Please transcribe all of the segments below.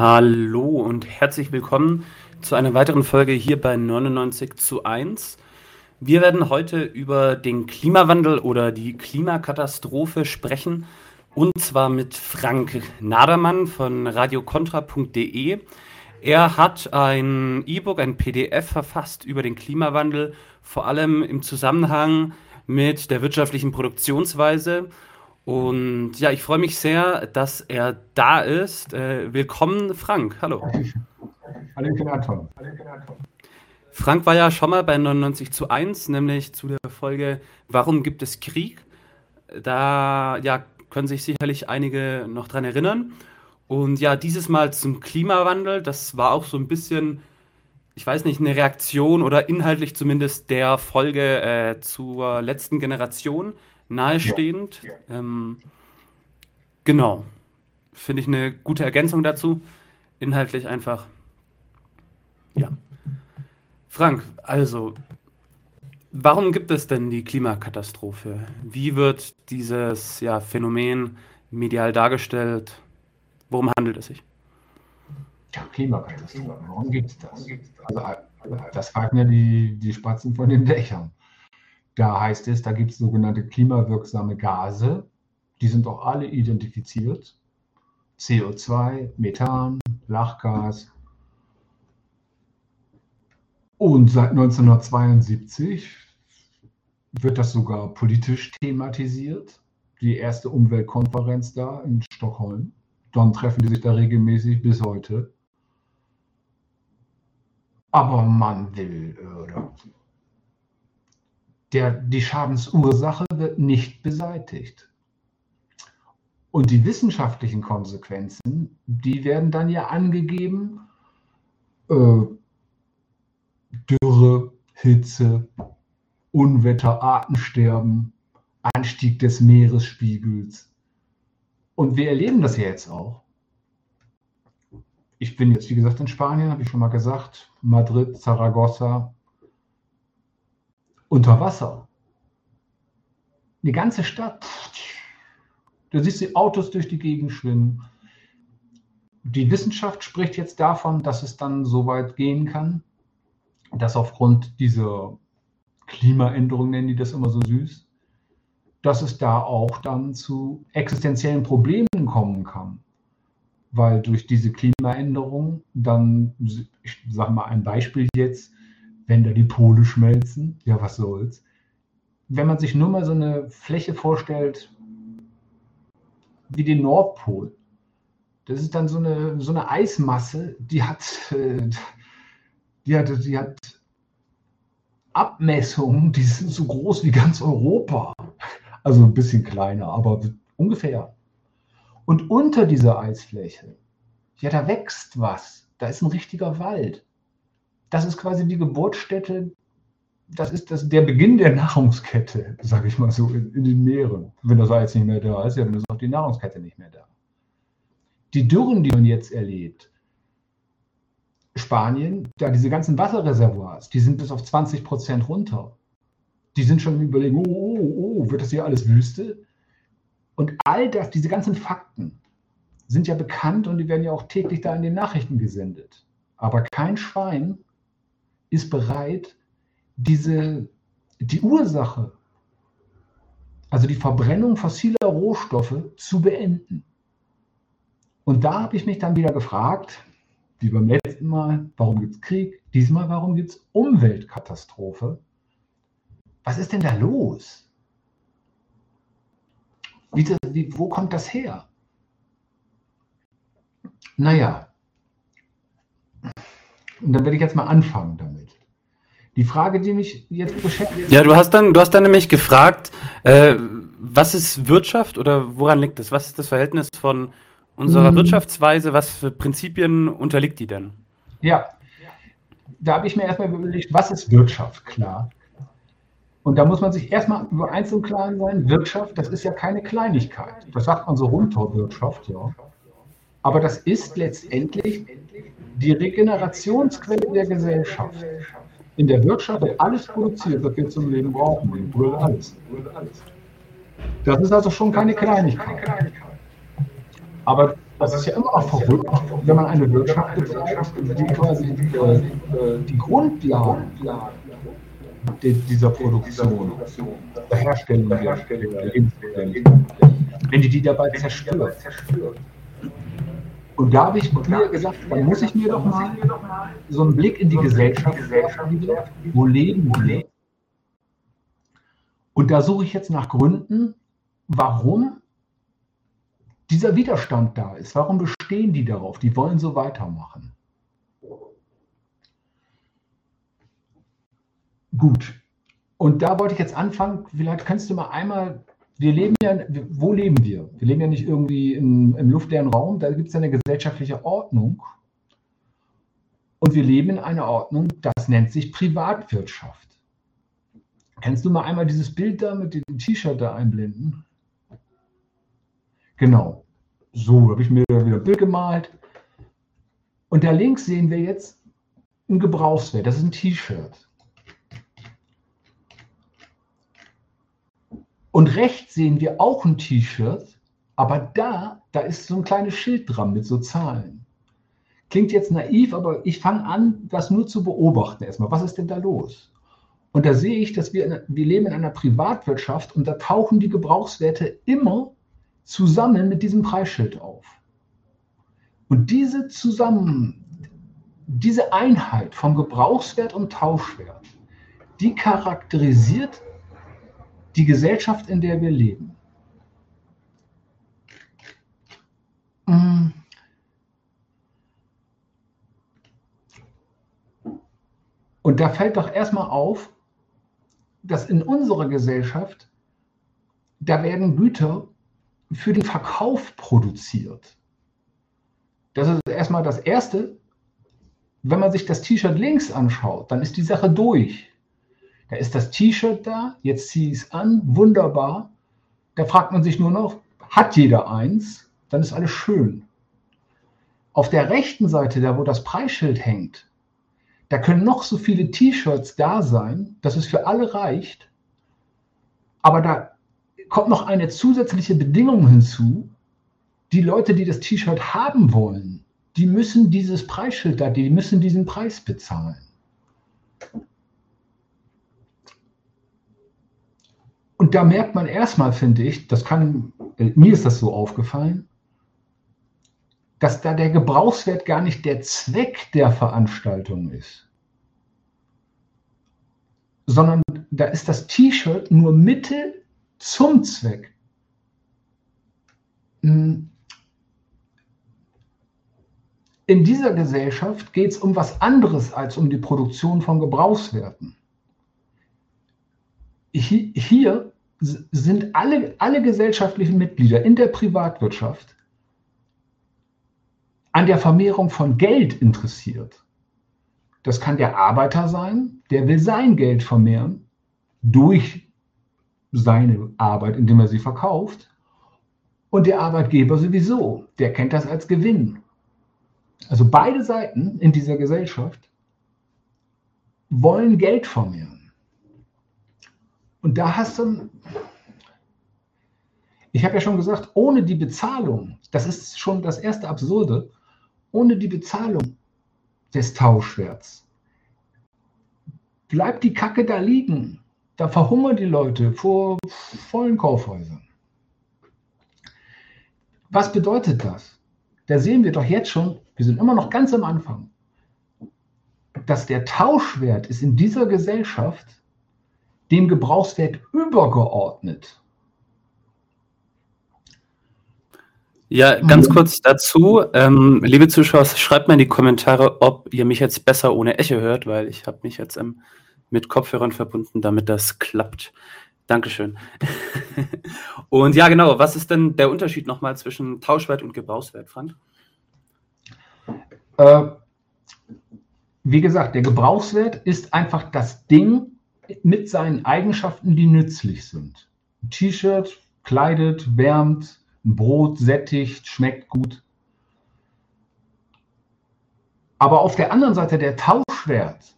Hallo und herzlich willkommen zu einer weiteren Folge hier bei 99 zu 1. Wir werden heute über den Klimawandel oder die Klimakatastrophe sprechen und zwar mit Frank Nadermann von radiocontra.de. Er hat ein E-Book, ein PDF verfasst über den Klimawandel, vor allem im Zusammenhang mit der wirtschaftlichen Produktionsweise und ja, ich freue mich sehr, dass er da ist. Äh, willkommen, Frank. Hallo. Hallo, Anton. Frank war ja schon mal bei 99 zu 1, nämlich zu der Folge Warum gibt es Krieg? Da ja, können sich sicherlich einige noch dran erinnern. Und ja, dieses Mal zum Klimawandel, das war auch so ein bisschen, ich weiß nicht, eine Reaktion oder inhaltlich zumindest der Folge äh, zur letzten Generation nahestehend. Ja. Ähm, genau. Finde ich eine gute Ergänzung dazu. Inhaltlich einfach. Ja. Frank, also, warum gibt es denn die Klimakatastrophe? Wie wird dieses ja, Phänomen medial dargestellt? Worum handelt es sich? Ja, Klimakatastrophe, warum gibt es das? Also, das fragen ja die, die Spatzen von den Dächern. Da heißt es, da gibt es sogenannte klimawirksame Gase, die sind auch alle identifiziert. CO2, Methan, Lachgas. Und seit 1972 wird das sogar politisch thematisiert. Die erste Umweltkonferenz da in Stockholm. Dann treffen die sich da regelmäßig bis heute. Aber man will, oder der, die Schadensursache wird nicht beseitigt. Und die wissenschaftlichen Konsequenzen, die werden dann ja angegeben. Äh, Dürre, Hitze, Unwetter, Artensterben, Anstieg des Meeresspiegels. Und wir erleben das ja jetzt auch. Ich bin jetzt, wie gesagt, in Spanien, habe ich schon mal gesagt, Madrid, Zaragoza, unter Wasser. Die ganze Stadt. Du siehst die Autos durch die Gegend schwimmen. Die Wissenschaft spricht jetzt davon, dass es dann so weit gehen kann, dass aufgrund dieser Klimaänderung, nennen die das immer so süß, dass es da auch dann zu existenziellen Problemen kommen kann. Weil durch diese Klimaänderung dann, ich sage mal ein Beispiel jetzt, wenn da die Pole schmelzen, ja, was soll's. Wenn man sich nur mal so eine Fläche vorstellt, wie den Nordpol, das ist dann so eine, so eine Eismasse, die hat, die hat, die hat Abmessungen, die sind so groß wie ganz Europa. Also ein bisschen kleiner, aber ungefähr. Und unter dieser Eisfläche, ja, da wächst was. Da ist ein richtiger Wald das ist quasi die Geburtsstätte, das ist das, der Beginn der Nahrungskette, sage ich mal so, in, in, den Meeren. Wenn das Salz nicht mehr da ist, ja, dann ist auch die Nahrungskette nicht mehr da. Die Dürren, die man jetzt erlebt, Spanien, da diese ganzen Wasserreservoirs, die sind bis auf 20 Prozent runter. Die sind schon überlegen, oh, oh, oh, wird das hier alles Wüste? Und all das, diese ganzen Fakten sind ja bekannt und die werden ja auch täglich da in den Nachrichten gesendet. Aber kein Schwein ist bereit, diese, die Ursache, also die Verbrennung fossiler Rohstoffe zu beenden. Und da habe ich mich dann wieder gefragt, wie beim letzten Mal, warum gibt es Krieg? Diesmal, warum gibt es Umweltkatastrophe? Was ist denn da los? Wie, wie, wo kommt das her? Naja, und dann werde ich jetzt mal anfangen damit. Die Frage, die mich jetzt beschäftigt. Ja, du hast dann, du hast dann nämlich gefragt, äh, was ist Wirtschaft oder woran liegt es? Was ist das Verhältnis von unserer hm. Wirtschaftsweise? Was für Prinzipien unterliegt die denn? Ja, da habe ich mir erstmal überlegt, was ist Wirtschaft? Klar. Und da muss man sich erstmal über eins im Klaren sein: Wirtschaft, das ist ja keine Kleinigkeit. Das sagt man so runter, Wirtschaft, ja. Aber das ist letztendlich die Regenerationsquelle der Gesellschaft. In der Wirtschaft wird alles produziert, was wir zum Leben brauchen. Öl, alles. Das ist also schon keine Kleinigkeit. Aber Das ist ja immer noch verrückt, wenn man eine Wirtschaft betreibt, die quasi äh, die Grundlagen dieser Produktion, der Herstellung der Lebensmittel, wenn die die dabei zerstört. Und da habe ich mir gesagt, dann muss ich mir doch mal so einen Blick in die Gesellschaft wo leben wir? Und da suche ich jetzt nach Gründen, warum dieser Widerstand da ist. Warum bestehen die darauf? Die wollen so weitermachen. Gut. Und da wollte ich jetzt anfangen. Vielleicht kannst du mal einmal, wir leben ja, wo leben wir? Wir leben ja nicht irgendwie im, im luftleeren Raum, da gibt es ja eine gesellschaftliche Ordnung. Und wir leben in einer Ordnung, das nennt sich Privatwirtschaft. Kannst du mal einmal dieses Bild da mit dem T-Shirt da einblenden? Genau. So habe ich mir wieder ein Bild gemalt. Und da links sehen wir jetzt ein Gebrauchswert. Das ist ein T-Shirt. Und rechts sehen wir auch ein T-Shirt, aber da, da ist so ein kleines Schild dran mit so Zahlen. Klingt jetzt naiv, aber ich fange an, das nur zu beobachten erstmal. Was ist denn da los? Und da sehe ich, dass wir, wir leben in einer Privatwirtschaft und da tauchen die Gebrauchswerte immer zusammen mit diesem Preisschild auf. Und diese zusammen, diese Einheit vom Gebrauchswert und Tauschwert, die charakterisiert die Gesellschaft, in der wir leben. Mm. Und da fällt doch erstmal auf, dass in unserer Gesellschaft, da werden Güter für den Verkauf produziert. Das ist erstmal das Erste. Wenn man sich das T-Shirt links anschaut, dann ist die Sache durch. Da ist das T-Shirt da, jetzt ziehe ich es an, wunderbar. Da fragt man sich nur noch, hat jeder eins? Dann ist alles schön. Auf der rechten Seite, da wo das Preisschild hängt, da können noch so viele T-Shirts da sein, dass es für alle reicht. Aber da kommt noch eine zusätzliche Bedingung hinzu. Die Leute, die das T-Shirt haben wollen, die müssen dieses Preisschild da, die müssen diesen Preis bezahlen. Und da merkt man erstmal, finde ich, das kann, äh, mir ist das so aufgefallen, dass da der Gebrauchswert gar nicht der Zweck der Veranstaltung ist, sondern da ist das T-Shirt nur Mittel zum Zweck. Hm. In dieser Gesellschaft geht es um was anderes als um die Produktion von Gebrauchswerten hier sind alle, alle gesellschaftlichen Mitglieder in der Privatwirtschaft an der Vermehrung von Geld interessiert. Das kann der Arbeiter sein, der will sein Geld vermehren durch seine Arbeit, indem er sie verkauft. Und der Arbeitgeber sowieso, der kennt das als Gewinn. Also beide Seiten in dieser Gesellschaft wollen Geld vermehren. Und da hast du, ich habe ja schon gesagt, ohne die Bezahlung, das ist schon das erste Absurde, ohne die Bezahlung des Tauschwerts bleibt die Kacke da liegen. Da verhungern die Leute vor vollen Kaufhäusern. Was bedeutet das? Da sehen wir doch jetzt schon, wir sind immer noch ganz am Anfang, dass der Tauschwert ist in dieser Gesellschaft dem Gebrauchswert übergeordnet. Ja, ganz mhm. kurz dazu. Ähm, liebe Zuschauer, schreibt mal in die Kommentare, ob ihr mich jetzt besser ohne Echo hört, weil ich habe mich jetzt ähm, mit Kopfhörern verbunden, damit das klappt. Dankeschön. und ja, genau, was ist denn der Unterschied nochmal zwischen Tauschwert und Gebrauchswert, Frank? Äh, wie gesagt, der Gebrauchswert ist einfach das Ding, mit seinen Eigenschaften, die nützlich sind. Ein T-Shirt kleidet, wärmt, ein Brot sättigt, schmeckt gut. Aber auf der anderen Seite der Tauschwert,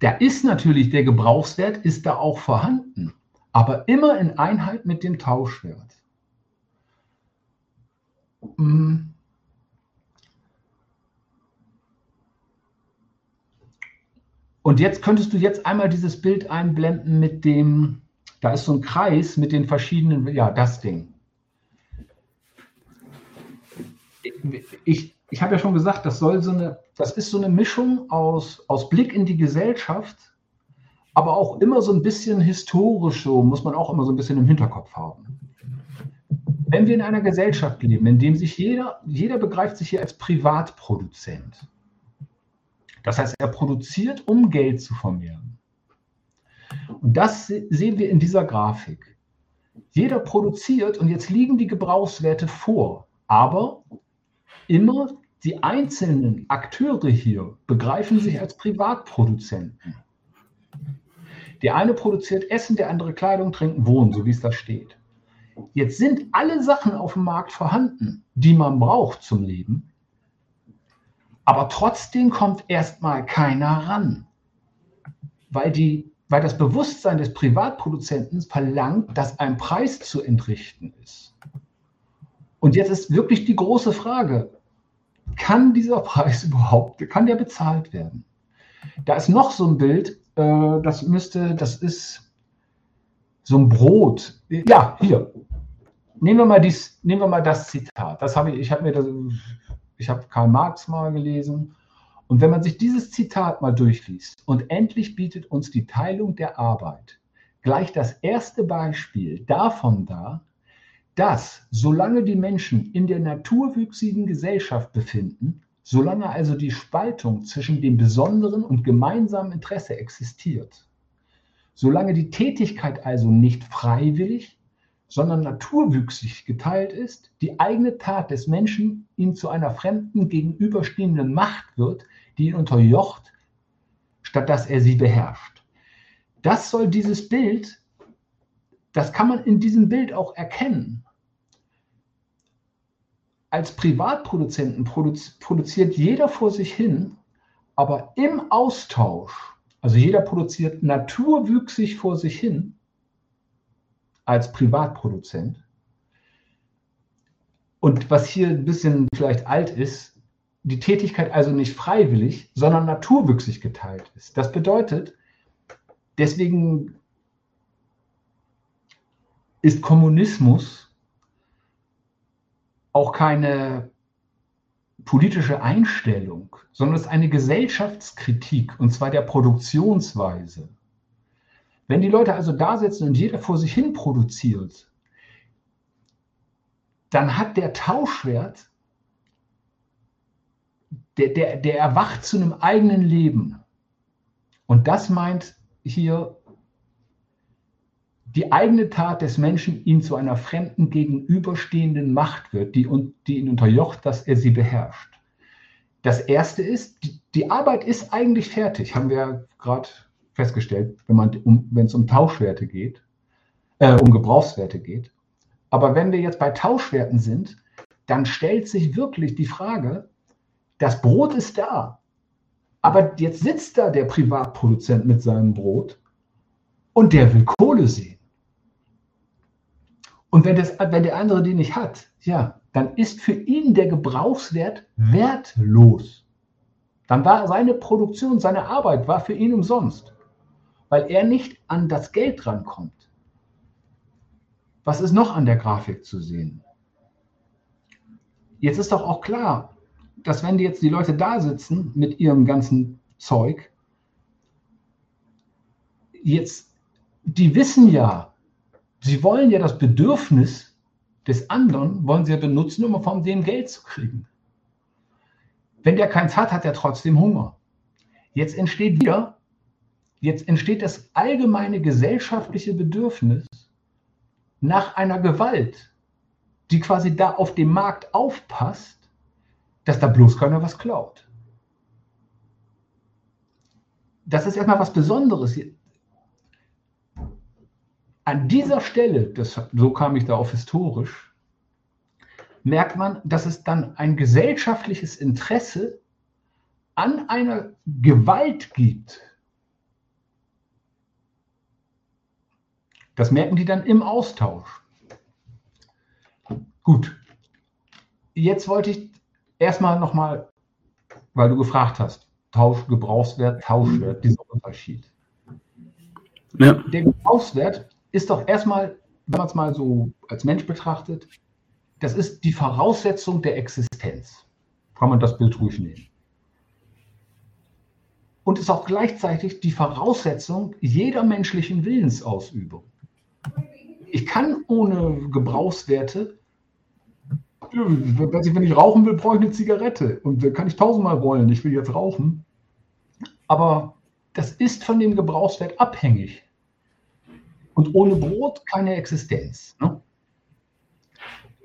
der ist natürlich, der Gebrauchswert ist da auch vorhanden, aber immer in Einheit mit dem Tauschwert. Hm. Und jetzt könntest du jetzt einmal dieses Bild einblenden mit dem, da ist so ein Kreis mit den verschiedenen, ja, das Ding. Ich, ich habe ja schon gesagt, das soll so eine, das ist so eine Mischung aus, aus Blick in die Gesellschaft, aber auch immer so ein bisschen historisch, so muss man auch immer so ein bisschen im Hinterkopf haben. Wenn wir in einer Gesellschaft leben, in dem sich jeder, jeder begreift sich hier als Privatproduzent. Das heißt, er produziert, um Geld zu vermehren. Und das sehen wir in dieser Grafik. Jeder produziert und jetzt liegen die Gebrauchswerte vor. Aber immer die einzelnen Akteure hier begreifen sich als Privatproduzenten. Der eine produziert Essen, der andere Kleidung, Trinken, Wohnen, so wie es da steht. Jetzt sind alle Sachen auf dem Markt vorhanden, die man braucht zum Leben. Aber trotzdem kommt erstmal keiner ran, weil, die, weil das Bewusstsein des Privatproduzenten verlangt, dass ein Preis zu entrichten ist. Und jetzt ist wirklich die große Frage, kann dieser Preis überhaupt, kann der bezahlt werden? Da ist noch so ein Bild, äh, das müsste, das ist so ein Brot. Ja, hier. Nehmen wir mal, dies, nehmen wir mal das Zitat. Das habe ich, ich habe mir das, ich habe Karl Marx mal gelesen. Und wenn man sich dieses Zitat mal durchliest und endlich bietet uns die Teilung der Arbeit gleich das erste Beispiel davon dar, dass solange die Menschen in der naturwüchsigen Gesellschaft befinden, solange also die Spaltung zwischen dem besonderen und gemeinsamen Interesse existiert, solange die Tätigkeit also nicht freiwillig, sondern naturwüchsig geteilt ist, die eigene Tat des Menschen ihm zu einer fremden gegenüberstehenden Macht wird, die ihn unterjocht, statt dass er sie beherrscht. Das soll dieses Bild, das kann man in diesem Bild auch erkennen. Als Privatproduzenten produziert jeder vor sich hin, aber im Austausch, also jeder produziert naturwüchsig vor sich hin, als Privatproduzent. Und was hier ein bisschen vielleicht alt ist, die Tätigkeit also nicht freiwillig, sondern naturwüchsig geteilt ist. Das bedeutet, deswegen ist Kommunismus auch keine politische Einstellung, sondern es ist eine Gesellschaftskritik, und zwar der Produktionsweise. Wenn die Leute also da sitzen und jeder vor sich hin produziert, dann hat der Tauschwert, der, der, der erwacht zu einem eigenen Leben. Und das meint hier die eigene Tat des Menschen ihm zu einer fremden gegenüberstehenden Macht wird, die, die ihn unterjocht, dass er sie beherrscht. Das erste ist, die, die Arbeit ist eigentlich fertig, haben wir gerade festgestellt, wenn man, um, wenn es um Tauschwerte geht, äh, um Gebrauchswerte geht. Aber wenn wir jetzt bei Tauschwerten sind, dann stellt sich wirklich die Frage, das Brot ist da, aber jetzt sitzt da der Privatproduzent mit seinem Brot und der will Kohle sehen. Und wenn, das, wenn der andere die nicht hat, ja, dann ist für ihn der Gebrauchswert wertlos. Dann war seine Produktion, seine Arbeit war für ihn umsonst weil er nicht an das Geld rankommt. Was ist noch an der Grafik zu sehen? Jetzt ist doch auch klar, dass wenn die jetzt die Leute da sitzen mit ihrem ganzen Zeug, jetzt, die wissen ja, sie wollen ja das Bedürfnis des anderen, wollen sie ja benutzen, um von dem Geld zu kriegen. Wenn der keins hat, hat er trotzdem Hunger. Jetzt entsteht wieder Jetzt entsteht das allgemeine gesellschaftliche Bedürfnis nach einer Gewalt, die quasi da auf dem Markt aufpasst, dass da bloß keiner was klaut. Das ist erstmal was Besonderes. An dieser Stelle, das, so kam ich da auf historisch, merkt man, dass es dann ein gesellschaftliches Interesse an einer Gewalt gibt, Das merken die dann im Austausch. Gut. Jetzt wollte ich erstmal nochmal, weil du gefragt hast, Tausch, Gebrauchswert, Tauschwert, dieser Unterschied. Ja. Der Gebrauchswert ist doch erstmal, wenn man es mal so als Mensch betrachtet, das ist die Voraussetzung der Existenz. Kann man das Bild ruhig nehmen. Und ist auch gleichzeitig die Voraussetzung jeder menschlichen Willensausübung. Ich kann ohne Gebrauchswerte, wenn ich rauchen will, brauche ich eine Zigarette. Und da kann ich tausendmal wollen, ich will jetzt rauchen. Aber das ist von dem Gebrauchswert abhängig. Und ohne Brot keine Existenz. Ne?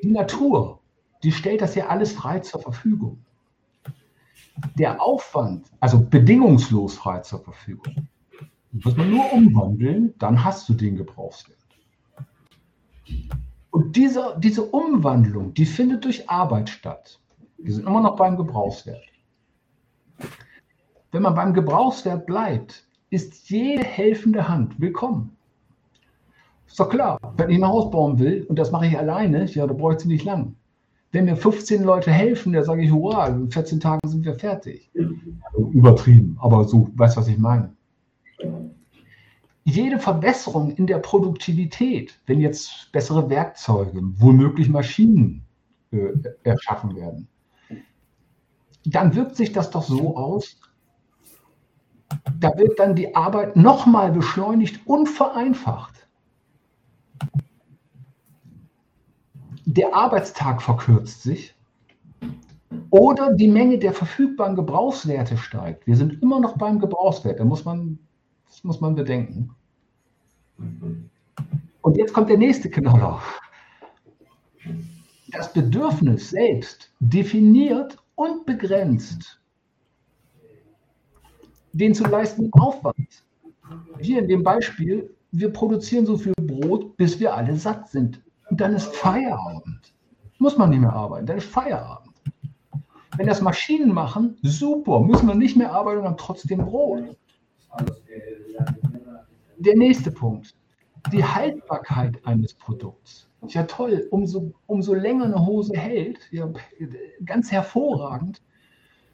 Die Natur, die stellt das ja alles frei zur Verfügung. Der Aufwand, also bedingungslos frei zur Verfügung, muss man nur umwandeln, dann hast du den Gebrauchswert. Und diese, diese Umwandlung, die findet durch Arbeit statt. Wir sind immer noch beim Gebrauchswert. Wenn man beim Gebrauchswert bleibt, ist jede helfende Hand willkommen. Ist doch klar, wenn ich ein Haus bauen will und das mache ich alleine, ja, da brauche ich nicht lang. Wenn mir 15 Leute helfen, dann sage ich, hurra, in 14 Tagen sind wir fertig. Übertrieben, aber so, weißt du, was ich meine? Jede Verbesserung in der Produktivität, wenn jetzt bessere Werkzeuge, womöglich Maschinen äh, erschaffen werden, dann wirkt sich das doch so aus, da wird dann die Arbeit nochmal beschleunigt und vereinfacht. der Arbeitstag verkürzt sich oder die Menge der verfügbaren Gebrauchswerte steigt. Wir sind immer noch beim Gebrauchswert, da muss man, das muss man bedenken. Und jetzt kommt der nächste Knaller. Das Bedürfnis selbst definiert und begrenzt den zu leistenden Aufwand. Hier in dem Beispiel, wir produzieren so viel Brot, bis wir alle satt sind. Und dann ist Feierabend. Muss man nicht mehr arbeiten, dann ist Feierabend. Wenn das Maschinen machen, super, müssen wir nicht mehr arbeiten und haben trotzdem Brot. Der nächste Punkt, die Haltbarkeit eines Produkts. Ja toll, umso, umso länger eine Hose hält, ja, ganz hervorragend,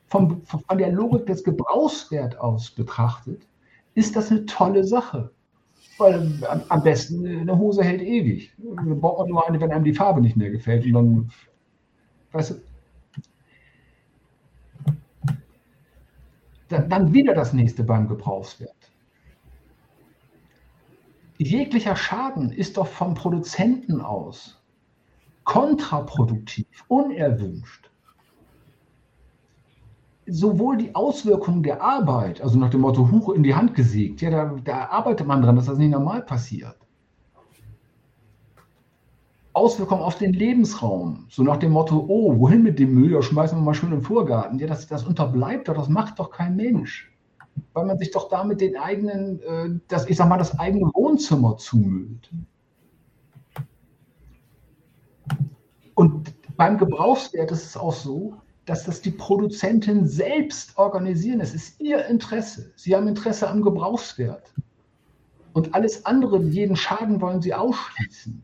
vom, von der Logik des Gebrauchswert aus betrachtet, ist das eine tolle Sache. Weil am besten eine Hose hält ewig. Dann braucht man nur eine, wenn einem die Farbe nicht mehr gefällt. Und dann, weißt du, dann wieder das nächste beim Gebrauchswert. Jeglicher Schaden ist doch vom Produzenten aus kontraproduktiv, unerwünscht sowohl die Auswirkungen der Arbeit, also nach dem Motto Huch in die Hand gesägt, ja, da, da arbeitet man dran, dass das nicht normal passiert. Auswirkungen auf den Lebensraum, so nach dem Motto, oh, wohin mit dem Müll, da schmeißen wir mal schön im Vorgarten. Ja, das, das unterbleibt doch, das macht doch kein Mensch. Weil man sich doch damit den eigenen, äh, das, ich sag mal, das eigene Wohnzimmer zumüllt. Und beim Gebrauchswert ist es auch so, dass das die Produzenten selbst organisieren. Es ist ihr Interesse. Sie haben Interesse am Gebrauchswert. Und alles andere, jeden Schaden wollen sie ausschließen.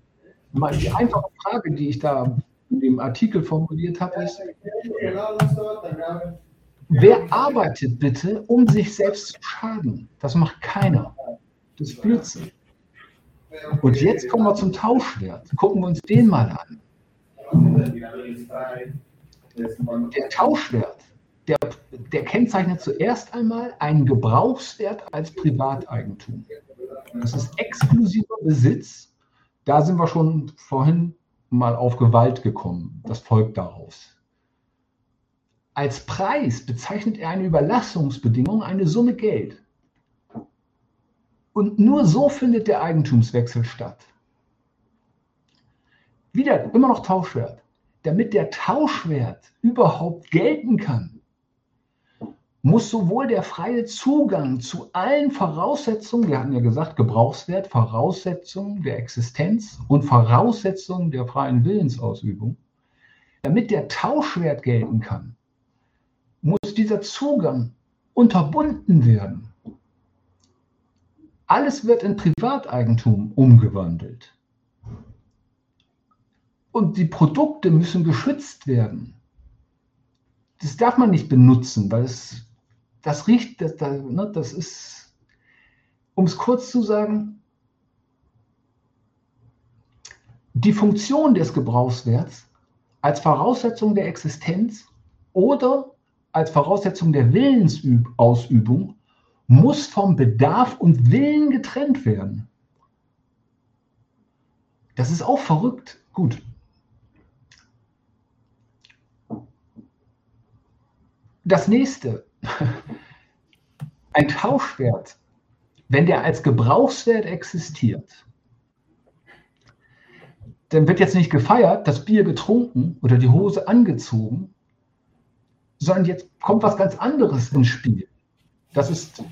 Die einfache Frage, die ich da in dem Artikel formuliert habe, ist, wer arbeitet bitte, um sich selbst zu schaden? Das macht keiner. Das ist Blödsinn. Und jetzt kommen wir zum Tauschwert. Gucken wir uns den mal an. Der Tauschwert, der, der kennzeichnet zuerst einmal einen Gebrauchswert als Privateigentum. Das ist exklusiver Besitz. Da sind wir schon vorhin mal auf Gewalt gekommen. Das folgt daraus. Als Preis bezeichnet er eine Überlassungsbedingung, eine Summe Geld. Und nur so findet der Eigentumswechsel statt. Wieder immer noch Tauschwert damit der Tauschwert überhaupt gelten kann, muss sowohl der freie Zugang zu allen Voraussetzungen, wir hatten ja gesagt, Gebrauchswert, Voraussetzungen der Existenz und Voraussetzungen der freien Willensausübung, damit der Tauschwert gelten kann, muss dieser Zugang unterbunden werden. Alles wird in Privateigentum umgewandelt. Und die Produkte müssen geschützt werden. Das darf man nicht benutzen, weil es das riecht, das, das, ne, das ist, um es kurz zu sagen, die Funktion des Gebrauchswerts als Voraussetzung der Existenz oder als Voraussetzung der Willensausübung muss vom Bedarf und Willen getrennt werden. Das ist auch verrückt. Gut. Das nächste. Ein Tauschwert, wenn der als Gebrauchswert existiert, dann wird jetzt nicht gefeiert, das Bier getrunken oder die Hose angezogen, sondern jetzt kommt was ganz anderes ins Spiel. Das ist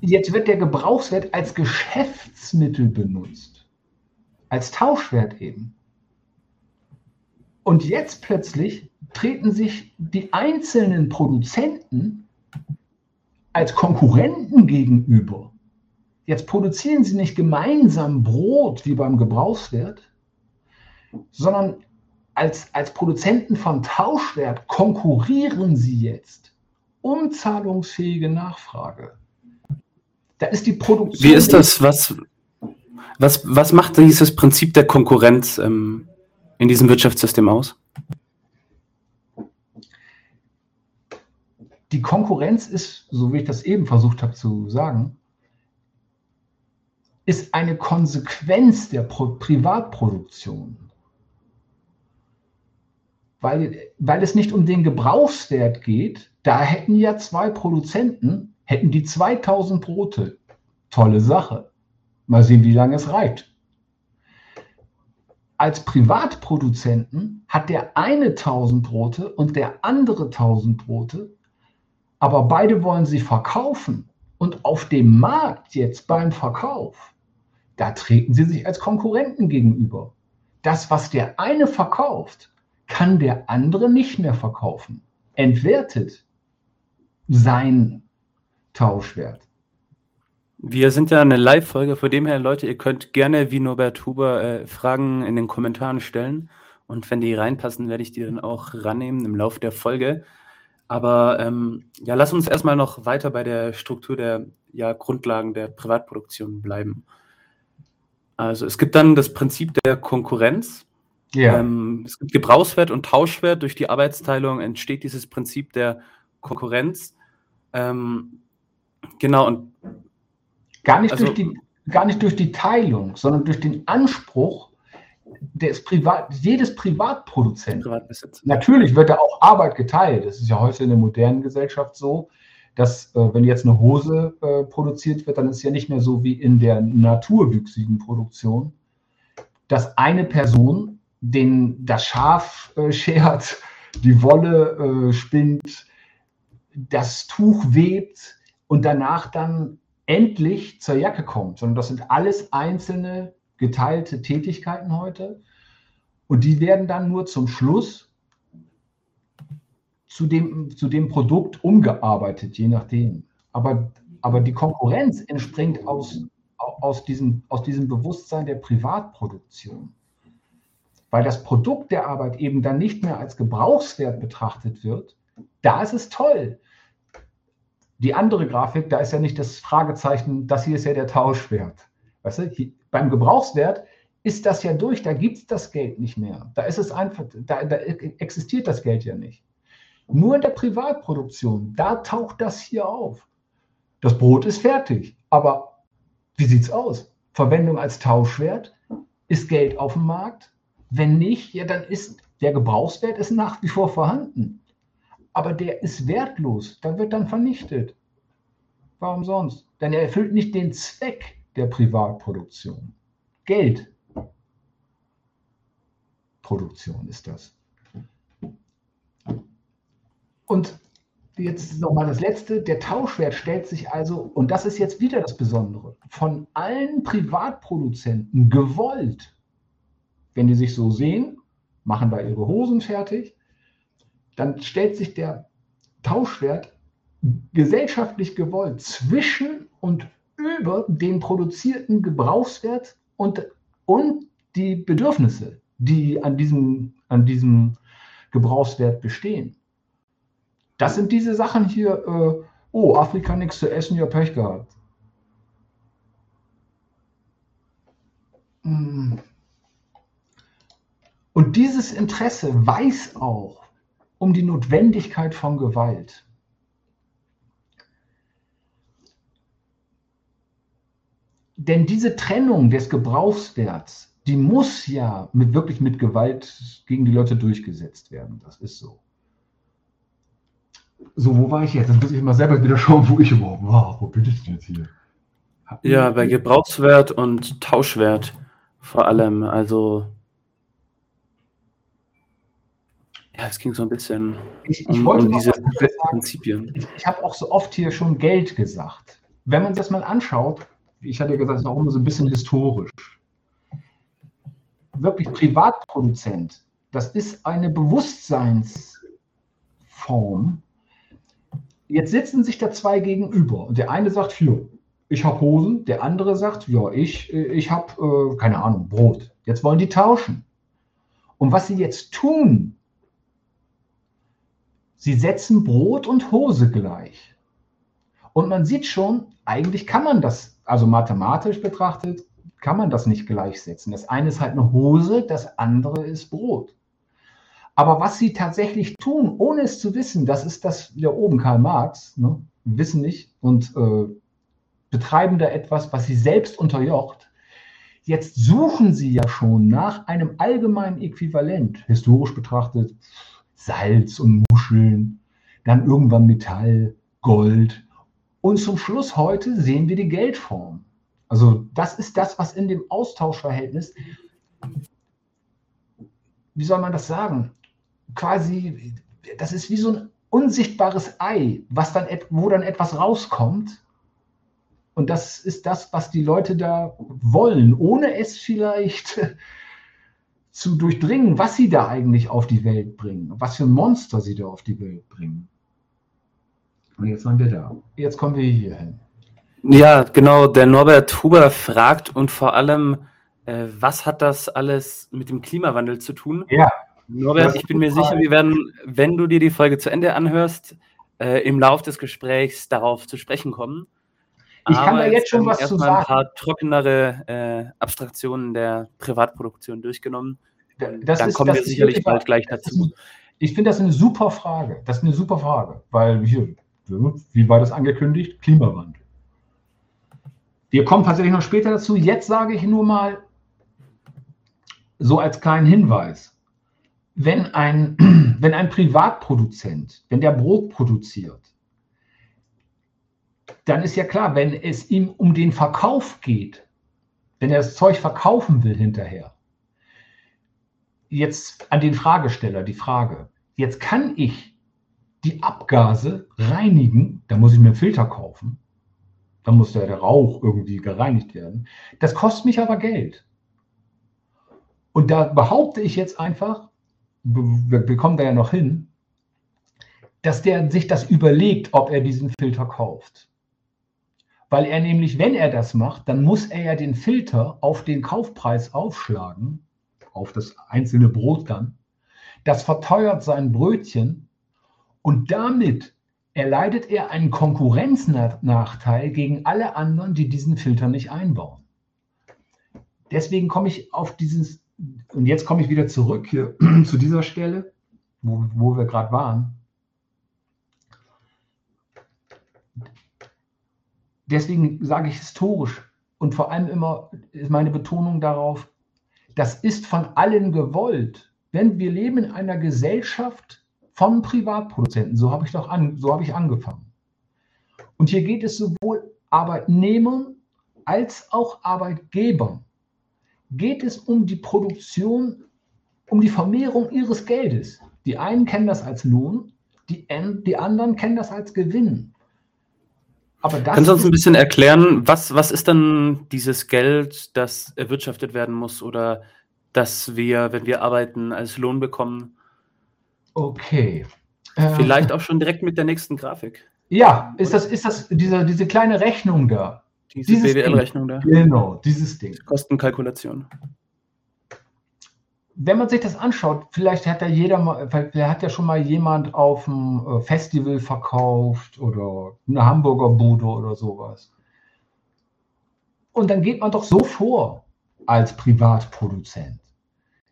jetzt wird der Gebrauchswert als Geschäftsmittel benutzt, als Tauschwert eben. Und jetzt plötzlich treten sich die einzelnen Produzenten als Konkurrenten gegenüber. Jetzt produzieren sie nicht gemeinsam Brot wie beim Gebrauchswert, sondern als, als Produzenten von Tauschwert konkurrieren sie jetzt um zahlungsfähige Nachfrage. Da ist die Produktion. Wie ist das? Was, was, was macht dieses Prinzip der Konkurrenz ähm, in diesem Wirtschaftssystem aus? Die Konkurrenz ist, so wie ich das eben versucht habe zu sagen, ist eine Konsequenz der Pro Privatproduktion. Weil, weil es nicht um den Gebrauchswert geht, da hätten ja zwei Produzenten, hätten die 2000 Brote. Tolle Sache. Mal sehen, wie lange es reicht. Als Privatproduzenten hat der eine 1000 Brote und der andere 1000 Brote, aber beide wollen sie verkaufen. Und auf dem Markt jetzt beim Verkauf da treten sie sich als Konkurrenten gegenüber. Das, was der eine verkauft, kann der andere nicht mehr verkaufen. Entwertet sein Tauschwert. Wir sind ja eine Live-Folge, von dem her, Leute, ihr könnt gerne wie Norbert Huber äh, Fragen in den Kommentaren stellen. Und wenn die reinpassen, werde ich die dann auch rannehmen im Laufe der Folge. Aber ähm, ja, lass uns erstmal noch weiter bei der Struktur der ja, Grundlagen der Privatproduktion bleiben. Also es gibt dann das Prinzip der Konkurrenz. Ja. Ähm, es gibt Gebrauchswert und Tauschwert. Durch die Arbeitsteilung entsteht dieses Prinzip der Konkurrenz. Ähm, genau. Und gar, nicht also, durch die, gar nicht durch die Teilung, sondern durch den Anspruch des Privat, jedes Privatproduzenten. Privatbesitz. Natürlich wird da auch Arbeit geteilt. Das ist ja heute in der modernen Gesellschaft so, dass äh, wenn jetzt eine Hose äh, produziert wird, dann ist es ja nicht mehr so wie in der naturwüchsigen Produktion, dass eine Person den, das Schaf äh, schert, die Wolle äh, spinnt, das Tuch webt und danach dann endlich zur Jacke kommt, sondern das sind alles einzelne geteilte Tätigkeiten heute. Und die werden dann nur zum Schluss zu dem, zu dem Produkt umgearbeitet, je nachdem. Aber, aber die Konkurrenz entspringt aus, aus, diesem, aus diesem Bewusstsein der Privatproduktion. Weil das Produkt der Arbeit eben dann nicht mehr als Gebrauchswert betrachtet wird, da ist es toll. Die andere Grafik, da ist ja nicht das Fragezeichen, das hier ist ja der Tauschwert. Weißt du, hier, beim Gebrauchswert ist das ja durch, da gibt es das Geld nicht mehr. Da ist es einfach, da, da existiert das Geld ja nicht. Nur in der Privatproduktion, da taucht das hier auf. Das Brot ist fertig, aber wie sieht es aus? Verwendung als Tauschwert? Ist Geld auf dem Markt? Wenn nicht, ja, dann ist der Gebrauchswert ist nach wie vor vorhanden. Aber der ist wertlos, der wird dann vernichtet. Warum sonst? Denn er erfüllt nicht den Zweck der Privatproduktion. Geldproduktion ist das. Und jetzt nochmal das Letzte, der Tauschwert stellt sich also, und das ist jetzt wieder das Besondere, von allen Privatproduzenten gewollt. Wenn die sich so sehen, machen da ihre Hosen fertig, dann stellt sich der Tauschwert gesellschaftlich gewollt zwischen und über den produzierten Gebrauchswert und, und die Bedürfnisse, die an diesem, an diesem Gebrauchswert bestehen. Das sind diese Sachen hier, äh, oh, Afrika nichts zu essen, ja Pech gehabt. Hm. Und dieses Interesse weiß auch um die Notwendigkeit von Gewalt. Denn diese Trennung des Gebrauchswerts, die muss ja mit, wirklich mit Gewalt gegen die Leute durchgesetzt werden. Das ist so. So, wo war ich jetzt? Jetzt muss ich mal selber wieder schauen, wo ich überhaupt war. Wo bin ich denn jetzt hier? Ja, bei Gebrauchswert und Tauschwert vor allem. Also, ja, es ging so ein bisschen ich, ich um, um diese Prinzipien. Ich, ich habe auch so oft hier schon Geld gesagt. Wenn man das mal anschaut, ich hatte gesagt, es ist auch immer so ein bisschen historisch. Wirklich Privatproduzent, das ist eine Bewusstseinsform. Jetzt sitzen sich da zwei gegenüber und der eine sagt, hier, ich habe Hosen, der andere sagt, ja, ich, ich habe, äh, keine Ahnung, Brot. Jetzt wollen die tauschen. Und was sie jetzt tun, sie setzen Brot und Hose gleich. Und man sieht schon, eigentlich kann man das, also mathematisch betrachtet, kann man das nicht gleichsetzen. Das eine ist halt eine Hose, das andere ist Brot. Aber was sie tatsächlich tun, ohne es zu wissen, das ist das wieder oben Karl Marx, ne? wissen nicht und äh, betreiben da etwas, was sie selbst unterjocht. Jetzt suchen sie ja schon nach einem allgemeinen Äquivalent, historisch betrachtet, Salz und Muscheln, dann irgendwann Metall, Gold, und zum Schluss heute sehen wir die Geldform. Also das ist das, was in dem Austauschverhältnis, wie soll man das sagen, quasi, das ist wie so ein unsichtbares Ei, was dann, wo dann etwas rauskommt. Und das ist das, was die Leute da wollen, ohne es vielleicht zu durchdringen, was sie da eigentlich auf die Welt bringen, was für ein Monster sie da auf die Welt bringen. Und jetzt waren wir da. Jetzt kommen wir hier hin. Ja, genau. Der Norbert Huber fragt und vor allem, äh, was hat das alles mit dem Klimawandel zu tun? Ja. Norbert, ich bin mir sicher, wir werden, wenn du dir die Folge zu Ende anhörst, äh, im Lauf des Gesprächs darauf zu sprechen kommen. Ich Aber kann da jetzt schon was zu sagen. ein paar trockenere äh, Abstraktionen der Privatproduktion durchgenommen. Das Dann ist, kommen wir sicherlich bald gleich dazu. Ich finde das eine super Frage. Das ist eine super Frage, weil hier, wie war das angekündigt? Klimawandel. Wir kommen tatsächlich noch später dazu. Jetzt sage ich nur mal so als kleinen Hinweis. Wenn ein, wenn ein Privatproduzent, wenn der Brot produziert, dann ist ja klar, wenn es ihm um den Verkauf geht, wenn er das Zeug verkaufen will hinterher, jetzt an den Fragesteller die Frage, jetzt kann ich die Abgase reinigen, da muss ich mir einen Filter kaufen, dann muss der, der Rauch irgendwie gereinigt werden. Das kostet mich aber Geld. Und da behaupte ich jetzt einfach, wir kommen da ja noch hin, dass der sich das überlegt, ob er diesen Filter kauft. Weil er nämlich, wenn er das macht, dann muss er ja den Filter auf den Kaufpreis aufschlagen, auf das einzelne Brot dann. Das verteuert sein Brötchen und damit erleidet er einen Konkurrenznachteil gegen alle anderen, die diesen Filter nicht einbauen. Deswegen komme ich auf dieses, und jetzt komme ich wieder zurück hier zu dieser Stelle, wo, wo wir gerade waren. Deswegen sage ich historisch und vor allem immer ist meine Betonung darauf, das ist von allen gewollt. Denn wir leben in einer Gesellschaft, von Privatproduzenten. So habe ich doch an, so habe ich angefangen. Und hier geht es sowohl Arbeitnehmern als auch Arbeitgebern. Geht es um die Produktion, um die Vermehrung ihres Geldes. Die einen kennen das als Lohn, die, die anderen kennen das als Gewinn. Aber das Kannst du uns ein bisschen erklären, was, was ist dann dieses Geld, das erwirtschaftet werden muss oder das wir, wenn wir arbeiten, als Lohn bekommen? Okay. Vielleicht äh, auch schon direkt mit der nächsten Grafik. Ja, ist das, ist das diese, diese kleine Rechnung da? Diese BWL-Rechnung da. Genau, dieses Ding. Kostenkalkulation. Wenn man sich das anschaut, vielleicht hat ja jeder mal, vielleicht hat ja schon mal jemand auf dem äh, Festival verkauft oder eine Hamburger Bude oder sowas. Und dann geht man doch so vor als Privatproduzent.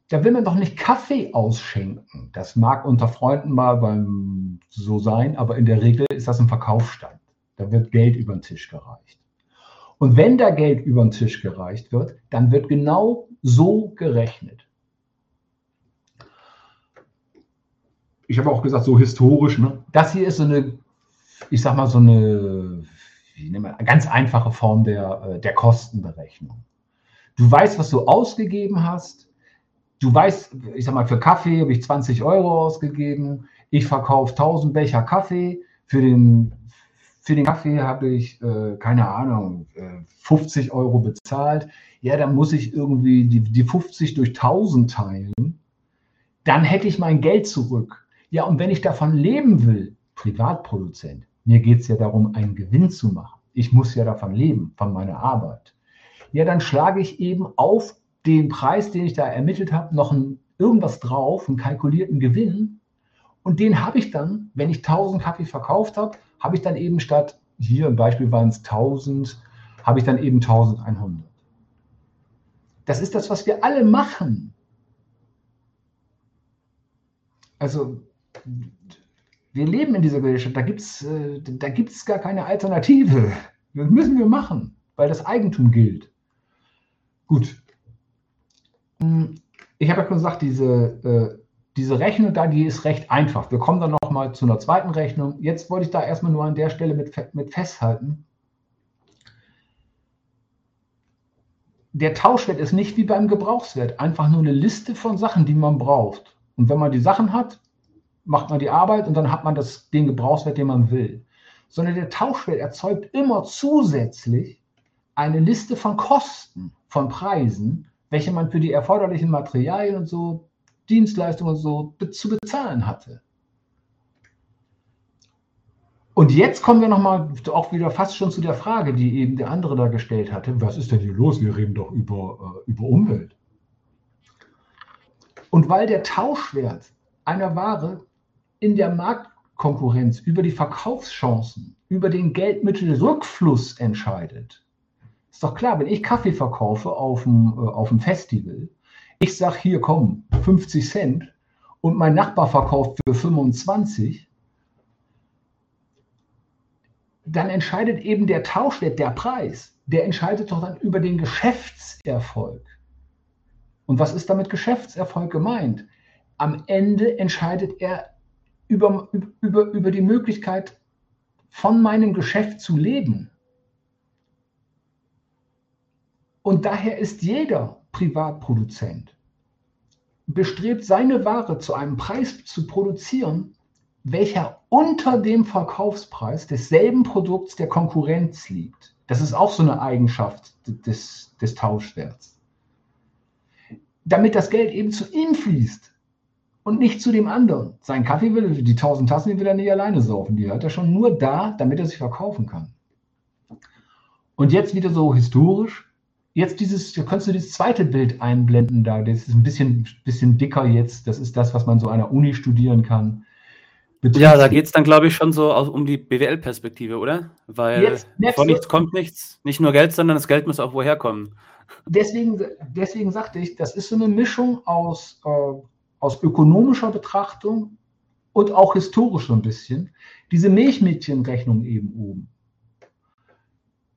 Da will man doch nicht Kaffee ausschenken. Das mag unter Freunden mal beim so sein, aber in der Regel ist das ein Verkaufsstand. Da wird Geld über den Tisch gereicht. Und wenn da Geld über den Tisch gereicht wird, dann wird genau so gerechnet. Ich habe auch gesagt, so historisch, ne? Das hier ist so eine, ich sag mal, so eine, wir, ganz einfache Form der, äh, der Kostenberechnung. Du weißt, was du ausgegeben hast. Du weißt, ich sag mal, für Kaffee habe ich 20 Euro ausgegeben. Ich verkaufe 1000 Becher Kaffee. Für den, für den Kaffee habe ich, äh, keine Ahnung, äh, 50 Euro bezahlt. Ja, dann muss ich irgendwie die, die 50 durch 1000 teilen. Dann hätte ich mein Geld zurück. Ja, und wenn ich davon leben will, Privatproduzent, mir geht es ja darum, einen Gewinn zu machen. Ich muss ja davon leben, von meiner Arbeit. Ja, dann schlage ich eben auf den Preis, den ich da ermittelt habe, noch ein, irgendwas drauf, einen kalkulierten Gewinn. Und den habe ich dann, wenn ich 1000 Kaffee verkauft habe, habe ich dann eben statt, hier im Beispiel waren es 1000, habe ich dann eben 1100. Das ist das, was wir alle machen. Also wir leben in dieser Gesellschaft, da gibt es äh, da gibt's gar keine Alternative. Das müssen wir machen, weil das Eigentum gilt. Gut. Hm, ich habe ja schon gesagt, diese, äh, diese Rechnung da, die ist recht einfach. Wir kommen dann nochmal zu einer zweiten Rechnung. Jetzt wollte ich da erstmal nur an der Stelle mit, mit festhalten. Der Tauschwert ist nicht wie beim Gebrauchswert, einfach nur eine Liste von Sachen, die man braucht. Und wenn man die Sachen hat, macht man die Arbeit und dann hat man das, den Gebrauchswert, den man will. Sondern der Tauschwert erzeugt immer zusätzlich eine Liste von Kosten, von Preisen, welche man für die erforderlichen Materialien und so, Dienstleistungen und so zu bezahlen hatte. Und jetzt kommen wir nochmal auch wieder fast schon zu der Frage, die eben der andere da gestellt hatte. Was ist denn hier los? Wir reden doch über, äh, über Umwelt. Und weil der Tauschwert einer Ware in der Marktkonkurrenz über die Verkaufschancen, über den Geldmittelrückfluss entscheidet. Ist doch klar, wenn ich Kaffee verkaufe auf dem, äh, auf dem Festival, ich sage hier komm, 50 Cent und mein Nachbar verkauft für 25, dann entscheidet eben der Tauschwert, der Preis, der entscheidet doch dann über den Geschäftserfolg. Und was ist damit Geschäftserfolg gemeint? Am Ende entscheidet er über, über, über die Möglichkeit, von meinem Geschäft zu leben. Und daher ist jeder Privatproduzent bestrebt, seine Ware zu einem Preis zu produzieren, welcher unter dem Verkaufspreis desselben Produkts der Konkurrenz liegt. Das ist auch so eine Eigenschaft des, des Tauschwerts. Damit das Geld eben zu ihm fließt und nicht zu dem anderen. Sein Kaffee will, die 1000 Tassen, die will er nicht alleine saufen. Die hat er schon nur da, damit er sich verkaufen kann. Und jetzt wieder so historisch. Jetzt dieses, da kannst du dieses zweite Bild einblenden da. Das ist ein bisschen, bisschen dicker jetzt. Das ist das, was man so an der Uni studieren kann. Betriebs ja, da geht es dann, glaube ich, schon so um die BWL-Perspektive, oder? Weil von nichts kommt nichts. Nicht nur Geld, sondern das Geld muss auch woher kommen. Deswegen, deswegen sagte ich, das ist so eine Mischung aus äh, aus ökonomischer Betrachtung und auch historisch so ein bisschen, diese Milchmädchenrechnung eben oben.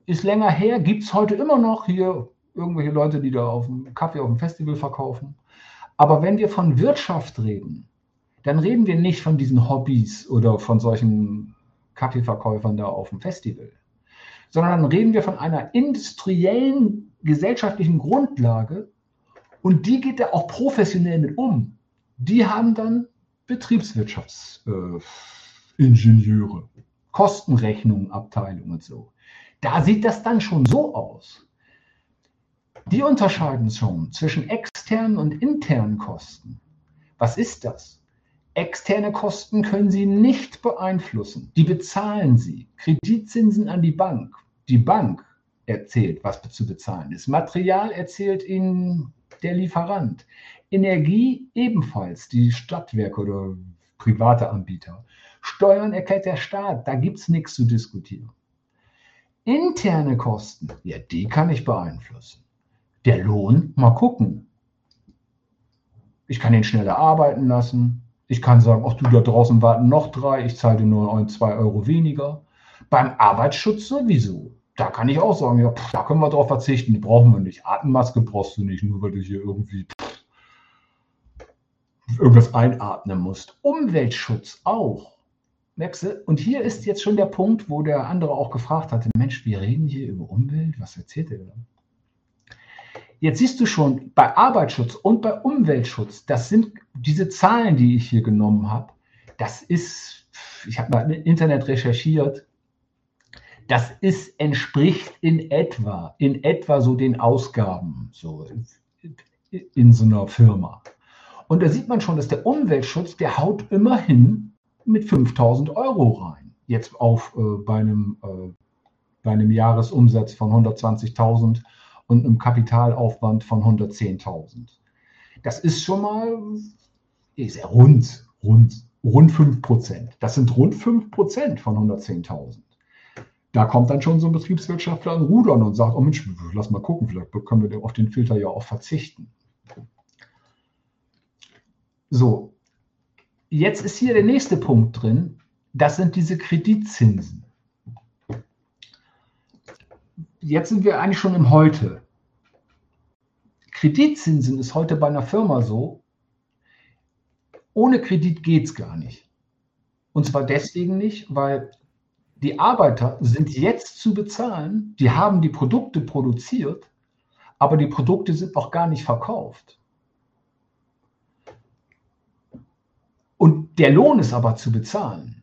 Ist länger her, gibt es heute immer noch hier irgendwelche Leute, die da auf dem Kaffee auf dem Festival verkaufen. Aber wenn wir von Wirtschaft reden, dann reden wir nicht von diesen Hobbys oder von solchen Kaffeeverkäufern da auf dem Festival, sondern dann reden wir von einer industriellen gesellschaftlichen Grundlage und die geht da auch professionell mit um die haben dann Betriebswirtschaftsingenieure, äh, Kostenrechnungen, Abteilungen und so. Da sieht das dann schon so aus. Die unterscheiden schon zwischen externen und internen Kosten. Was ist das? Externe Kosten können Sie nicht beeinflussen. Die bezahlen Sie. Kreditzinsen an die Bank. Die Bank erzählt, was zu bezahlen ist. Material erzählt Ihnen der Lieferant. Energie ebenfalls, die Stadtwerke oder private Anbieter. Steuern erklärt der Staat, da gibt es nichts zu diskutieren. Interne Kosten, ja, die kann ich beeinflussen. Der Lohn, mal gucken. Ich kann ihn schneller arbeiten lassen. Ich kann sagen, ach du, da draußen warten noch drei, ich zahle dir nur zwei Euro weniger. Beim Arbeitsschutz sowieso. Da kann ich auch sagen, ja, pff, da können wir drauf verzichten, die brauchen wir nicht. Atemmaske brauchst du nicht, nur weil du hier irgendwie irgendwas einatmen musst. Umweltschutz auch. Merkst du? Und hier ist jetzt schon der Punkt, wo der andere auch gefragt hatte, Mensch, wir reden hier über Umwelt, was erzählt er da? Jetzt siehst du schon, bei Arbeitsschutz und bei Umweltschutz, das sind diese Zahlen, die ich hier genommen habe, das ist, ich habe mal im Internet recherchiert, das ist, entspricht in etwa, in etwa so den Ausgaben so in, in so einer Firma. Und da sieht man schon, dass der Umweltschutz, der haut immerhin mit 5000 Euro rein. Jetzt auf äh, bei, einem, äh, bei einem Jahresumsatz von 120.000 und einem Kapitalaufwand von 110.000. Das ist schon mal ist rund, rund, rund 5 Prozent. Das sind rund 5 Prozent von 110.000. Da kommt dann schon so ein Betriebswirtschaftler an Rudern und sagt, oh Mensch, lass mal gucken, vielleicht können wir auf den Filter ja auch verzichten. So, jetzt ist hier der nächste Punkt drin. Das sind diese Kreditzinsen jetzt sind wir eigentlich schon im Heute. Kreditzinsen ist heute bei einer Firma so, ohne Kredit geht es gar nicht. Und zwar deswegen nicht, weil die Arbeiter sind jetzt zu bezahlen, die haben die Produkte produziert, aber die Produkte sind noch gar nicht verkauft. Und der Lohn ist aber zu bezahlen.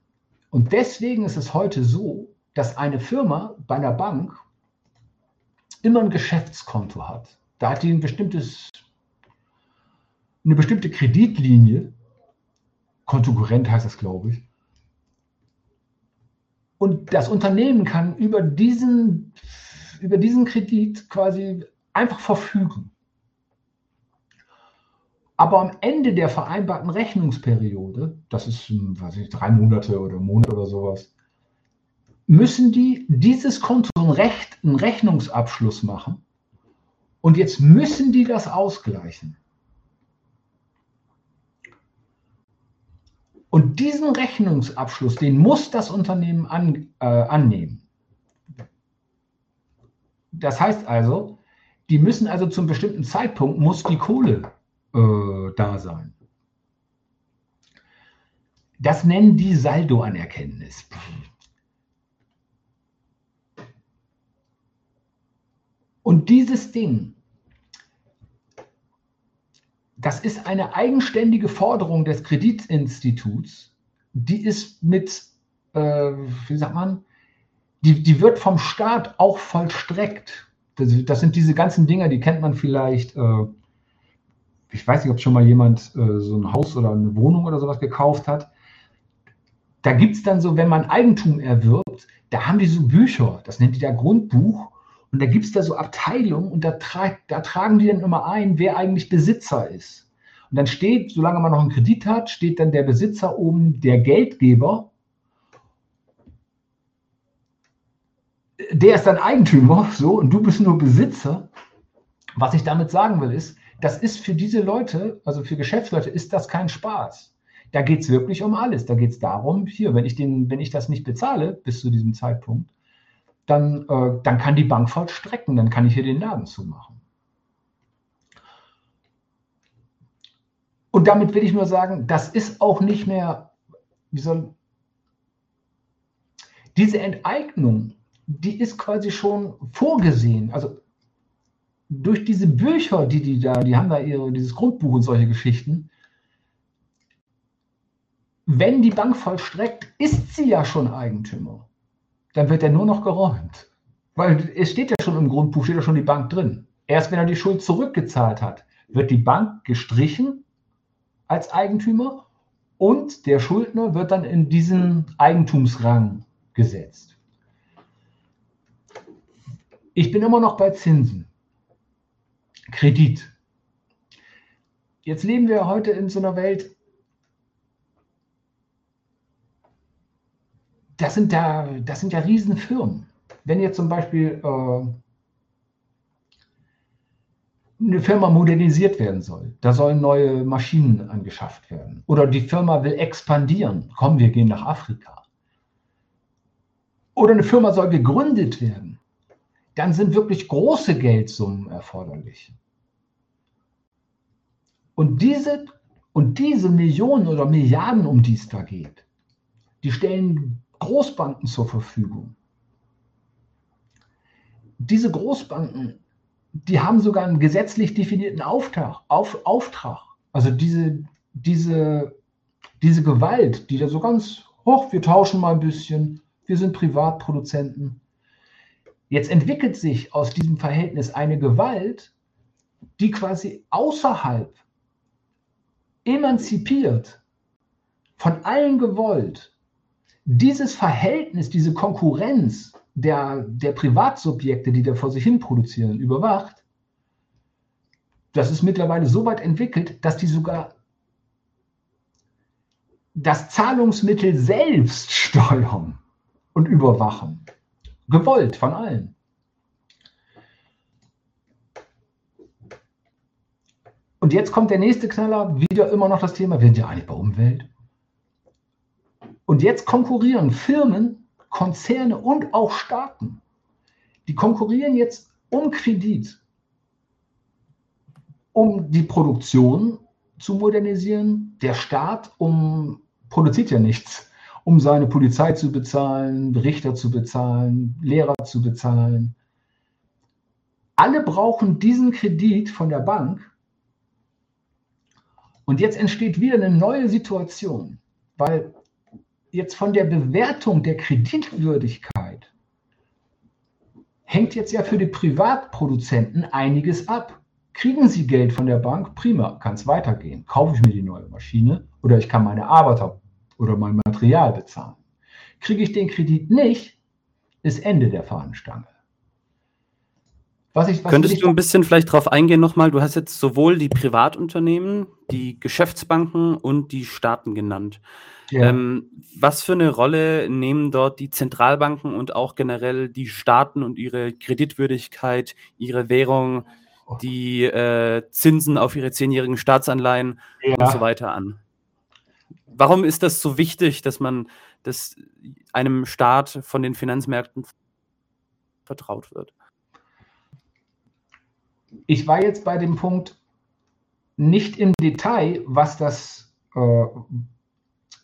Und deswegen ist es heute so, dass eine Firma bei einer Bank immer ein Geschäftskonto hat. Da hat die ein bestimmtes, eine bestimmte Kreditlinie, Kontokurrent heißt das, glaube ich. Und das Unternehmen kann über diesen, über diesen Kredit quasi einfach verfügen. Aber am Ende der vereinbarten Rechnungsperiode, das ist, weiß ich, drei Monate oder Monat oder sowas, müssen die dieses Konto ein Recht, einen Rechnungsabschluss machen und jetzt müssen die das ausgleichen. Und diesen Rechnungsabschluss, den muss das Unternehmen an, äh, annehmen. Das heißt also, die müssen also zum bestimmten Zeitpunkt, muss die Kohle äh, da sein. Das nennen die Saldoanerkenntnis. Und dieses Ding, das ist eine eigenständige Forderung des Kreditinstituts, die ist mit, äh, wie sagt man, die, die wird vom Staat auch vollstreckt. Das, das sind diese ganzen Dinger, die kennt man vielleicht, äh, ich weiß nicht, ob schon mal jemand äh, so ein Haus oder eine Wohnung oder sowas gekauft hat. Da gibt es dann so, wenn man Eigentum erwirbt, da haben die so Bücher, das nennt die da Grundbuch. Und da gibt es da so Abteilungen und da, tra da tragen die dann immer ein, wer eigentlich Besitzer ist. Und dann steht, solange man noch einen Kredit hat, steht dann der Besitzer oben, der Geldgeber. Der ist dann Eigentümer, so, und du bist nur Besitzer. Was ich damit sagen will, ist, das ist für diese Leute, also für Geschäftsleute, ist das kein Spaß. Da geht es wirklich um alles. Da geht es darum, hier, wenn ich, den, wenn ich das nicht bezahle bis zu diesem Zeitpunkt, dann, äh, dann kann die Bank vollstrecken, dann kann ich hier den Laden zumachen. Und damit will ich nur sagen, das ist auch nicht mehr, wie soll, diese Enteignung, die ist quasi schon vorgesehen. Also durch diese Bücher, die die da, die haben da ihre, dieses Grundbuch und solche Geschichten. Wenn die Bank vollstreckt, ist sie ja schon Eigentümer dann wird er nur noch geräumt. Weil es steht ja schon im Grundbuch, steht ja schon die Bank drin. Erst wenn er die Schuld zurückgezahlt hat, wird die Bank gestrichen als Eigentümer und der Schuldner wird dann in diesen Eigentumsrang gesetzt. Ich bin immer noch bei Zinsen. Kredit. jetzt leben wir heute in so einer Welt, das sind, da, das sind ja Riesenfirmen. Wenn jetzt zum Beispiel äh, eine Firma modernisiert werden soll, da sollen neue Maschinen angeschafft werden oder die Firma will expandieren, komm, wir gehen nach Afrika. Oder eine Firma soll gegründet werden, dann sind wirklich große Geldsummen erforderlich. Und diese, und diese Millionen oder Milliarden, um die es da geht, die stellen Großbanken zur Verfügung. Diese Großbanken, die haben sogar einen gesetzlich definierten Auftrag. Auf, Auftrag. Also diese, diese, diese Gewalt, die da so ganz hoch, wir tauschen mal ein bisschen, wir sind Privatproduzenten. Jetzt entwickelt sich aus diesem Verhältnis eine Gewalt, die quasi außerhalb emanzipiert, von allen gewollt, dieses Verhältnis, diese Konkurrenz der, der Privatsubjekte, die da vor sich hin produzieren, überwacht, das ist mittlerweile so weit entwickelt, dass die sogar das Zahlungsmittel selbst steuern und überwachen. Gewollt von allen. Und jetzt kommt der nächste Knaller, wieder immer noch das Thema, wir sind ja eigentlich bei Umwelt. Und jetzt konkurrieren Firmen, Konzerne und auch Staaten. Die konkurrieren jetzt um Kredit, um die Produktion zu modernisieren. Der Staat um, produziert ja nichts, um seine Polizei zu bezahlen, Richter zu bezahlen, Lehrer zu bezahlen. Alle brauchen diesen Kredit von der Bank, und jetzt entsteht wieder eine neue Situation, weil jetzt von der Bewertung der Kreditwürdigkeit hängt jetzt ja für die Privatproduzenten einiges ab. Kriegen sie Geld von der Bank? Prima, kann es weitergehen. Kaufe ich mir die neue Maschine oder ich kann meine Arbeiter oder mein Material bezahlen. Kriege ich den Kredit nicht, ist Ende der Fahnenstange. Was ich, was Könntest du ein bisschen vielleicht darauf eingehen nochmal? Du hast jetzt sowohl die Privatunternehmen, die Geschäftsbanken und die Staaten genannt. Ja. Ähm, was für eine Rolle nehmen dort die Zentralbanken und auch generell die Staaten und ihre Kreditwürdigkeit, ihre Währung, die äh, Zinsen auf ihre zehnjährigen Staatsanleihen ja. und so weiter an? Warum ist das so wichtig, dass man dass einem Staat von den Finanzmärkten vertraut wird? ich war jetzt bei dem Punkt nicht im Detail, was das, äh,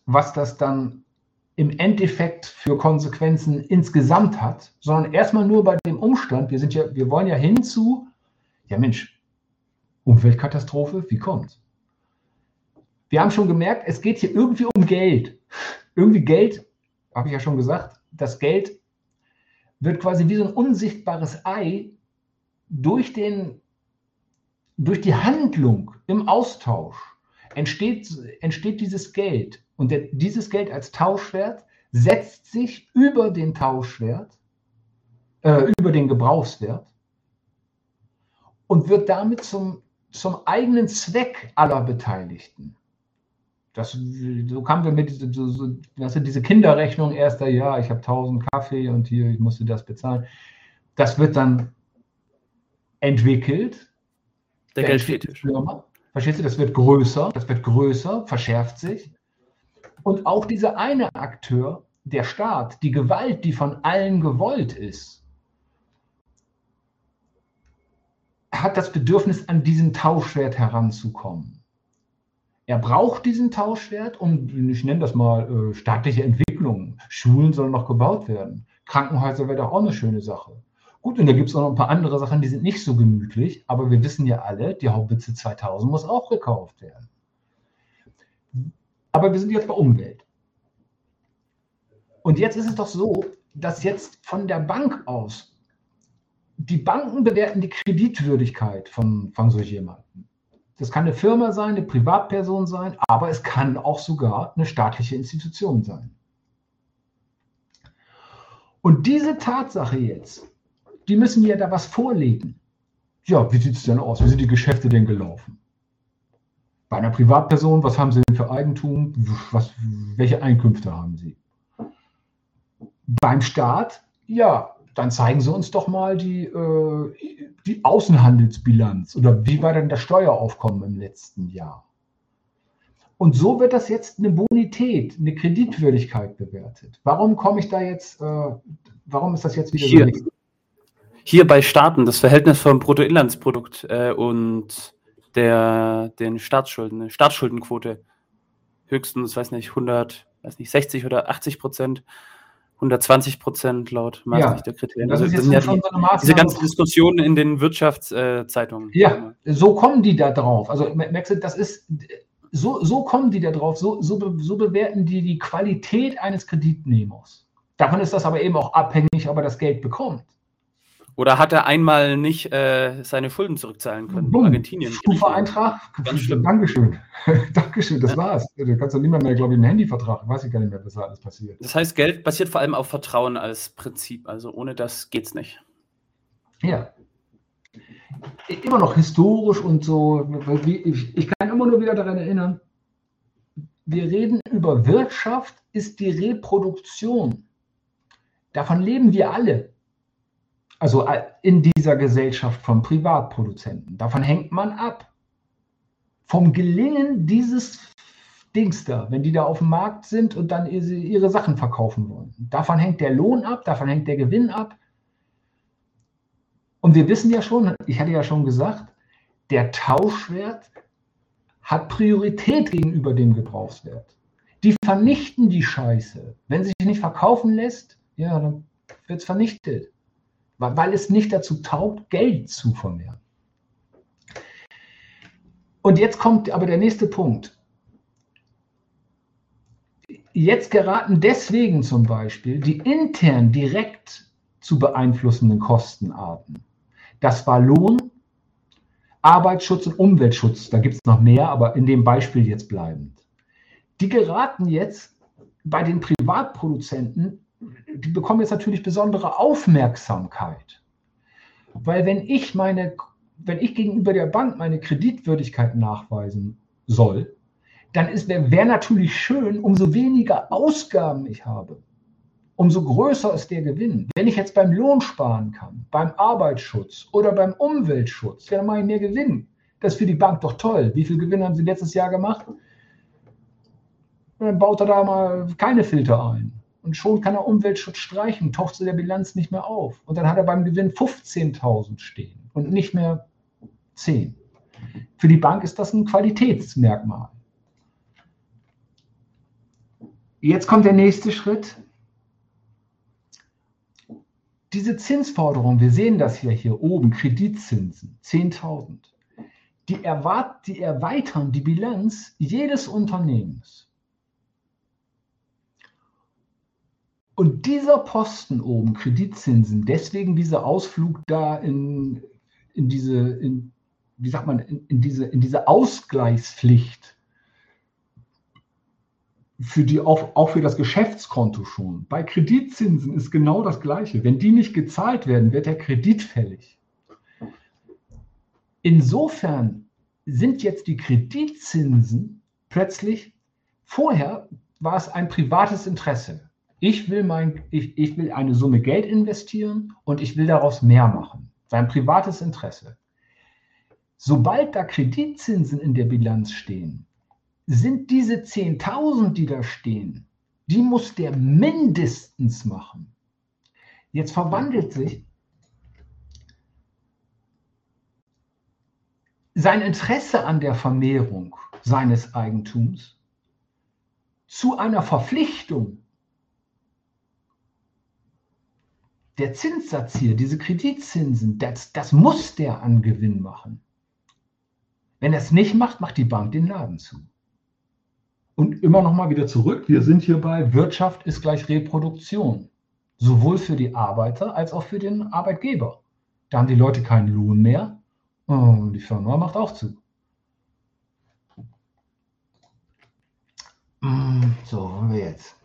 was das dann im Endeffekt für Konsequenzen insgesamt hat, sondern erstmal nur bei dem Umstand, wir sind ja, wir wollen ja hinzu, ja Mensch, Umweltkatastrophe, wie kommt? Wir haben schon gemerkt, es geht hier irgendwie um Geld. Irgendwie Geld, habe ich ja schon gesagt, das Geld wird quasi wie so ein unsichtbares Ei durch, den, durch die Handlung im Austausch entsteht, entsteht dieses Geld. Und der, dieses Geld als Tauschwert setzt sich über den Tauschwert, äh, über den Gebrauchswert und wird damit zum, zum eigenen Zweck aller Beteiligten. Das, so kamen wir mit so, so, das sind diese Kinderrechnung erster Jahr, ich habe 1000 Kaffee und hier, ich musste das bezahlen. Das wird dann entwickelt. Der Geldfetisch. Verstehst du, das wird größer, das wird größer, verschärft sich. Und auch dieser eine Akteur, der Staat, die Gewalt, die von allen gewollt ist, hat das Bedürfnis, an diesen Tauschwert heranzukommen. Er braucht diesen Tauschwert, um, ich nenne das mal äh, staatliche Entwicklung. Schulen sollen noch gebaut werden. Krankenhäuser wäre doch auch eine schöne Sache. Gut, und da gibt es auch noch ein paar andere Sachen, die sind nicht so gemütlich, aber wir wissen ja alle, die Haubitze 2000 muss auch gekauft werden. Aber wir sind jetzt bei Umwelt. Und jetzt ist es doch so, dass jetzt von der Bank aus, die Banken bewerten die Kreditwürdigkeit von, von so jemandem. Das kann eine Firma sein, eine Privatperson sein, aber es kann auch sogar eine staatliche Institution sein. Und diese Tatsache jetzt, die müssen ja da was vorlegen. Ja, wie sieht es denn aus? Wie sind die Geschäfte denn gelaufen? Bei einer Privatperson, was haben Sie denn für Eigentum? Was, welche Einkünfte haben Sie? Beim Staat, ja, dann zeigen Sie uns doch mal die, äh, die Außenhandelsbilanz oder wie war denn das Steueraufkommen im letzten Jahr? Und so wird das jetzt eine Bonität, eine Kreditwürdigkeit bewertet. Warum komme ich da jetzt, äh, warum ist das jetzt wieder hier, so? Hier bei Staaten, das Verhältnis vom Bruttoinlandsprodukt äh, und der, den Staatsschulden, Staatsschuldenquote höchstens, weiß nicht, 100, weiß nicht, 60 oder 80 Prozent 120 Prozent laut Maastrichter ja, Kriterien. Das also, das sind ja die, so diese ganzen Diskussionen in den Wirtschaftszeitungen. Äh, ja, so kommen die da drauf. Also merkst du, das ist so, so kommen die da drauf, so, so, so bewerten die die Qualität eines Kreditnehmers. Davon ist das aber eben auch abhängig, ob er das Geld bekommt. Oder hat er einmal nicht äh, seine Schulden zurückzahlen können? Boom. Argentinien. Stufe-Eintrag. Dankeschön. Dankeschön, das ja. war's. Da kannst du niemand mehr, glaube ich, einen Handyvertrag. Weiß ich gar nicht mehr, was da alles passiert. Das heißt, Geld basiert vor allem auf Vertrauen als Prinzip. Also ohne das geht's nicht. Ja. Immer noch historisch und so. Ich kann immer nur wieder daran erinnern, wir reden über Wirtschaft, ist die Reproduktion. Davon leben wir alle also äh, in dieser Gesellschaft von Privatproduzenten. Davon hängt man ab. Vom Gelingen dieses Dings da, wenn die da auf dem Markt sind und dann ihre Sachen verkaufen wollen. Davon hängt der Lohn ab, davon hängt der Gewinn ab. Und wir wissen ja schon, ich hatte ja schon gesagt, der Tauschwert hat Priorität gegenüber dem Gebrauchswert. Die vernichten die Scheiße. Wenn sich nicht verkaufen lässt, ja, dann wird es vernichtet weil es nicht dazu taugt, Geld zu vermehren. Und jetzt kommt aber der nächste Punkt. Jetzt geraten deswegen zum Beispiel die intern direkt zu beeinflussenden Kostenarten. Das war Lohn, Arbeitsschutz und Umweltschutz. Da gibt es noch mehr, aber in dem Beispiel jetzt bleibend. Die geraten jetzt bei den Privatproduzenten die bekommen jetzt natürlich besondere Aufmerksamkeit. Weil wenn ich meine, wenn ich gegenüber der Bank meine Kreditwürdigkeit nachweisen soll, dann wäre wär natürlich schön, umso weniger Ausgaben ich habe, umso größer ist der Gewinn. Wenn ich jetzt beim Lohn sparen kann, beim Arbeitsschutz oder beim Umweltschutz, dann mache ich mehr Gewinn. Das ist für die Bank doch toll. Wie viel Gewinn haben Sie letztes Jahr gemacht? dann baut er da mal keine Filter ein und schon kann er Umweltschutz streichen, taucht zu der Bilanz nicht mehr auf. Und dann hat er beim Gewinn 15.000 stehen und nicht mehr 10. Für die Bank ist das ein Qualitätsmerkmal. Jetzt kommt der nächste Schritt. Diese Zinsforderung, wir sehen das ja hier oben, Kreditzinsen, 10.000, die, die erweitern die Bilanz jedes Unternehmens. Und dieser Posten oben, Kreditzinsen, deswegen dieser Ausflug da in, in diese, in, wie sagt man, in, in, diese, in diese Ausgleichspflicht, für die, auch, auch für das Geschäftskonto schon. Bei Kreditzinsen ist genau das Gleiche. Wenn die nicht gezahlt werden, wird der Kredit fällig. Insofern sind jetzt die Kreditzinsen plötzlich, vorher war es ein privates Interesse. Ich will, mein, ich, ich will eine Summe Geld investieren und ich will daraus mehr machen. Sein privates Interesse. Sobald da Kreditzinsen in der Bilanz stehen, sind diese 10.000, die da stehen, die muss der mindestens machen. Jetzt verwandelt sich sein Interesse an der Vermehrung seines Eigentums zu einer Verpflichtung der Zinssatz hier, diese Kreditzinsen, das, das muss der an Gewinn machen. Wenn er es nicht macht, macht die Bank den Laden zu. Und immer noch mal wieder zurück, wir sind hier bei Wirtschaft ist gleich Reproduktion. Sowohl für die Arbeiter als auch für den Arbeitgeber. Da haben die Leute keinen Lohn mehr und die Firma macht auch zu. Hm, so, haben wir jetzt.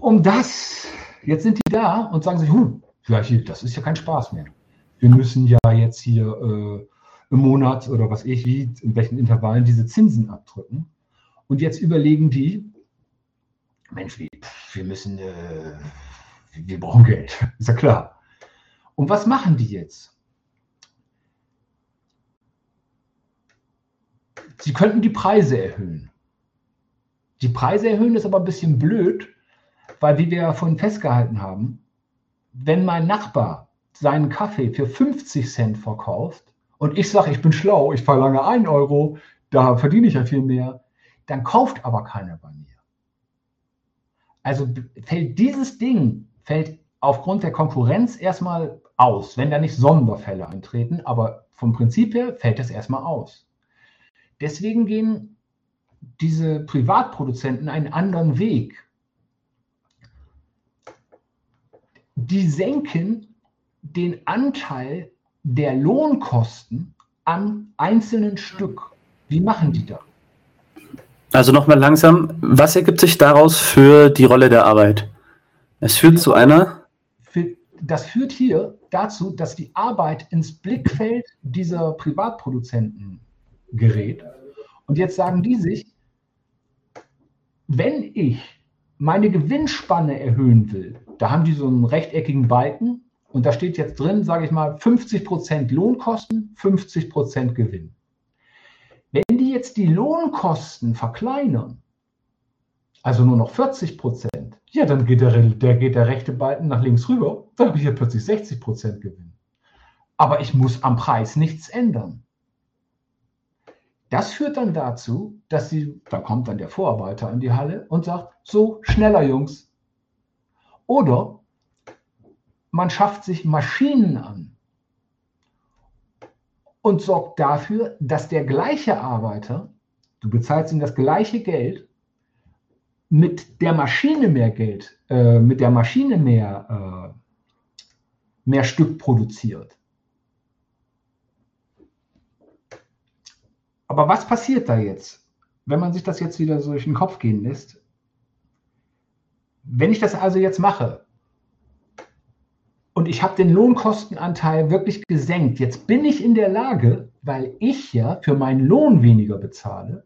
Um das Jetzt sind die da und sagen sich, hm, das ist ja kein Spaß mehr. Wir müssen ja jetzt hier im Monat oder was ich, wie, in welchen Intervallen diese Zinsen abdrücken. Und jetzt überlegen die, Mensch, wir, wir müssen, äh, wir brauchen Geld, ist ja klar. Und was machen die jetzt? Sie könnten die Preise erhöhen. Die Preise erhöhen ist aber ein bisschen blöd, weil, wie wir ja vorhin festgehalten haben, wenn mein Nachbar seinen Kaffee für 50 Cent verkauft und ich sage, ich bin schlau, ich verlange 1 Euro, da verdiene ich ja viel mehr, dann kauft aber keiner bei mir. Also fällt dieses Ding, fällt aufgrund der Konkurrenz erstmal aus, wenn da nicht Sonderfälle eintreten, aber vom Prinzip her fällt es erstmal aus. Deswegen gehen diese Privatproduzenten einen anderen Weg. Die senken den Anteil der Lohnkosten am einzelnen Stück. Wie machen die das? Also nochmal langsam, was ergibt sich daraus für die Rolle der Arbeit? Es führt zu einer. Das führt hier dazu, dass die Arbeit ins Blickfeld dieser Privatproduzenten gerät. Und jetzt sagen die sich, wenn ich meine Gewinnspanne erhöhen will, da haben die so einen rechteckigen Balken und da steht jetzt drin, sage ich mal, 50% Lohnkosten, 50% Gewinn. Wenn die jetzt die Lohnkosten verkleinern, also nur noch 40 Prozent, ja, dann geht der, der, geht der rechte Balken nach links rüber, dann habe ich ja plötzlich 60 Prozent Gewinn. Aber ich muss am Preis nichts ändern. Das führt dann dazu, dass sie, da kommt dann der Vorarbeiter in die Halle und sagt, so, schneller Jungs. Oder man schafft sich Maschinen an und sorgt dafür, dass der gleiche Arbeiter, du bezahlst ihm das gleiche Geld, mit der Maschine mehr Geld, äh, mit der Maschine mehr, äh, mehr Stück produziert. Aber was passiert da jetzt, wenn man sich das jetzt wieder so durch den Kopf gehen lässt? Wenn ich das also jetzt mache und ich habe den Lohnkostenanteil wirklich gesenkt, jetzt bin ich in der Lage, weil ich ja für meinen Lohn weniger bezahle,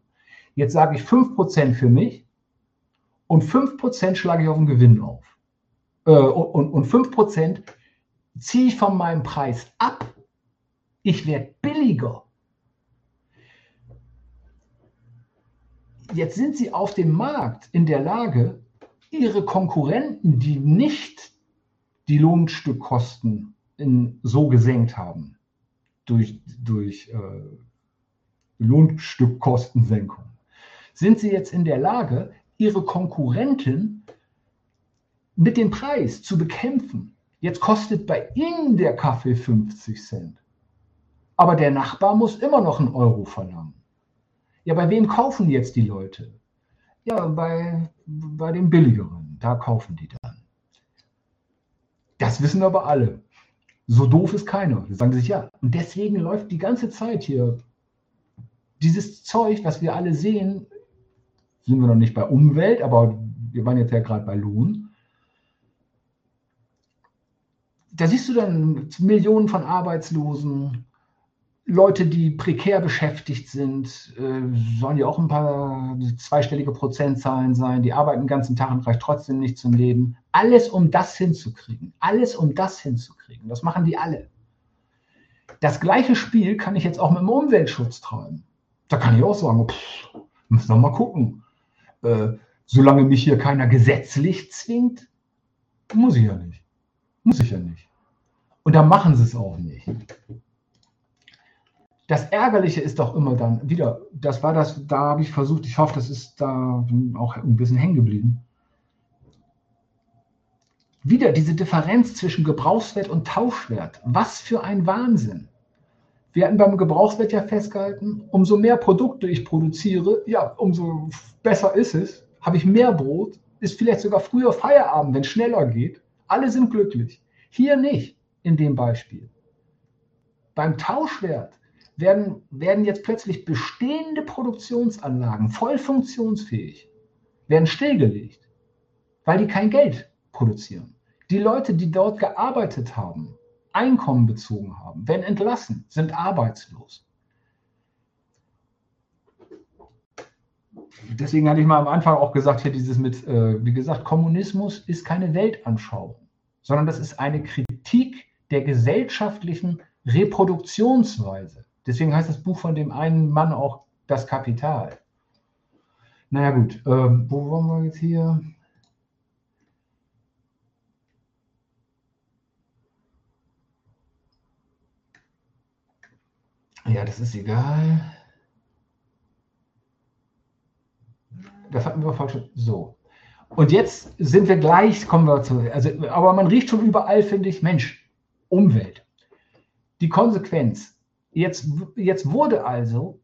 jetzt sage ich 5% für mich und 5% schlage ich auf den Gewinn auf. Äh, und, und 5% ziehe ich von meinem Preis ab. Ich werde billiger. Jetzt sind sie auf dem Markt in der Lage, ihre Konkurrenten, die nicht die Lohnstückkosten in, so gesenkt haben, durch, durch äh, Lohnstückkostensenkung, sind sie jetzt in der Lage, ihre Konkurrenten mit dem Preis zu bekämpfen. Jetzt kostet bei ihnen der Kaffee 50 Cent. Aber der Nachbar muss immer noch einen Euro verlangen. Ja, bei wem kaufen jetzt die Leute? Ja, bei, bei den billigeren. Da kaufen die dann. Das wissen aber alle. So doof ist keiner. Die sagen sich ja. Und deswegen läuft die ganze Zeit hier dieses Zeug, was wir alle sehen, sind wir noch nicht bei Umwelt, aber wir waren jetzt ja gerade bei Lohn. Da siehst du dann Millionen von Arbeitslosen, Leute, die prekär beschäftigt sind, äh, sollen ja auch ein paar zweistellige Prozentzahlen sein. Die arbeiten den ganzen Tag und reicht trotzdem nicht zum Leben. Alles, um das hinzukriegen. Alles, um das hinzukriegen. Das machen die alle. Das gleiche Spiel kann ich jetzt auch mit dem Umweltschutz treiben. Da kann ich auch sagen, pff, müssen wir mal gucken. Äh, solange mich hier keiner gesetzlich zwingt, muss ich ja nicht. Muss ich ja nicht. Und dann machen sie es auch nicht das Ärgerliche ist doch immer dann wieder, das war das, da habe ich versucht, ich hoffe, das ist da auch ein bisschen hängen geblieben. Wieder diese Differenz zwischen Gebrauchswert und Tauschwert. Was für ein Wahnsinn. Wir hatten beim Gebrauchswert ja festgehalten, umso mehr Produkte ich produziere, ja, umso besser ist es. Habe ich mehr Brot, ist vielleicht sogar früher Feierabend, wenn es schneller geht. Alle sind glücklich. Hier nicht in dem Beispiel. Beim Tauschwert werden, werden jetzt plötzlich bestehende Produktionsanlagen voll funktionsfähig, werden stillgelegt, weil die kein Geld produzieren. Die Leute, die dort gearbeitet haben, Einkommen bezogen haben, werden entlassen, sind arbeitslos. Deswegen hatte ich mal am Anfang auch gesagt, hier dieses mit, äh, wie gesagt, Kommunismus ist keine Weltanschauung, sondern das ist eine Kritik der gesellschaftlichen Reproduktionsweise. Deswegen heißt das Buch von dem einen Mann auch das Kapital. Naja gut, ähm, wo wollen wir jetzt hier? Ja, das ist egal. Das hatten wir falsch. So. Und jetzt sind wir gleich, kommen wir zu. Also, aber man riecht schon überall, finde ich, Mensch, Umwelt. Die Konsequenz. Jetzt, jetzt wurde also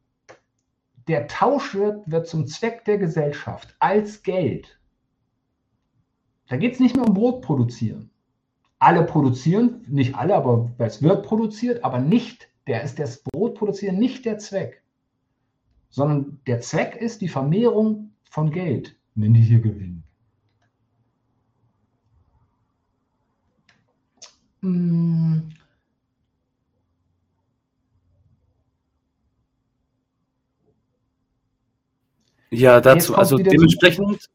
der Tauschwert wird zum Zweck der Gesellschaft als Geld. Da geht es nicht mehr um Brot produzieren. Alle produzieren, nicht alle, aber es wird produziert, aber nicht, der ist das Brot produzieren nicht der Zweck, sondern der Zweck ist die Vermehrung von Geld. Nennen die hier Gewinn. Hm. Ja, dazu, also dementsprechend,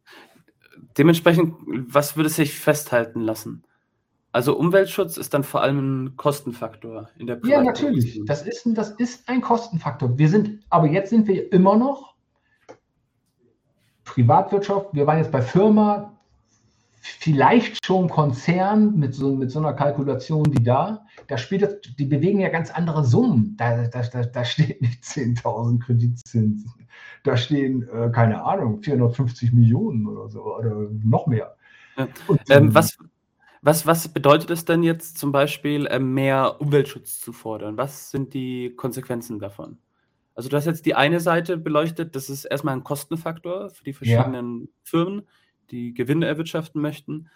dementsprechend, was würde sich festhalten lassen? Also Umweltschutz ist dann vor allem ein Kostenfaktor in der Ja, natürlich. Das ist, das ist ein Kostenfaktor. Wir sind, aber jetzt sind wir immer noch Privatwirtschaft. Wir waren jetzt bei Firma, vielleicht schon Konzern mit so, mit so einer Kalkulation wie da, da spielt das, die bewegen ja ganz andere Summen. Da, da, da, da steht nicht 10.000 Kreditzinsen. Da stehen, äh, keine Ahnung, 450 Millionen oder so oder noch mehr. Ja. Und, ähm, was, was, was bedeutet es denn jetzt zum Beispiel, äh, mehr Umweltschutz zu fordern? Was sind die Konsequenzen davon? Also du hast jetzt die eine Seite beleuchtet, das ist erstmal ein Kostenfaktor für die verschiedenen ja. Firmen die Gewinne erwirtschaften möchten.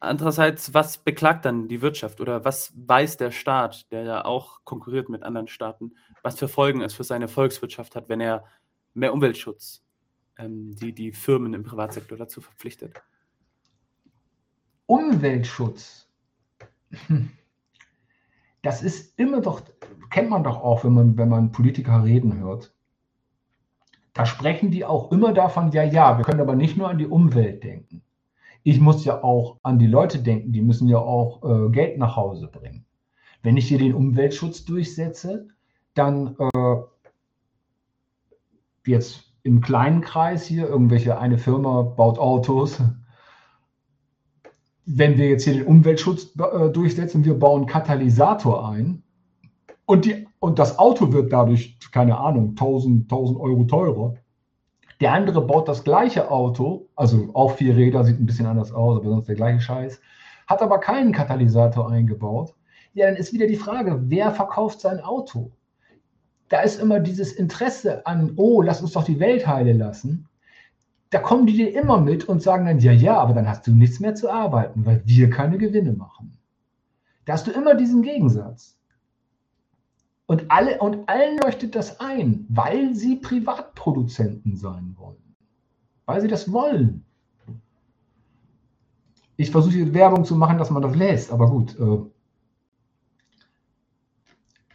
Andererseits, was beklagt dann die Wirtschaft oder was weiß der Staat, der ja auch konkurriert mit anderen Staaten, was für Folgen es für seine Volkswirtschaft hat, wenn er mehr Umweltschutz, ähm, die, die Firmen im Privatsektor dazu verpflichtet? Umweltschutz, das ist immer doch, kennt man doch auch, wenn man, wenn man Politiker reden hört da sprechen die auch immer davon, ja, ja, wir können aber nicht nur an die Umwelt denken. Ich muss ja auch an die Leute denken, die müssen ja auch äh, Geld nach Hause bringen. Wenn ich hier den Umweltschutz durchsetze, dann äh, jetzt im kleinen Kreis hier, irgendwelche, eine Firma baut Autos. Wenn wir jetzt hier den Umweltschutz äh, durchsetzen, wir bauen Katalysator ein und die und das Auto wird dadurch, keine Ahnung, 1000, 1000 Euro teurer. Der andere baut das gleiche Auto, also auch vier Räder, sieht ein bisschen anders aus, aber sonst der gleiche Scheiß, hat aber keinen Katalysator eingebaut. Ja, dann ist wieder die Frage, wer verkauft sein Auto? Da ist immer dieses Interesse an, oh, lass uns doch die Welt heilen lassen. Da kommen die dir immer mit und sagen dann, ja, ja, aber dann hast du nichts mehr zu arbeiten, weil wir keine Gewinne machen. Da hast du immer diesen Gegensatz. Und, alle, und allen leuchtet das ein, weil sie Privatproduzenten sein wollen. Weil sie das wollen. Ich versuche jetzt Werbung zu machen, dass man das lässt, aber gut. Äh,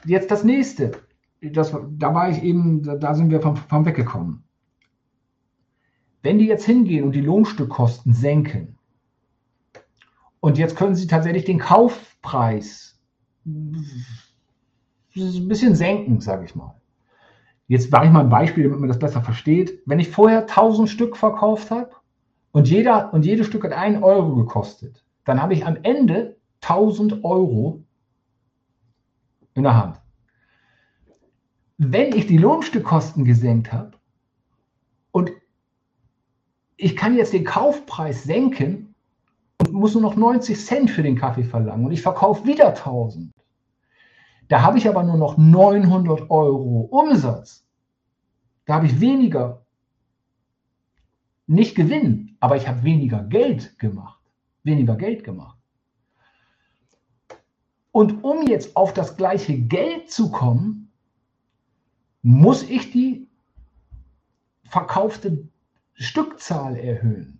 jetzt das nächste. Das, da war ich eben, da sind wir vom, vom weggekommen. Wenn die jetzt hingehen und die Lohnstückkosten senken, und jetzt können sie tatsächlich den Kaufpreis ein bisschen senken, sage ich mal. Jetzt mache ich mal ein Beispiel, damit man das besser versteht. Wenn ich vorher 1000 Stück verkauft habe und, jeder, und jedes Stück hat 1 Euro gekostet, dann habe ich am Ende 1000 Euro in der Hand. Wenn ich die Lohnstückkosten gesenkt habe und ich kann jetzt den Kaufpreis senken und muss nur noch 90 Cent für den Kaffee verlangen und ich verkaufe wieder 1000, da habe ich aber nur noch 900 Euro Umsatz. Da habe ich weniger, nicht Gewinn, aber ich habe weniger Geld gemacht. Weniger Geld gemacht. Und um jetzt auf das gleiche Geld zu kommen, muss ich die verkaufte Stückzahl erhöhen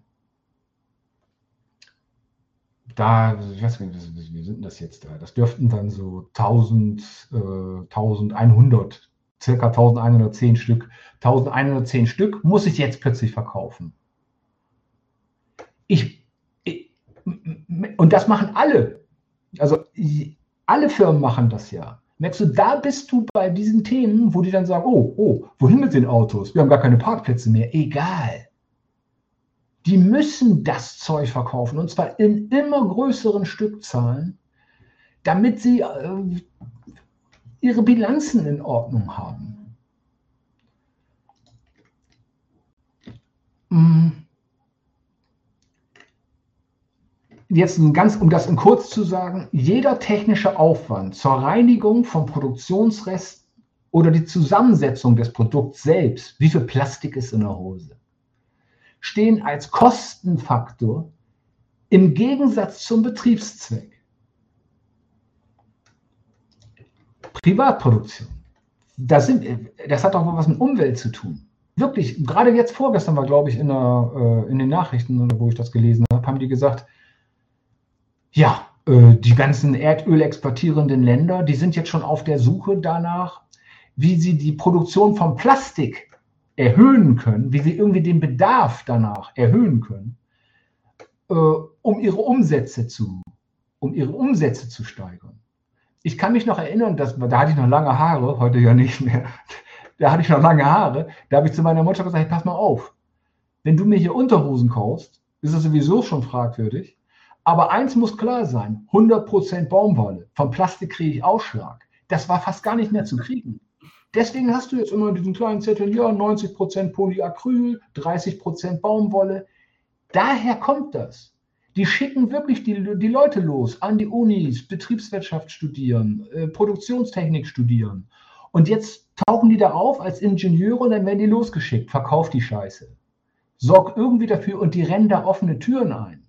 da, ich weiß nicht, wie sind das jetzt da? Das dürften dann so 1000, äh, 1100 circa 1110 Stück. 1110 Stück muss ich jetzt plötzlich verkaufen. Ich, ich und das machen alle. Also alle Firmen machen das ja. Merkst du, da bist du bei diesen Themen, wo die dann sagen, oh, oh, wohin mit den Autos? Wir haben gar keine Parkplätze mehr. Egal. Die müssen das Zeug verkaufen und zwar in immer größeren Stückzahlen, damit sie äh, ihre Bilanzen in Ordnung haben. Hm. Jetzt ganz, um das in kurz zu sagen, jeder technische Aufwand zur Reinigung von Produktionsresten oder die Zusammensetzung des Produkts selbst, wie viel Plastik ist in der Hose, stehen als Kostenfaktor im Gegensatz zum Betriebszweck. Privatproduktion. Das, sind, das hat auch was mit Umwelt zu tun. Wirklich, gerade jetzt vorgestern war, glaube ich, in, der, äh, in den Nachrichten, wo ich das gelesen habe, haben die gesagt, ja, äh, die ganzen Erdöl exportierenden Länder, die sind jetzt schon auf der Suche danach, wie sie die Produktion von Plastik erhöhen können, wie sie irgendwie den Bedarf danach erhöhen können, äh, um ihre Umsätze zu, um ihre Umsätze zu steigern. Ich kann mich noch erinnern, dass, da hatte ich noch lange Haare, heute ja nicht mehr. Da hatte ich noch lange Haare. Da habe ich zu meiner Mutter gesagt, hey, pass mal auf. Wenn du mir hier Unterhosen kaufst, ist das sowieso schon fragwürdig. Aber eins muss klar sein: 100% Baumwolle. Vom Plastik kriege ich Ausschlag. Das war fast gar nicht mehr zu kriegen. Deswegen hast du jetzt immer diesen kleinen Zettel, ja, 90% Polyacryl, 30% Baumwolle. Daher kommt das. Die schicken wirklich die, die Leute los an die Unis, Betriebswirtschaft studieren, äh, Produktionstechnik studieren. Und jetzt tauchen die da auf als Ingenieure und dann werden die losgeschickt. Verkauf die Scheiße. Sorg irgendwie dafür und die rennen da offene Türen ein.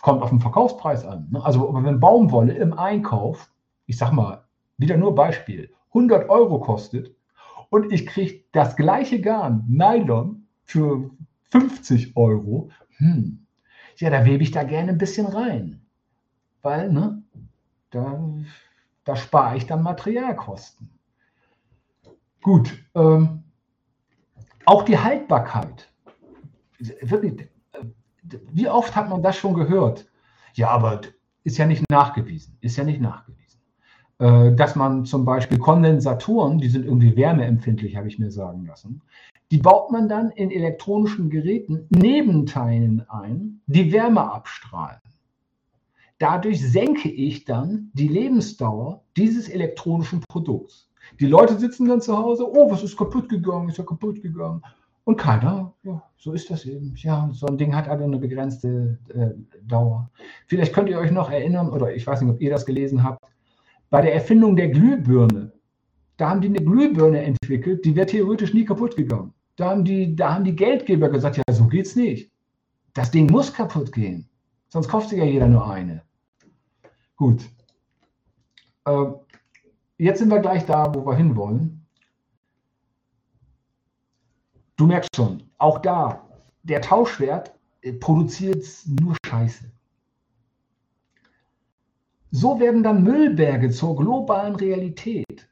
Kommt auf den Verkaufspreis an. Ne? Also wenn Baumwolle im Einkauf, ich sag mal, wieder nur Beispiel, 100 Euro kostet und ich kriege das gleiche Garn, Nylon, für 50 Euro, hm, ja, da webe ich da gerne ein bisschen rein. Weil, ne, da, da spare ich dann Materialkosten. Gut, ähm, auch die Haltbarkeit. Wirklich, wie oft hat man das schon gehört? Ja, aber ist ja nicht nachgewiesen. Ist ja nicht nachgewiesen. Äh, dass man zum Beispiel Kondensatoren, die sind irgendwie wärmeempfindlich, habe ich mir sagen lassen, die baut man dann in elektronischen Geräten Nebenteilen ein, die Wärme abstrahlen. Dadurch senke ich dann die Lebensdauer dieses elektronischen Produkts. Die Leute sitzen dann zu Hause, oh, was ist kaputt gegangen, ist ja kaputt gegangen. Und keiner, ja, so ist das eben. Ja, so ein Ding hat aber eine begrenzte äh, Dauer. Vielleicht könnt ihr euch noch erinnern, oder ich weiß nicht, ob ihr das gelesen habt, bei der Erfindung der Glühbirne, da haben die eine Glühbirne entwickelt, die wäre theoretisch nie kaputt gegangen. Da haben, die, da haben die Geldgeber gesagt, ja, so geht's nicht. Das Ding muss kaputt gehen. Sonst kauft sich ja jeder nur eine. Gut. Äh, jetzt sind wir gleich da, wo wir hinwollen. Du merkst schon, auch da, der Tauschwert äh, produziert nur Scheiße. So werden dann Müllberge zur globalen Realität.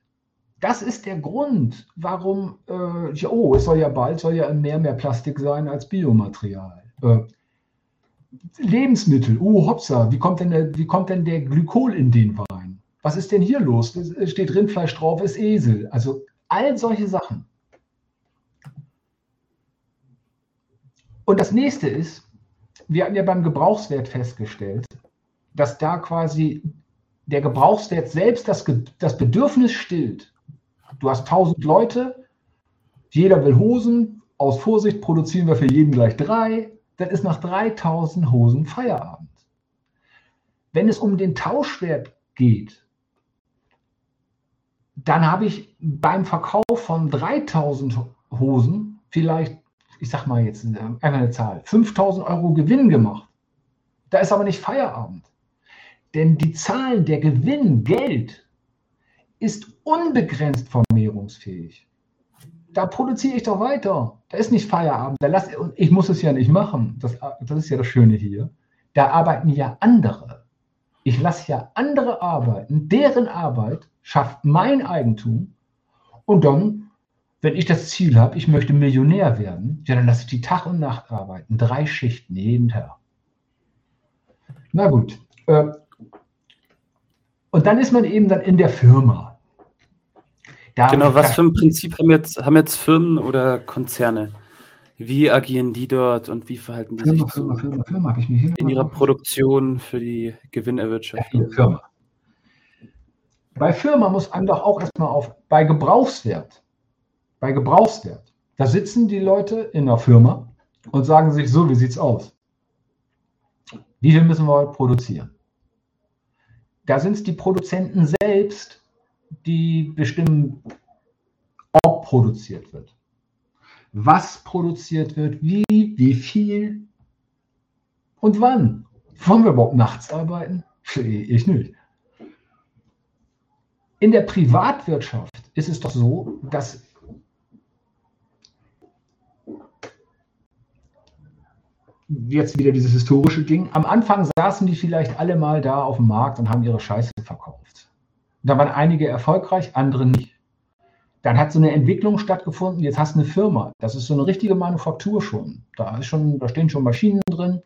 Das ist der Grund, warum, äh, oh, es soll ja bald, soll ja im Meer mehr Plastik sein als Biomaterial. Äh, Lebensmittel, oh, hopsa, wie kommt, denn der, wie kommt denn der Glykol in den Wein? Was ist denn hier los? Es steht Rindfleisch drauf, ist Esel. Also all solche Sachen. Und das nächste ist, wir hatten ja beim Gebrauchswert festgestellt, dass da quasi der Gebrauchswert selbst das, das Bedürfnis stillt. Du hast 1000 Leute, jeder will Hosen, aus Vorsicht produzieren wir für jeden gleich drei, dann ist nach 3000 Hosen Feierabend. Wenn es um den Tauschwert geht, dann habe ich beim Verkauf von 3000 Hosen vielleicht, ich sag mal jetzt einfach eine Zahl, 5000 Euro Gewinn gemacht. Da ist aber nicht Feierabend. Denn die Zahl der Gewinn, Geld, ist unbegrenzt vermehrungsfähig. Da produziere ich doch weiter. Da ist nicht Feierabend. Da lass, ich muss es ja nicht machen. Das, das ist ja das Schöne hier. Da arbeiten ja andere. Ich lasse ja andere arbeiten. Deren Arbeit schafft mein Eigentum. Und dann, wenn ich das Ziel habe, ich möchte Millionär werden, ja, dann lasse ich die Tag und Nacht arbeiten. Drei Schichten jeden Tag. Na gut. Äh, und dann ist man eben dann in der Firma. Da genau, was für ein Prinzip haben jetzt, haben jetzt Firmen oder Konzerne? Wie agieren die dort und wie verhalten die Firma, sich Firma, Firma, Firma, in ihrer Produktion für die Gewinnerwirtschaftung? Firma. Bei Firma muss einem doch auch erstmal auf, bei Gebrauchswert, bei Gebrauchswert, da sitzen die Leute in der Firma und sagen sich, so, wie sieht es aus? Wie viel müssen wir heute produzieren? Da sind es die Produzenten selbst, die bestimmen, ob produziert wird. Was produziert wird, wie, wie viel und wann. Wollen wir überhaupt nachts arbeiten? Ich nicht. In der Privatwirtschaft ist es doch so, dass jetzt wieder dieses historische Ding. Am Anfang saßen die vielleicht alle mal da auf dem Markt und haben ihre Scheiße verkauft. Da waren einige erfolgreich, andere nicht. Dann hat so eine Entwicklung stattgefunden. Jetzt hast du eine Firma. Das ist so eine richtige Manufaktur schon. Da, ist schon, da stehen schon Maschinen drin.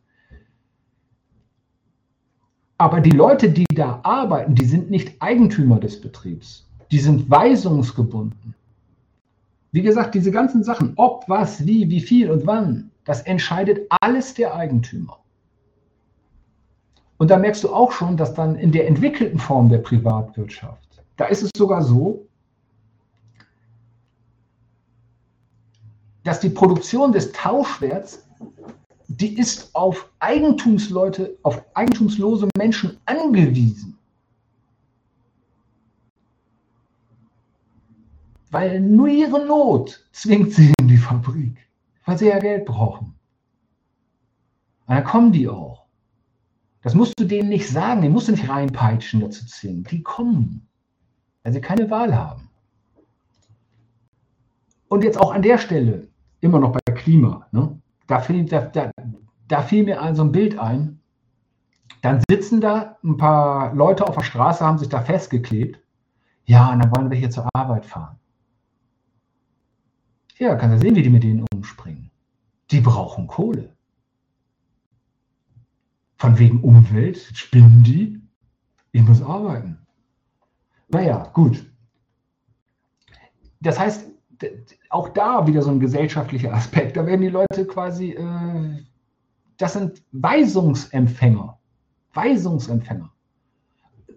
Aber die Leute, die da arbeiten, die sind nicht Eigentümer des Betriebs. Die sind weisungsgebunden. Wie gesagt, diese ganzen Sachen, ob, was, wie, wie viel und wann, das entscheidet alles der Eigentümer. Und da merkst du auch schon, dass dann in der entwickelten Form der Privatwirtschaft, da ist es sogar so, dass die Produktion des Tauschwerts die ist auf Eigentumsleute, auf eigentumslose Menschen angewiesen. Weil nur ihre Not zwingt sie in die Fabrik, weil sie ja Geld brauchen. Und dann kommen die auch. Das musst du denen nicht sagen, die musst du nicht reinpeitschen dazu zwingen. Die kommen, weil sie keine Wahl haben. Und jetzt auch an der Stelle, immer noch bei Klima. Ne? da fiel, da, da, da fiel mir ein, so ein Bild ein. Dann sitzen da ein paar Leute auf der Straße, haben sich da festgeklebt. Ja, und dann wollen wir hier zur Arbeit fahren. Ja, kannst du sehen, wie die mit denen umspringen. Die brauchen Kohle. Von wegen Umwelt spinnen die. Ich muss arbeiten. Naja, gut. Das heißt, auch da wieder so ein gesellschaftlicher Aspekt. Da werden die Leute quasi, äh, das sind Weisungsempfänger. Weisungsempfänger.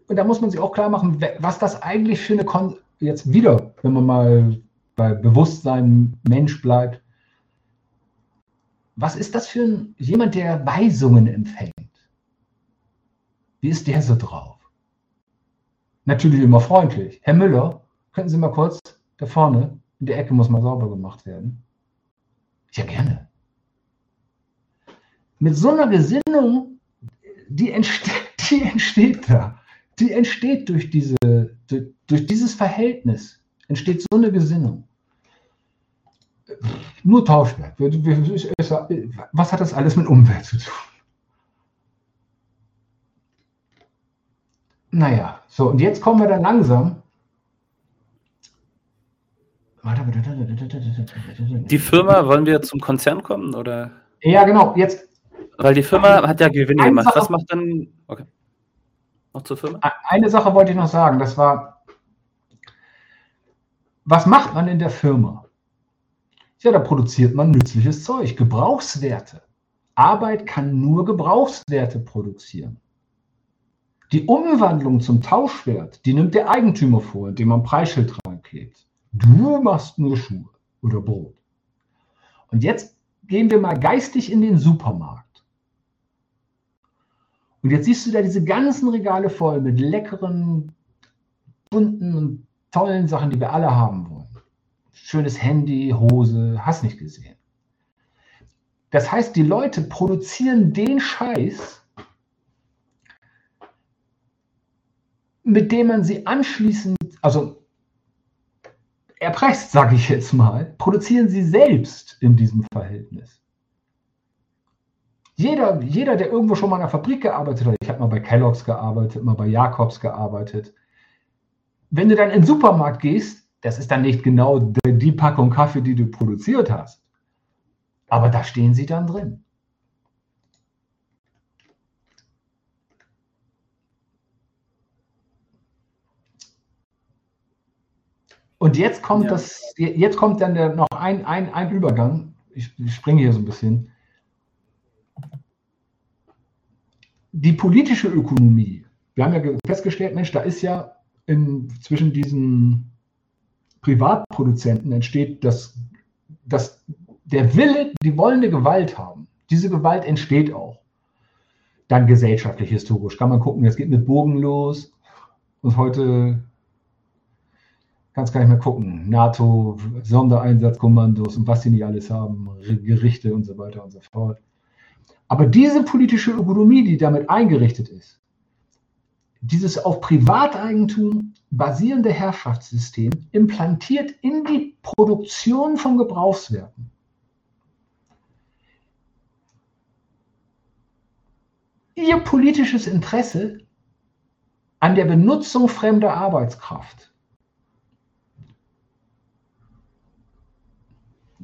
Und da muss man sich auch klar machen, was das eigentlich für eine, Kon jetzt wieder, wenn man mal bei Bewusstsein Mensch bleibt, was ist das für ein, jemand, der Weisungen empfängt? Wie ist der so drauf? Natürlich immer freundlich. Herr Müller, könnten Sie mal kurz da vorne in der Ecke muss mal sauber gemacht werden. Ja, gerne. Mit so einer Gesinnung, die entsteht, die entsteht da. Die entsteht durch, diese, durch, durch dieses Verhältnis, entsteht so eine Gesinnung. Nur Tauschwerk. Was hat das alles mit Umwelt zu tun? Naja, so, und jetzt kommen wir dann langsam die Firma, wollen wir zum Konzern kommen? Oder? Ja, genau. Jetzt. Weil die Firma hat ja Gewinne gemacht. Sache, Was macht dann. Okay. Noch zur Firma? Eine Sache wollte ich noch sagen. Das war. Was macht man in der Firma? Ja, da produziert man nützliches Zeug, Gebrauchswerte. Arbeit kann nur Gebrauchswerte produzieren. Die Umwandlung zum Tauschwert, die nimmt der Eigentümer vor, indem man Preisschild dran klebt. Du machst nur Schuhe oder Brot. Und jetzt gehen wir mal geistig in den Supermarkt. Und jetzt siehst du da diese ganzen Regale voll mit leckeren, bunten und tollen Sachen, die wir alle haben. Schönes Handy, Hose, hast nicht gesehen. Das heißt, die Leute produzieren den Scheiß, mit dem man sie anschließend, also erpresst, sage ich jetzt mal, produzieren sie selbst in diesem Verhältnis. Jeder, jeder, der irgendwo schon mal in einer Fabrik gearbeitet hat, ich habe mal bei Kellogg's gearbeitet, mal bei Jacobs gearbeitet, wenn du dann in den Supermarkt gehst, Das ist dann nicht genau die Packung Kaffee, die du produziert hast. Aber da stehen sie dann drin. Und jetzt kommt ja. das, jetzt kommt dann der, noch ein, ein, ein Übergang. Ich, ich springe hier so ein bisschen. Die politische Ökonomie. Wir haben ja festgestellt, Mensch, da ist ja in, zwischen diesen Privatproduzenten entsteht das, das, der Wille, die wollen eine Gewalt haben. Diese Gewalt entsteht auch. Dann gesellschaftlich, historisch. Kann man gucken, es geht mit Burgen los. Und heute kannst gar nicht mehr gucken. NATO, Sondereinsatzkommandos und was sie nicht alles haben, Gerichte und so weiter und so fort. Aber diese politische Ökonomie, die damit eingerichtet ist, dieses auf Privateigentum basierende Herrschaftssystem implantiert in die Produktion von Gebrauchswerten ihr politisches Interesse an der Benutzung fremder Arbeitskraft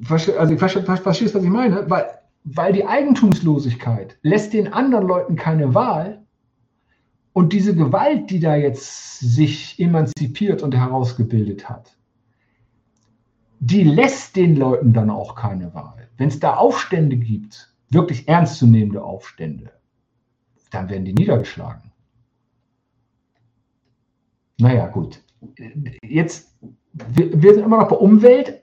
also ich verstehe, verstehst, was ich meine? Weil, weil die Eigentumslosigkeit lässt den anderen Leuten keine Wahl und diese Gewalt, die da jetzt sich emanzipiert und herausgebildet hat, die lässt den Leuten dann auch keine Wahl. Wenn es da Aufstände gibt, wirklich ernstzunehmende Aufstände, dann werden die niedergeschlagen. Naja, gut. Jetzt, wir, wir sind immer noch bei Umwelt,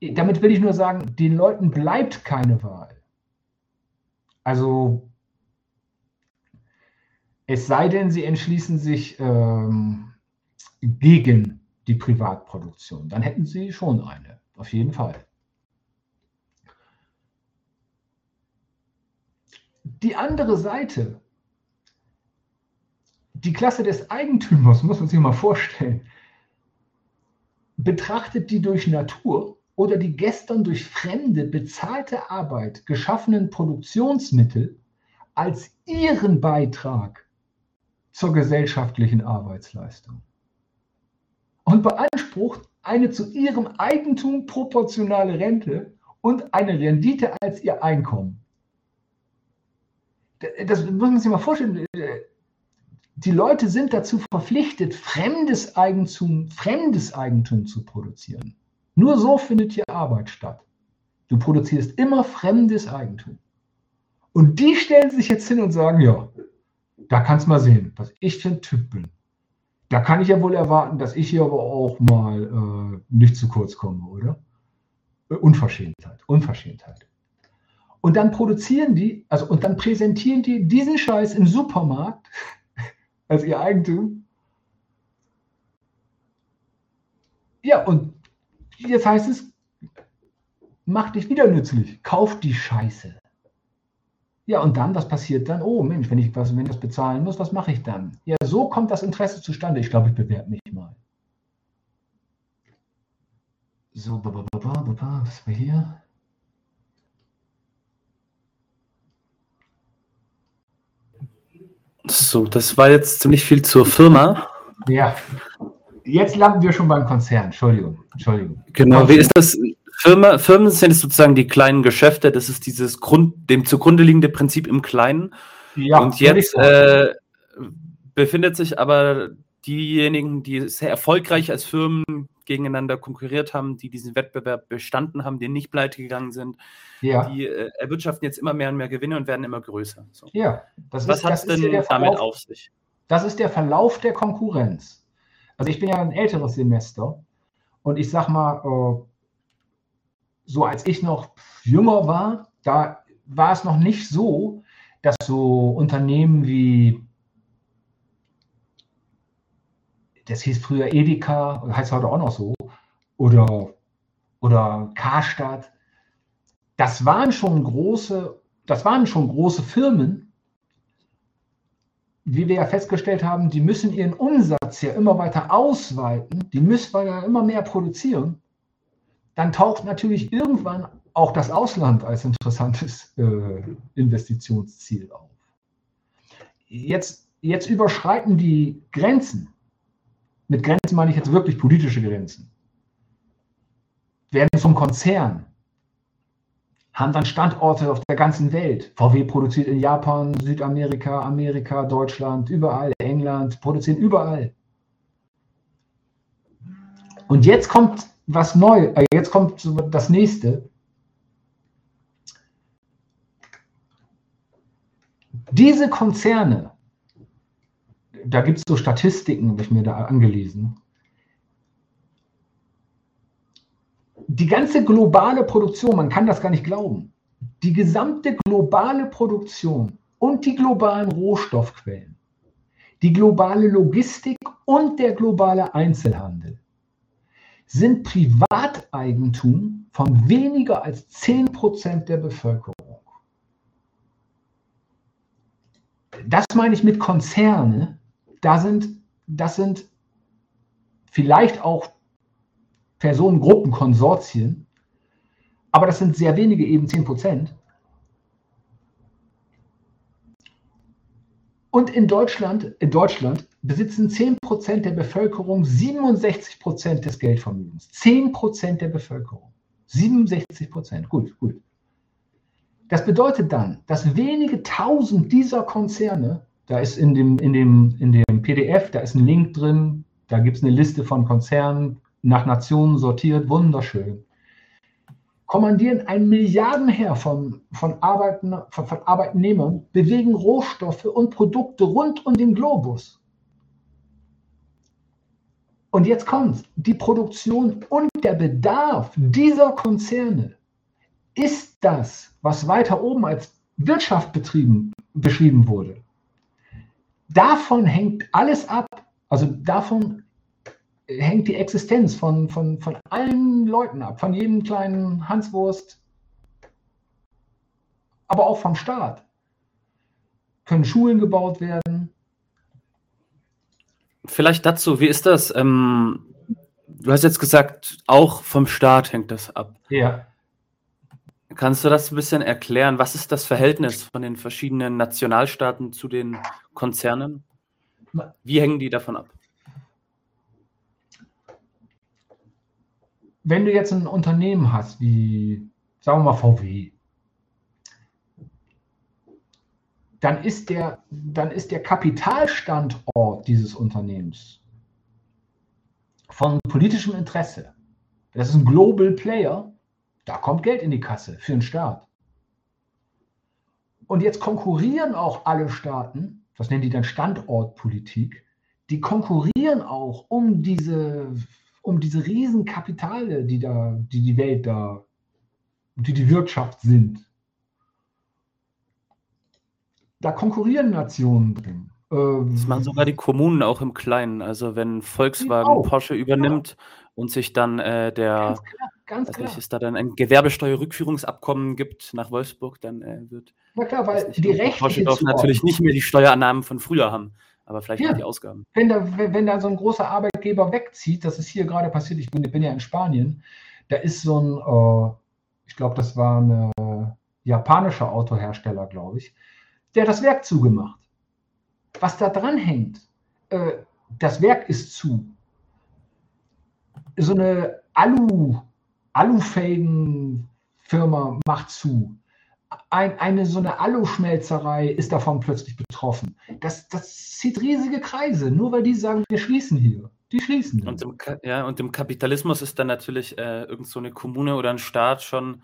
damit will ich nur sagen, den Leuten bleibt keine Wahl. Also es sei denn, sie entschließen sich ähm, gegen die Privatproduktion. Dann hätten sie schon eine, auf jeden Fall. Die andere Seite, die Klasse des Eigentümers, muss man sich mal vorstellen, betrachtet die durch Natur oder die gestern durch Fremde bezahlte Arbeit geschaffenen Produktionsmittel als ihren Beitrag zur gesellschaftlichen Arbeitsleistung und beansprucht eine zu ihrem Eigentum proportionale Rente und eine Rendite als ihr Einkommen. Das muss man sich mal vorstellen. Die Leute sind dazu verpflichtet, fremdes Eigentum, fremdes Eigentum zu produzieren. Nur so findet hier Arbeit statt. Du produzierst immer fremdes Eigentum. Und die stellen sich jetzt hin und sagen, ja, da kannst du mal sehen, was ich für ein Typ bin. Da kann ich ja wohl erwarten, dass ich hier aber auch mal äh, nicht zu kurz komme, oder? Äh, Unverschämtheit, Unverschämtheit. Und dann produzieren die, also und dann präsentieren die diesen Scheiß im Supermarkt als ihr Eigentum. Ja, und Jetzt heißt es, mach dich wieder nützlich, kauf die Scheiße. Ja, und dann, was passiert dann? Oh Mensch, wenn ich, was, wenn ich das bezahlen muss, was mache ich dann? Ja, so kommt das Interesse zustande. Ich glaube, ich bewerbe mich mal. So, was war hier? So, das war jetzt ziemlich viel zur Firma. Ja jetzt landen wir schon beim Konzern. Entschuldigung. Entschuldigung. Genau, wie ist das? Firma, Firmen sind sozusagen die kleinen Geschäfte. Das ist dieses Grund, dem zugrunde liegende Prinzip im Kleinen. Ja, und jetzt äh, befindet sich aber diejenigen, die sehr erfolgreich als Firmen gegeneinander konkurriert haben, die diesen Wettbewerb bestanden haben, die nicht pleite gegangen sind, ja. die äh, erwirtschaften jetzt immer mehr und mehr Gewinne und werden immer größer. So. Ja, was hat es denn ja damit auf sich? Das ist der Verlauf der Konkurrenz. Also ich bin ja ein älteres Semester und ich sag mal, äh, so als ich noch jünger war, da war es noch nicht so, dass so Unternehmen wie, das hieß früher Edeka, heißt heute auch noch so, oder, oder Karstadt, das waren schon große, das waren schon große Firmen, wie wir ja festgestellt haben, die müssen ihren Umsatz ja immer weiter ausweiten, die müssen ja immer mehr produzieren, dann taucht natürlich irgendwann auch das Ausland als interessantes äh, Investitionsziel auf. Jetzt, jetzt überschreiten die Grenzen. Mit Grenzen meine ich jetzt wirklich politische Grenzen. werden zum Konzern, haben dann Standorte auf der ganzen Welt. VW produziert in Japan, Südamerika, Amerika, Deutschland, überall, England, produzieren überall. Und jetzt kommt was neu, äh, jetzt kommt das nächste. Diese Konzerne, da gibt es so Statistiken, habe ich mir da angelesen. Die ganze globale Produktion, man kann das gar nicht glauben, die gesamte globale Produktion und die globalen Rohstoffquellen, die globale Logistik und der globale Einzelhandel sind Privateigentum von weniger als 10% der Bevölkerung. Das meine ich mit Konzerne. Da sind, das sind vielleicht auch Personengruppen, Konsortien, aber das sind sehr wenige, eben 10%. Und in Deutschland, in Deutschland besitzen 10% der Bevölkerung 67% des Geldvermögens. 10% der Bevölkerung. 67%. Gut, gut. Das bedeutet dann, dass wenige tausend dieser Konzerne, da ist in dem, in dem, in dem PDF, da ist ein Link drin, da gibt es eine Liste von Konzernen, nach Nationen sortiert, wunderschön kommandieren ein Milliardenheer von, von, Arbeiten, von, von Arbeitnehmern, bewegen Rohstoffe und Produkte rund um den Globus. Und jetzt kommt die Produktion und der Bedarf dieser Konzerne ist das, was weiter oben als Wirtschaft betrieben, beschrieben wurde. Davon hängt alles ab. Also davon hängt die Existenz von, von, von allen Leuten ab, von jedem kleinen Hanswurst, aber auch vom Staat. Können Schulen gebaut werden? Vielleicht dazu, wie ist das? Ähm, du hast jetzt gesagt, auch vom Staat hängt das ab. Ja. Kannst du das ein bisschen erklären? Was ist das Verhältnis von den verschiedenen Nationalstaaten zu den Konzernen? Wie hängen die davon ab? wenn du jetzt ein Unternehmen hast, wie, sagen wir mal, VW, dann ist der, dann ist der Kapitalstandort dieses Unternehmens von politischem Interesse. Das ist ein Global Player, da kommt Geld in die Kasse für den Staat. Und jetzt konkurrieren auch alle Staaten, das nennen die dann Standortpolitik, die konkurrieren auch um diese um diese riesen Kapitale, die da, die die Welt da, die die Wirtschaft sind. Da konkurrieren Nationen drin. Das machen sogar die Kommunen auch im Kleinen. Also wenn Volkswagen genau. Porsche übernimmt ja. und sich dann äh, der, ganz klar, ganz klar. Nicht, es da dann ein Gewerbesteuerrückführungsabkommen gibt nach Wolfsburg, dann äh, wird Na klar, weil die Rechte Porsche darf natürlich nicht mehr die Steuerannahmen von früher haben aber vielleicht ja. die Ausgaben. Wenn da, wenn da so ein großer Arbeitgeber wegzieht, das ist hier gerade passiert, ich bin, bin ja in Spanien, da ist so ein, äh, ich glaube, das war ein japanischer Autohersteller, glaube ich, der hat das Werk zugemacht. Was da dran hängt, äh, das Werk ist zu. So eine Alu, Alufelgen Firma macht zu ein, eine so eine Aluschmelzerei ist davon plötzlich betroffen. Das, das zieht riesige Kreise, nur weil die sagen, wir schließen hier. Die schließen. Und im, ja, und im Kapitalismus ist dann natürlich äh, irgend so eine Kommune oder ein Staat schon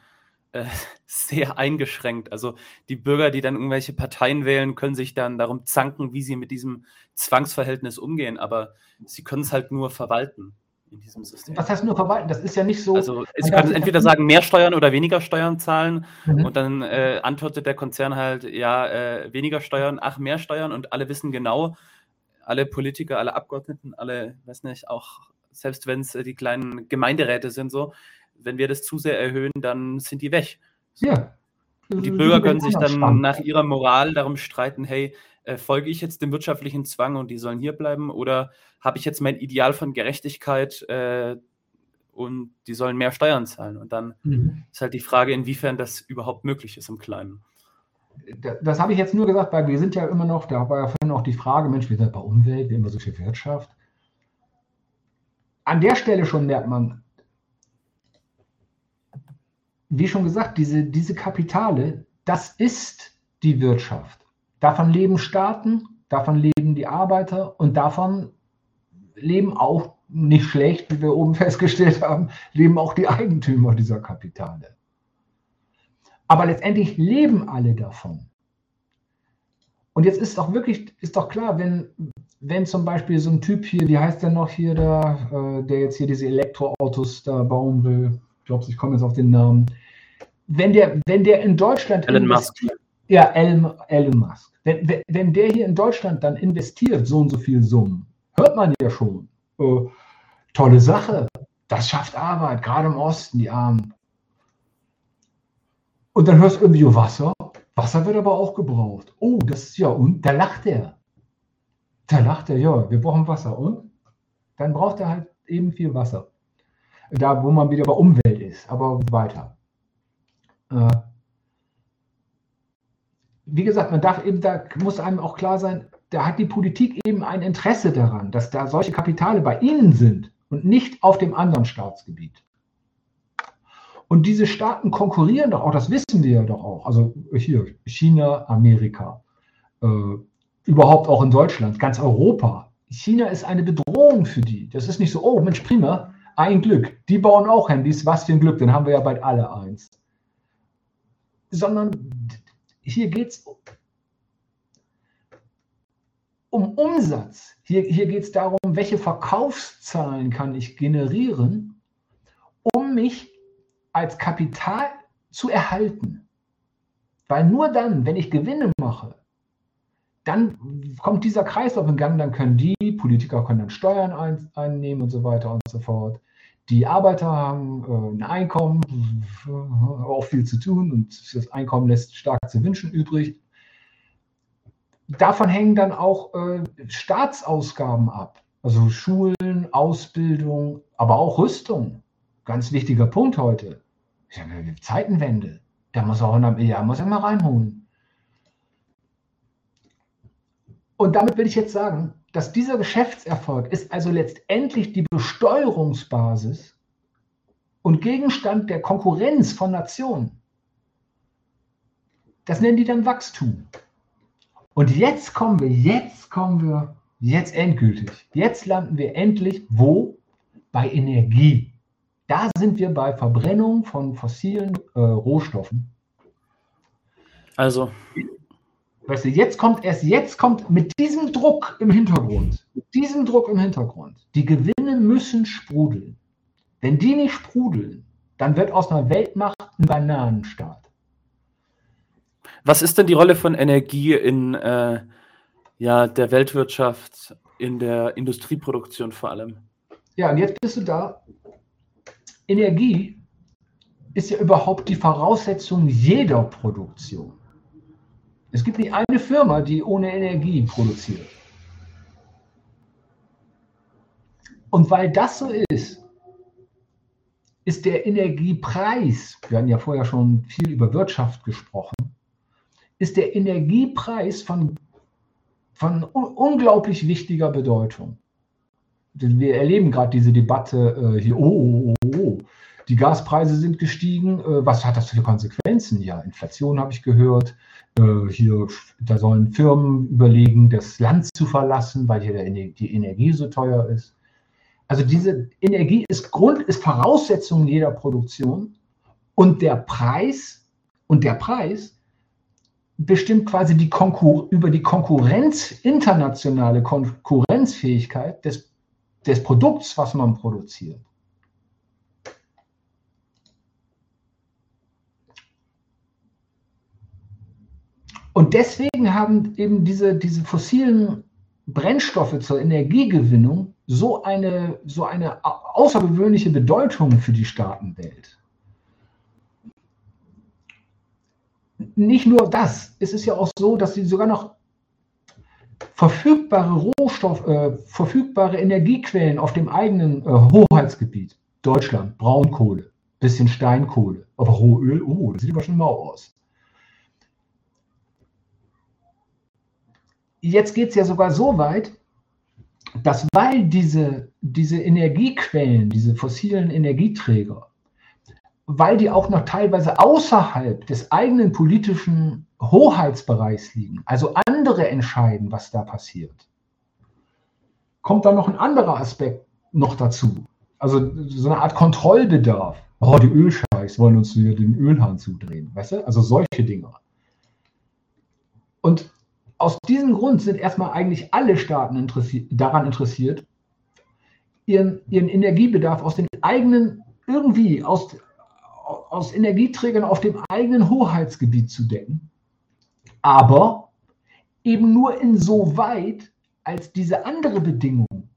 äh, sehr eingeschränkt. Also die Bürger, die dann irgendwelche Parteien wählen, können sich dann darum zanken, wie sie mit diesem Zwangsverhältnis umgehen, aber sie können es halt nur verwalten in diesem System. Was heißt nur verwalten? Das ist ja nicht so. Also Sie können entweder sagen, mehr Steuern oder weniger Steuern zahlen mhm. und dann äh, antwortet der Konzern halt, ja, äh, weniger Steuern, ach, mehr Steuern und alle wissen genau, alle Politiker, alle Abgeordneten, alle, weiß nicht, auch selbst wenn es äh, die kleinen Gemeinderäte sind, so, wenn wir das zu sehr erhöhen, dann sind die weg. Ja. Und die Bürger können sich dann nach ihrer Moral darum streiten, hey, äh, folge ich jetzt dem wirtschaftlichen Zwang und die sollen hier bleiben oder habe ich jetzt mein Ideal von Gerechtigkeit äh, und die sollen mehr Steuern zahlen? Und dann mhm. ist halt die Frage, inwiefern das überhaupt möglich ist im Kleinen. Das, das habe ich jetzt nur gesagt, weil wir sind ja immer noch, da war ja vorhin auch die Frage, Mensch, wir sind bei Umwelt, wir haben so viel Wirtschaft. An der Stelle schon merkt man, wie schon gesagt, diese, diese Kapitale, das ist die Wirtschaft. Davon leben Staaten, davon leben die Arbeiter und davon leben auch nicht schlecht, wie wir oben festgestellt haben, leben auch die Eigentümer dieser Kapitale. Aber letztendlich leben alle davon. Und jetzt ist doch wirklich, ist doch klar, wenn, wenn zum Beispiel so ein Typ hier, wie heißt der noch hier, da, äh, der jetzt hier diese Elektroautos da bauen will, ich glaube, ich komme jetzt auf den Namen, wenn der, wenn der in Deutschland Elon Musk. Ja, Elon, Elon Musk. Wenn, wenn der hier in Deutschland dann investiert, so und so viel Summen, hört man ja schon. Äh, tolle Sache. Das schafft Arbeit, gerade im Osten, die Armen. Und dann hörst du irgendwie Wasser. Wasser wird aber auch gebraucht. Oh, das ist ja, und da lacht er. Da lacht er, ja, wir brauchen Wasser. Und dann braucht er halt eben viel Wasser. Da, wo man wieder bei Umwelt ist, aber weiter. Äh, wie gesagt, man darf eben, da muss einem auch klar sein, da hat die Politik eben ein Interesse daran, dass da solche Kapitale bei ihnen sind und nicht auf dem anderen Staatsgebiet. Und diese Staaten konkurrieren doch auch, das wissen wir ja doch auch. Also hier China, Amerika, äh, überhaupt auch in Deutschland, ganz Europa. China ist eine Bedrohung für die. Das ist nicht so, oh Mensch, prima, ein Glück. Die bauen auch Handys, was für ein Glück, dann haben wir ja bald alle eins. Sondern hier geht es um Umsatz. Hier, hier geht es darum, welche Verkaufszahlen kann ich generieren, um mich als Kapital zu erhalten. Weil nur dann, wenn ich Gewinne mache, dann kommt dieser Kreislauf in Gang, dann können die, Politiker können dann Steuern ein, einnehmen und so weiter und so fort. Die Arbeiter haben äh, ein Einkommen, auch viel zu tun und das Einkommen lässt stark zu wünschen übrig. Davon hängen dann auch äh, Staatsausgaben ab, also Schulen, Ausbildung, aber auch Rüstung. Ganz wichtiger Punkt heute. Zeitenwende. Da muss auch 100 Milliarden muss er mal reinholen. Und damit will ich jetzt sagen, dass dieser Geschäftserfolg ist also letztendlich die Besteuerungsbasis und Gegenstand der Konkurrenz von Nationen. Das nennen die dann Wachstum. Und jetzt kommen wir, jetzt kommen wir, jetzt endgültig. Jetzt landen wir endlich wo? Bei Energie. Da sind wir bei Verbrennung von fossilen äh, Rohstoffen. Also, Weißt du, jetzt kommt erst jetzt kommt mit diesem Druck im Hintergrund, mit diesem Druck im Hintergrund, die Gewinne müssen sprudeln. Wenn die nicht sprudeln, dann wird aus einer Weltmacht ein Bananenstaat. Was ist denn die Rolle von Energie in äh, ja, der Weltwirtschaft, in der Industrieproduktion vor allem? Ja, und jetzt bist du da. Energie ist ja überhaupt die Voraussetzung jeder Produktion. Es gibt nicht eine Firma, die ohne Energie produziert. Und weil das so ist, ist der Energiepreis, wir hatten ja vorher schon viel über Wirtschaft gesprochen, ist der Energiepreis von, von unglaublich wichtiger Bedeutung. Wir erleben gerade diese Debatte äh, hier, oh, oh, oh, oh, die Gaspreise sind gestiegen. Äh, was hat das für Konsequenzen? Ja, Inflation habe ich gehört. Äh, hier, da sollen Firmen überlegen, das Land zu verlassen, weil hier die Energie so teuer ist. Also diese Energie ist Grund, ist Voraussetzung jeder Produktion und der Preis und der Preis bestimmt quasi die Konkur über die Konkurrenz, internationale Konkurrenzfähigkeit des, des Produkts, was man produziert. Und deswegen haben eben diese, diese fossilen Brennstoffe zur Energiegewinnung so eine, so eine außergewöhnliche Bedeutung für die Staatenwelt. Nicht nur das, es ist ja auch so, dass sie sogar noch verfügbare Rohstoff, äh, verfügbare Energiequellen auf dem eigenen äh, Hoheitsgebiet, Deutschland, Braunkohle, bisschen Steinkohle, aber Rohöl, oh, das sieht aber schon mau aus. Jetzt geht es ja sogar so weit, dass weil diese, diese Energiequellen, diese fossilen Energieträger weil die auch noch teilweise außerhalb des eigenen politischen Hoheitsbereichs liegen, also andere entscheiden, was da passiert, kommt da noch ein anderer Aspekt noch dazu. Also so eine Art Kontrollbedarf. Oh, die Ölscheiß wollen uns wieder den Ölhahn zudrehen, weißt du? Also solche Dinge. Und aus diesem Grund sind erstmal eigentlich alle Staaten interessi daran interessiert, ihren, ihren Energiebedarf aus den eigenen, irgendwie aus, aus Energieträgern auf dem eigenen Hoheitsgebiet zu decken. Aber eben nur insoweit, als diese andere Bedingung,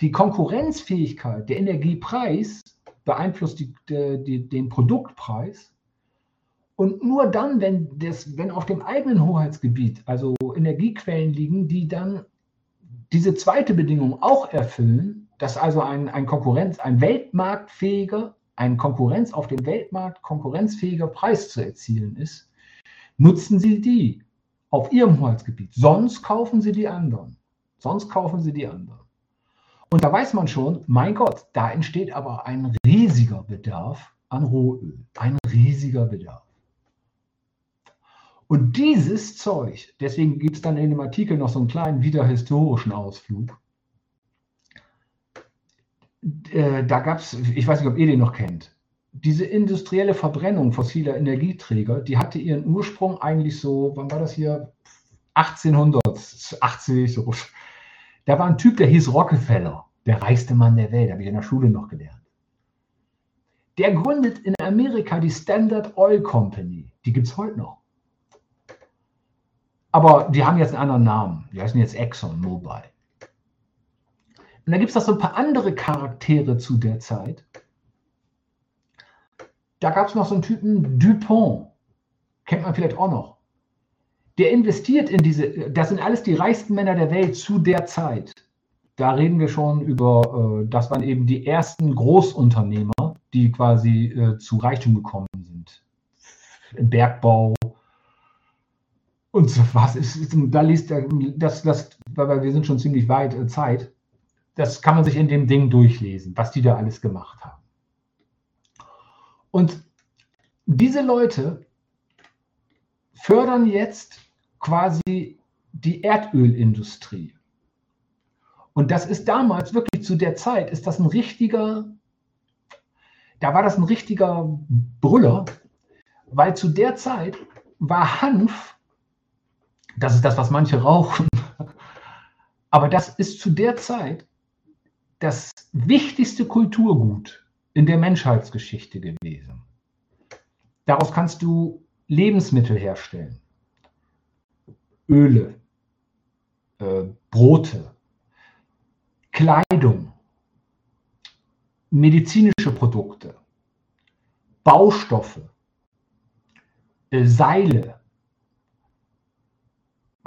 die Konkurrenzfähigkeit, der Energiepreis beeinflusst die, die, den Produktpreis. Und nur dann, wenn, das, wenn auf dem eigenen Hoheitsgebiet also Energiequellen liegen, die dann diese zweite Bedingung auch erfüllen, dass also ein, ein Konkurrenz, ein weltmarktfähiger, ein Konkurrenz auf dem Weltmarkt konkurrenzfähiger Preis zu erzielen ist, nutzen Sie die auf Ihrem Hoheitsgebiet. Sonst kaufen Sie die anderen. Sonst kaufen Sie die anderen. Und da weiß man schon, mein Gott, da entsteht aber ein riesiger Bedarf an Rohöl. Ein riesiger Bedarf. Und dieses Zeug, deswegen gibt es dann in dem Artikel noch so einen kleinen wiederhistorischen Ausflug, äh, da gab es, ich weiß nicht, ob ihr den noch kennt, diese industrielle Verbrennung fossiler Energieträger, die hatte ihren Ursprung eigentlich so, wann war das hier? 1880, so. Da war ein Typ, der hieß Rockefeller, der reichste Mann der Welt, habe ich in der Schule noch gelernt. Der gründet in Amerika die Standard Oil Company. Die gibt es heute noch. Aber die haben jetzt einen anderen Namen. Die heißen jetzt Exxon Mobil. Und da gibt es noch so ein paar andere Charaktere zu der Zeit. Da gab es noch so einen Typen Dupont, kennt man vielleicht auch noch. Der investiert in diese, das sind alles die reichsten Männer der Welt zu der Zeit. Da reden wir schon über, äh, das waren eben die ersten Großunternehmer, die quasi äh, zu Reichtum gekommen sind. Im Bergbau und so was. Ist, da liest er, das, das, weil wir sind schon ziemlich weit äh, Zeit das kann man sich in dem Ding durchlesen, was die da alles gemacht haben. Und diese Leute fördern jetzt quasi die Erdölindustrie. Und das ist damals wirklich zu der Zeit, ist das ein richtiger, da war das ein richtiger Brüller, weil zu der Zeit war Hanf, das ist das, was manche rauchen, aber das ist zu der Zeit das wichtigste Kulturgut in der Menschheitsgeschichte gewesen. Daraus kannst du Lebensmittel herstellen, Öle, äh, Brote, Kleidung, medizinische Produkte, Baustoffe, äh, Seile,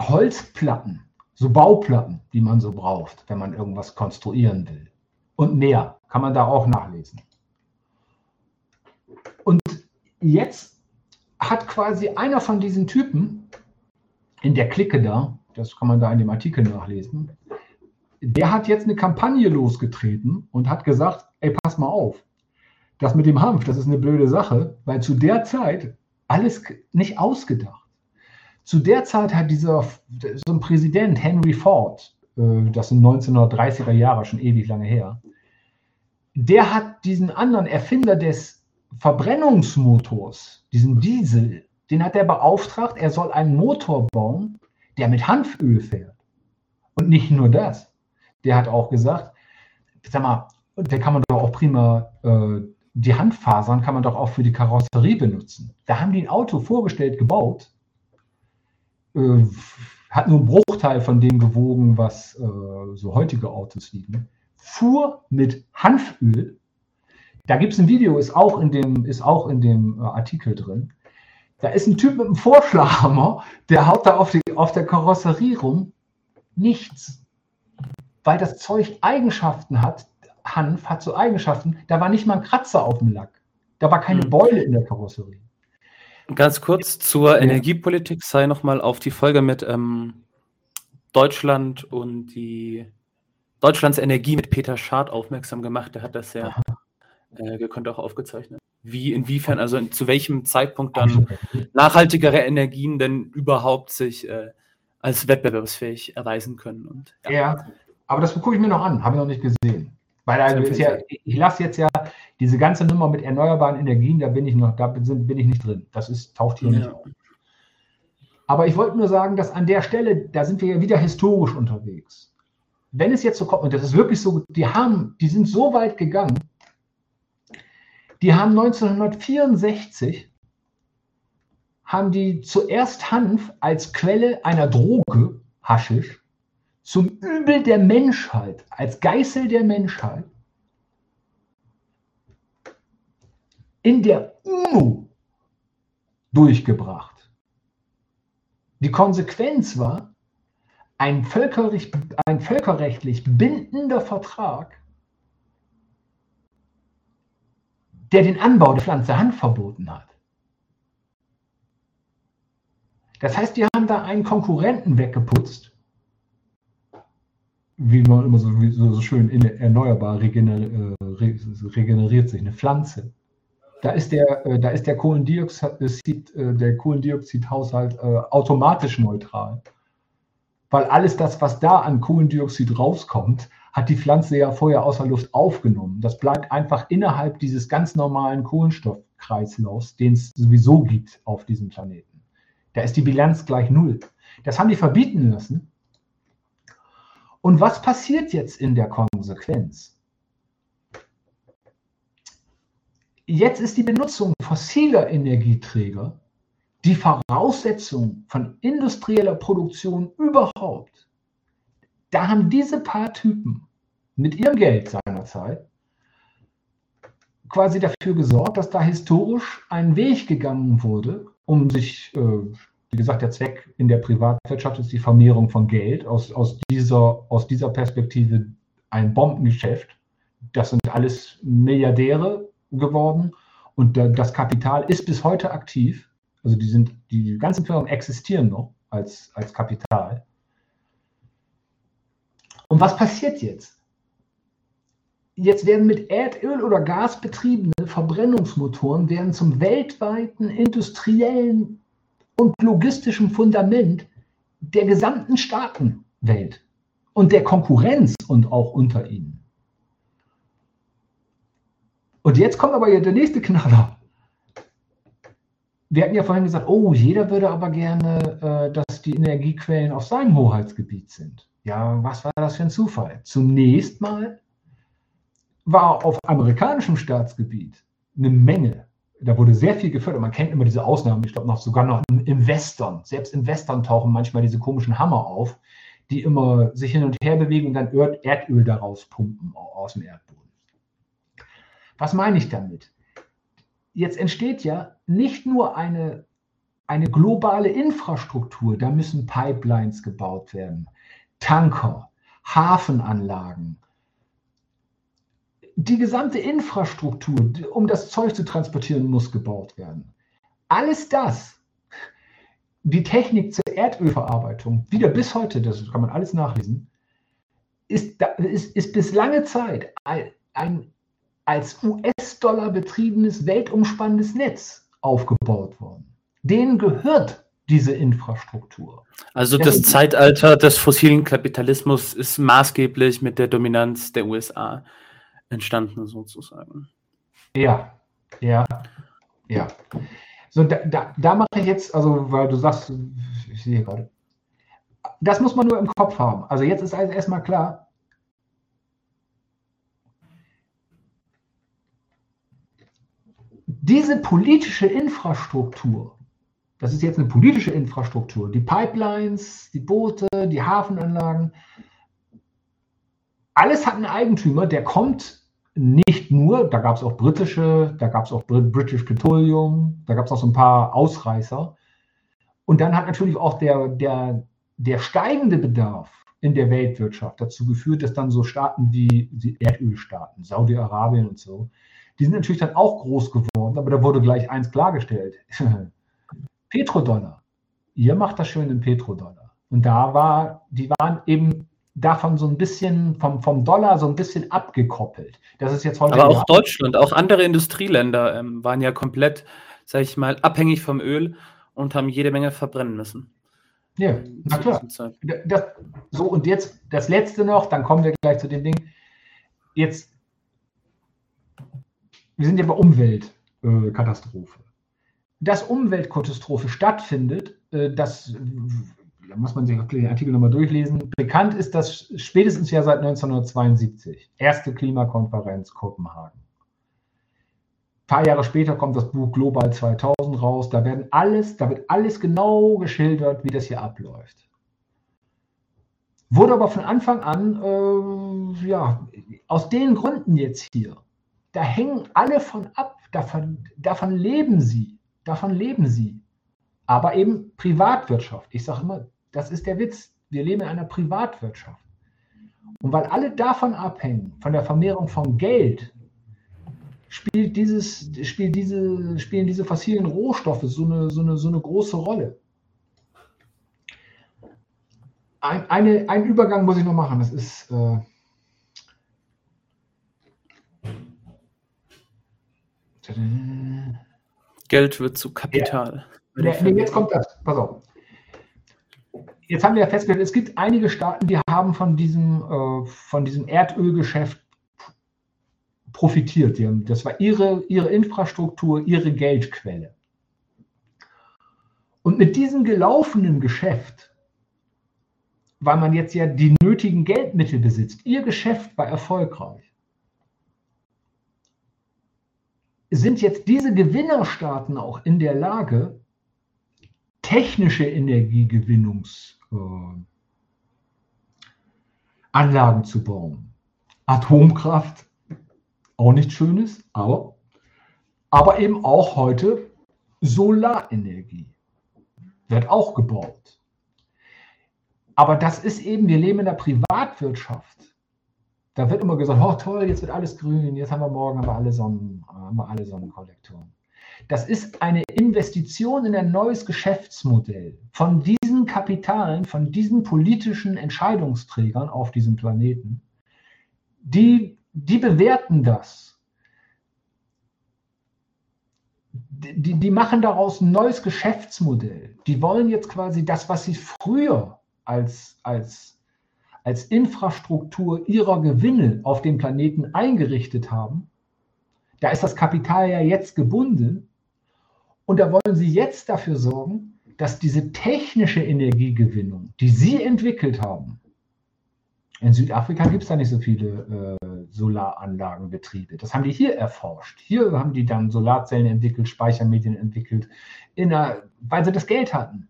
Holzplatten, so Bauplatten, die man so braucht, wenn man irgendwas konstruieren will. Und mehr kann man da auch nachlesen. Und jetzt hat quasi einer von diesen Typen in der Clique da, das kann man da in dem Artikel nachlesen, der hat jetzt eine Kampagne losgetreten und hat gesagt, ey, pass mal auf, das mit dem Hanf, das ist eine blöde Sache, weil zu der Zeit alles nicht ausgedacht. Zu der Zeit hat dieser so ein Präsident, Henry Ford, äh, das sind 1930er Jahre, schon ewig lange her, der hat diesen anderen Erfinder des Verbrennungsmotors, diesen Diesel, den hat er beauftragt, er soll einen Motor bauen, der mit Hanföl fährt. Und nicht nur das. Der hat auch gesagt, sag mal, der kann man doch auch prima, äh, die Handfasern kann man doch auch für die Karosserie benutzen. Da haben die ein Auto vorgestellt, gebaut, äh, hat nur einen Bruchteil von dem gewogen, was äh, so heutige Autos wiegen, fuhr mit Hanföl. Da gibt es ein Video, ist auch in dem, ist auch in dem äh, Artikel drin. Da ist ein Typ mit einem Vorschlaghammer, der haut da auf, die, auf der Karosserie rum. Nichts. Weil das Zeug Eigenschaften hat. Hanf hat so Eigenschaften. Da war nicht mal ein Kratzer auf dem Lack. Da war keine hm. Beule in der Karosserie. Ganz kurz zur ja. Energiepolitik sei nochmal auf die Folge mit ähm, Deutschland und die Deutschlands Energie mit Peter Schad aufmerksam gemacht. Der hat das sehr äh, gekonnt auch aufgezeichnet. wie, inwiefern, also zu welchem Zeitpunkt dann nachhaltigere Energien denn überhaupt sich äh, als wettbewerbsfähig erweisen können. Und, ja. ja aber das gucke ich mir noch an, habe ich noch nicht gesehen. Weil also ja, ich lasse jetzt ja diese ganze Nummer mit erneuerbaren Energien, da bin ich noch, da bin, bin ich nicht drin. Das ist, taucht hier ja. nicht auf. Aber ich wollte nur sagen, dass an der Stelle, da sind wir ja wieder historisch unterwegs. Wenn es jetzt so kommt, und das ist wirklich so, die haben, die sind so weit gegangen, die haben 1964 haben die zuerst Hanf als Quelle einer Droge, Haschisch, zum Übel der Menschheit, als Geißel der Menschheit, in der UNO durchgebracht. Die Konsequenz war ein völkerrechtlich, ein völkerrechtlich bindender Vertrag, der den Anbau der Pflanze Hanf verboten hat. Das heißt, die haben da einen Konkurrenten weggeputzt, wie man immer so, so, schön in erneuerbar regener, äh, regeneriert sich eine Pflanze. Da ist der, äh, da ist der Kohlendioxid, äh, der Kohlendioxidhaushalt äh, automatisch neutral. Weil alles das, was da an Kohlendioxid rauskommt, hat die Pflanze ja vorher außer Luft aufgenommen. Das bleibt einfach innerhalb dieses ganz normalen Kohlenstoffkreislaufs, den es sowieso gibt auf diesem Planeten. Da ist die Bilanz gleich null. Das haben die verbieten lassen. Und was passiert jetzt in der Konsequenz? Jetzt ist die Benutzung fossiler Energieträger die Voraussetzung von industrieller Produktion überhaupt da haben diese paar Typen mit ihrem Geld seinerzeit quasi dafür gesorgt, dass da historisch ein Weg gegangen wurde, um sich, äh, wie gesagt, der Zweck in der Privatwirtschaft ist die Vermehrung von Geld. Aus, aus, dieser, aus dieser Perspektive ein Bombengeschäft. Das sind alles Milliardäre geworden und das Kapital ist bis heute aktiv. Also die sind, die ganzen Firmen existieren noch als, als Kapital. Und was passiert jetzt? Jetzt werden mit Erdöl oder Gas betriebene Verbrennungsmotoren werden zum weltweiten industriellen und logistischen Fundament der gesamten Staatenwelt und der Konkurrenz und auch unter ihnen. Und jetzt kommt aber der nächste Knaller. Wir hatten ja vorhin gesagt, oh, jeder würde aber gerne, äh, dass die Energiequellen auf seinem Hoheitsgebiet sind. Ja, was war das für ein Zufall? Zunächst mal war auf amerikanischem Staatsgebiet eine Menge. Da wurde sehr viel gefördert. Man kennt immer diese Ausnahmen. Ich glaube noch sogar noch im Western. Selbst im tauchen manchmal diese komischen Hammer auf, die immer sich hin und her bewegen und dann Erdöl daraus pumpen aus dem Erdboden. Was meine ich damit? Jetzt entsteht ja nicht nur eine, eine globale Infrastruktur, da müssen Pipelines gebaut werden. Tanker, Hafenanlagen, die gesamte Infrastruktur, um das Zeug zu transportieren, muss gebaut werden. Alles das, die Technik zur Erdölverarbeitung, wieder bis heute, das kann man alles nachlesen, ist, ist, ist bis lange Zeit ein, ein als US-Dollar betriebenes weltumspannendes Netz aufgebaut worden. Denen gehört diese Infrastruktur. Also das, das Zeitalter des fossilen Kapitalismus ist maßgeblich mit der Dominanz der USA entstanden, sozusagen. Ja, ja, ja. So, da, da, da mache ich jetzt, also weil du sagst, ich sehe gerade, das muss man nur im Kopf haben. Also jetzt ist also erstmal klar, diese politische Infrastruktur, das ist jetzt eine politische Infrastruktur. Die Pipelines, die Boote, die Hafenanlagen. Alles hat einen Eigentümer, der kommt nicht nur, da gab es auch britische, da gab es auch British Petroleum, da gab es auch so ein paar Ausreißer. Und dann hat natürlich auch der, der, der steigende Bedarf in der Weltwirtschaft dazu geführt, dass dann so Staaten wie die Erdölstaaten, Saudi-Arabien und so, die sind natürlich dann auch groß geworden, aber da wurde gleich eins klargestellt. Petrodollar. Ihr macht das schön in Petrodollar. Und da war, die waren eben davon so ein bisschen vom, vom Dollar so ein bisschen abgekoppelt. Das ist jetzt heute. Aber auch Deutschland, auch andere Industrieländer ähm, waren ja komplett, sag ich mal, abhängig vom Öl und haben jede Menge verbrennen müssen. Ja, na klar. Das, so, und jetzt das letzte noch, dann kommen wir gleich zu dem Ding. Jetzt, wir sind ja bei Umweltkatastrophe. Äh, Dass Umweltkatastrophe stattfindet, äh, das da muss man sich den Artikel nochmal durchlesen. Bekannt ist das spätestens ja seit 1972. Erste Klimakonferenz Kopenhagen. Ein paar Jahre später kommt das Buch Global 2000 raus. Da, werden alles, da wird alles genau geschildert, wie das hier abläuft. Wurde aber von Anfang an, äh, ja, aus den Gründen jetzt hier, da hängen alle von ab, davon, davon leben sie, davon leben sie. Aber eben Privatwirtschaft. Ich sage immer, das ist der Witz. Wir leben in einer Privatwirtschaft. Und weil alle davon abhängen, von der Vermehrung von Geld, spielt dieses, spielt diese, spielen diese fossilen Rohstoffe so eine, so eine, so eine große Rolle. Ein, eine, einen Übergang muss ich noch machen. Das ist. Äh, Geld wird zu Kapital. Ja. Nee, jetzt kommt das. Pass auf jetzt haben wir ja festgestellt, es gibt einige Staaten, die haben von diesem, äh, von diesem Erdölgeschäft profitiert. Haben, das war ihre, ihre Infrastruktur, ihre Geldquelle. Und mit diesem gelaufenen Geschäft, weil man jetzt ja die nötigen Geldmittel besitzt, ihr Geschäft war erfolgreich, sind jetzt diese Gewinnerstaaten auch in der Lage, technische Energiegewinnungs Anlagen zu bauen. Atomkraft, auch nichts Schönes, aber, aber eben auch heute Solarenergie wird auch gebaut. Aber das ist eben, wir leben in der Privatwirtschaft. Da wird immer gesagt, oh toll, jetzt wird alles grün, jetzt haben wir morgen haben wir alle, Sonnen, haben wir alle Sonnenkollektoren. Das ist eine Investition in ein neues Geschäftsmodell von diesen Kapitalen, von diesen politischen Entscheidungsträgern auf diesem Planeten. Die, die bewerten das. Die, die machen daraus ein neues Geschäftsmodell. Die wollen jetzt quasi das, was sie früher als, als, als Infrastruktur ihrer Gewinne auf dem Planeten eingerichtet haben, da ist das Kapital ja jetzt gebunden und da wollen Sie jetzt dafür sorgen, dass diese technische Energiegewinnung, die Sie entwickelt haben, in Südafrika gibt es da nicht so viele äh, Solaranlagenbetriebe. Das haben die hier erforscht. Hier haben die dann Solarzellen entwickelt, Speichermedien entwickelt, der, weil sie das Geld hatten.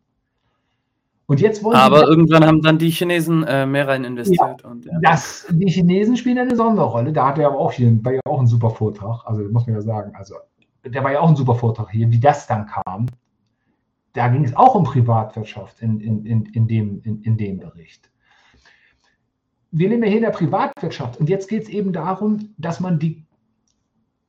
Und jetzt wollen Aber irgendwann haben dann die Chinesen äh, mehr rein investiert. Ja, und, ja. das, die Chinesen spielen eine Sonderrolle. Da hat er aber auch hier ja auch ein super Vortrag. Also muss man ja sagen. Also der war ja auch ein super Vortrag hier, wie das dann kam. Da ging es auch um Privatwirtschaft in, in, in, in, dem, in, in dem Bericht. Wir leben ja hier in der Privatwirtschaft und jetzt geht es eben darum, dass man die,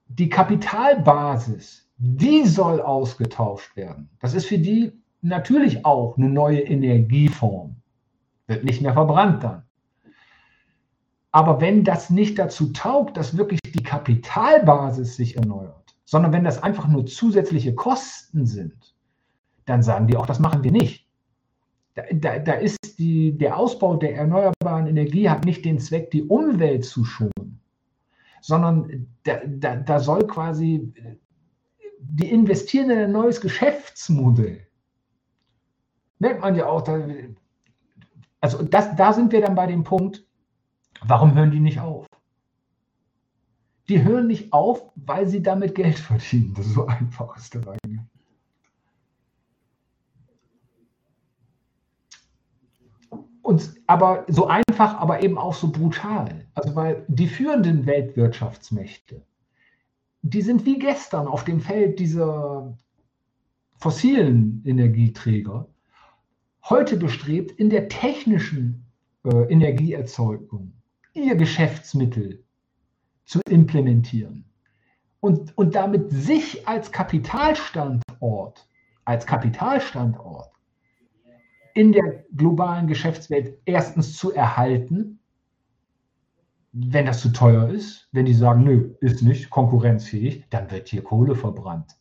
die Kapitalbasis, die soll ausgetauscht werden. Das ist für die natürlich auch eine neue Energieform. Wird nicht mehr verbrannt dann. Aber wenn das nicht dazu taugt, dass wirklich die Kapitalbasis sich erneuert, sondern wenn das einfach nur zusätzliche Kosten sind, dann sagen die auch, das machen wir nicht. Da, da, da ist die, der Ausbau der erneuerbaren Energie hat nicht den Zweck, die Umwelt zu schonen, sondern da, da, da soll quasi die investieren in ein neues Geschäftsmodell. Merkt man ja auch, also das, da sind wir dann bei dem Punkt, warum hören die nicht auf? Die hören nicht auf, weil sie damit Geld verdienen. Das ist so einfach ist dabei. Und, aber so einfach, aber eben auch so brutal. Also weil die führenden Weltwirtschaftsmächte, die sind wie gestern auf dem Feld dieser fossilen Energieträger heute bestrebt, in der technischen äh, Energieerzeugung ihr Geschäftsmittel zu implementieren und, und damit sich als Kapitalstandort, als Kapitalstandort in der globalen Geschäftswelt erstens zu erhalten, wenn das zu teuer ist, wenn die sagen, nö, ist nicht konkurrenzfähig, dann wird hier Kohle verbrannt.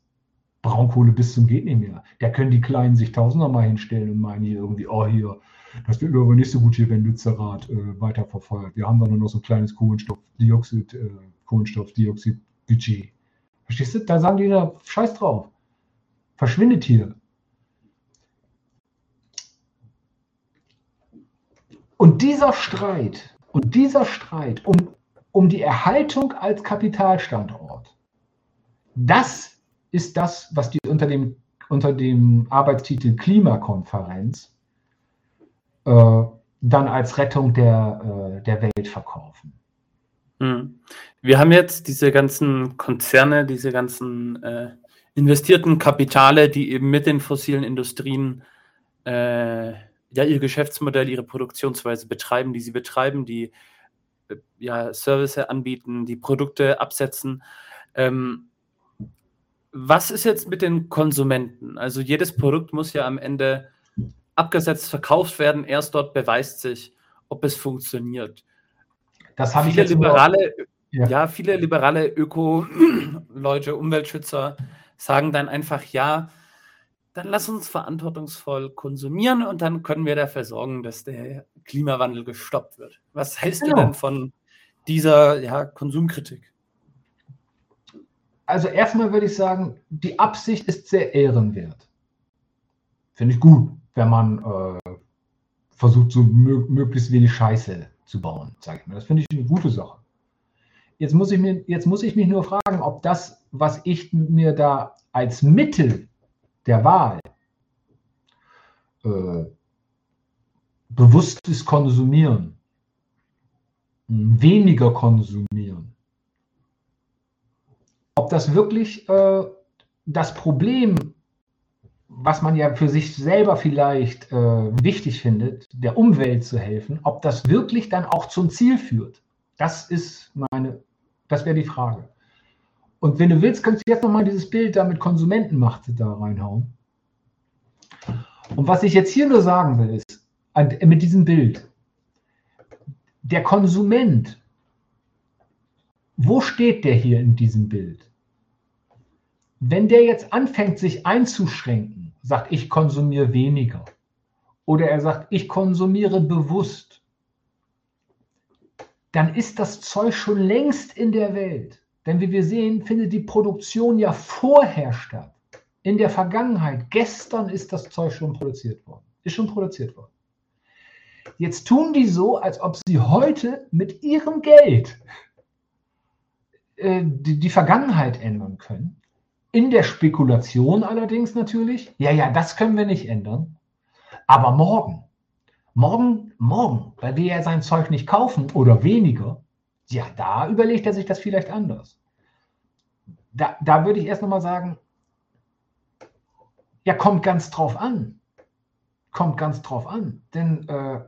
Braunkohle bis zum geht nicht mehr. Da können die Kleinen sich tausender mal hinstellen und meinen hier irgendwie, oh hier, das wird aber nicht so gut hier, wenn Lützerath äh, weiter verfeuert. Wir haben da nur noch so ein kleines Kohlenstoffdioxid, äh, Kohlenstoffdioxid-Budget. Verstehst du? Da sagen die da, scheiß drauf. Verschwindet hier. Und dieser Streit, und dieser Streit um, um die Erhaltung als Kapitalstandort, das ist das, was die unter dem, unter dem Arbeitstitel Klimakonferenz dann als Rettung der, äh, der Welt verkaufen. Hm. Wir haben jetzt diese ganzen Konzerne, diese ganzen äh, investierten Kapitale, die eben mit den fossilen Industrien äh, ja ihr Geschäftsmodell, ihre Produktionsweise betreiben, die sie betreiben, die äh, ja Services anbieten, die Produkte absetzen. Ähm, was ist jetzt mit den Konsumenten? Also jedes Produkt muss ja am Ende abgesetzt verkauft werden. Erst dort beweist sich, ob es funktioniert. Das habe ich jetzt liberale, ja. ja, viele liberale Öko-Leute, Umweltschützer sagen dann einfach, ja, dann lass uns verantwortungsvoll konsumieren und dann können wir dafür sorgen, dass der Klimawandel gestoppt wird. Was hältst genau. du denn von dieser ja, Konsumkritik? also erstmal würde ich sagen, die Absicht ist sehr ehrenwert. Finde ich gut, wenn man äh, versucht, so mö möglichst wenig Scheiße zu bauen, sage ich mal. Das finde ich eine gute Sache. Jetzt muss, ich mir, jetzt muss ich mich nur fragen, ob das, was ich mir da als Mittel der Wahl äh, bewusstes Konsumieren, weniger konsumieren, ob das wirklich äh, das Problem, was man ja für sich selber vielleicht äh, wichtig findet, der Umwelt zu helfen, ob das wirklich dann auch zum Ziel führt. Das ist meine, das wäre die Frage. Und wenn du willst, kannst du jetzt nochmal dieses Bild da mit Konsumentenmacht da reinhauen. Und was ich jetzt hier nur sagen will, ist, mit diesem Bild, der Konsument wo steht der hier in diesem Bild? Wenn der jetzt anfängt, sich einzuschränken, sagt, ich konsumiere weniger, oder er sagt, ich konsumiere bewusst, dann ist das Zeug schon längst in der Welt. Denn wie wir sehen, findet die Produktion ja vorher statt. In der Vergangenheit, gestern ist das Zeug schon produziert worden. Ist schon produziert worden. Jetzt tun die so, als ob sie heute mit ihrem Geld äh, die, die Vergangenheit ändern können. In der Spekulation allerdings natürlich, ja, ja, das können wir nicht ändern. Aber morgen, morgen, morgen, weil wir ja sein Zeug nicht kaufen oder weniger, ja, da überlegt er sich das vielleicht anders. Da, da würde ich erst nochmal sagen, ja, kommt ganz drauf an. Kommt ganz drauf an. Denn äh,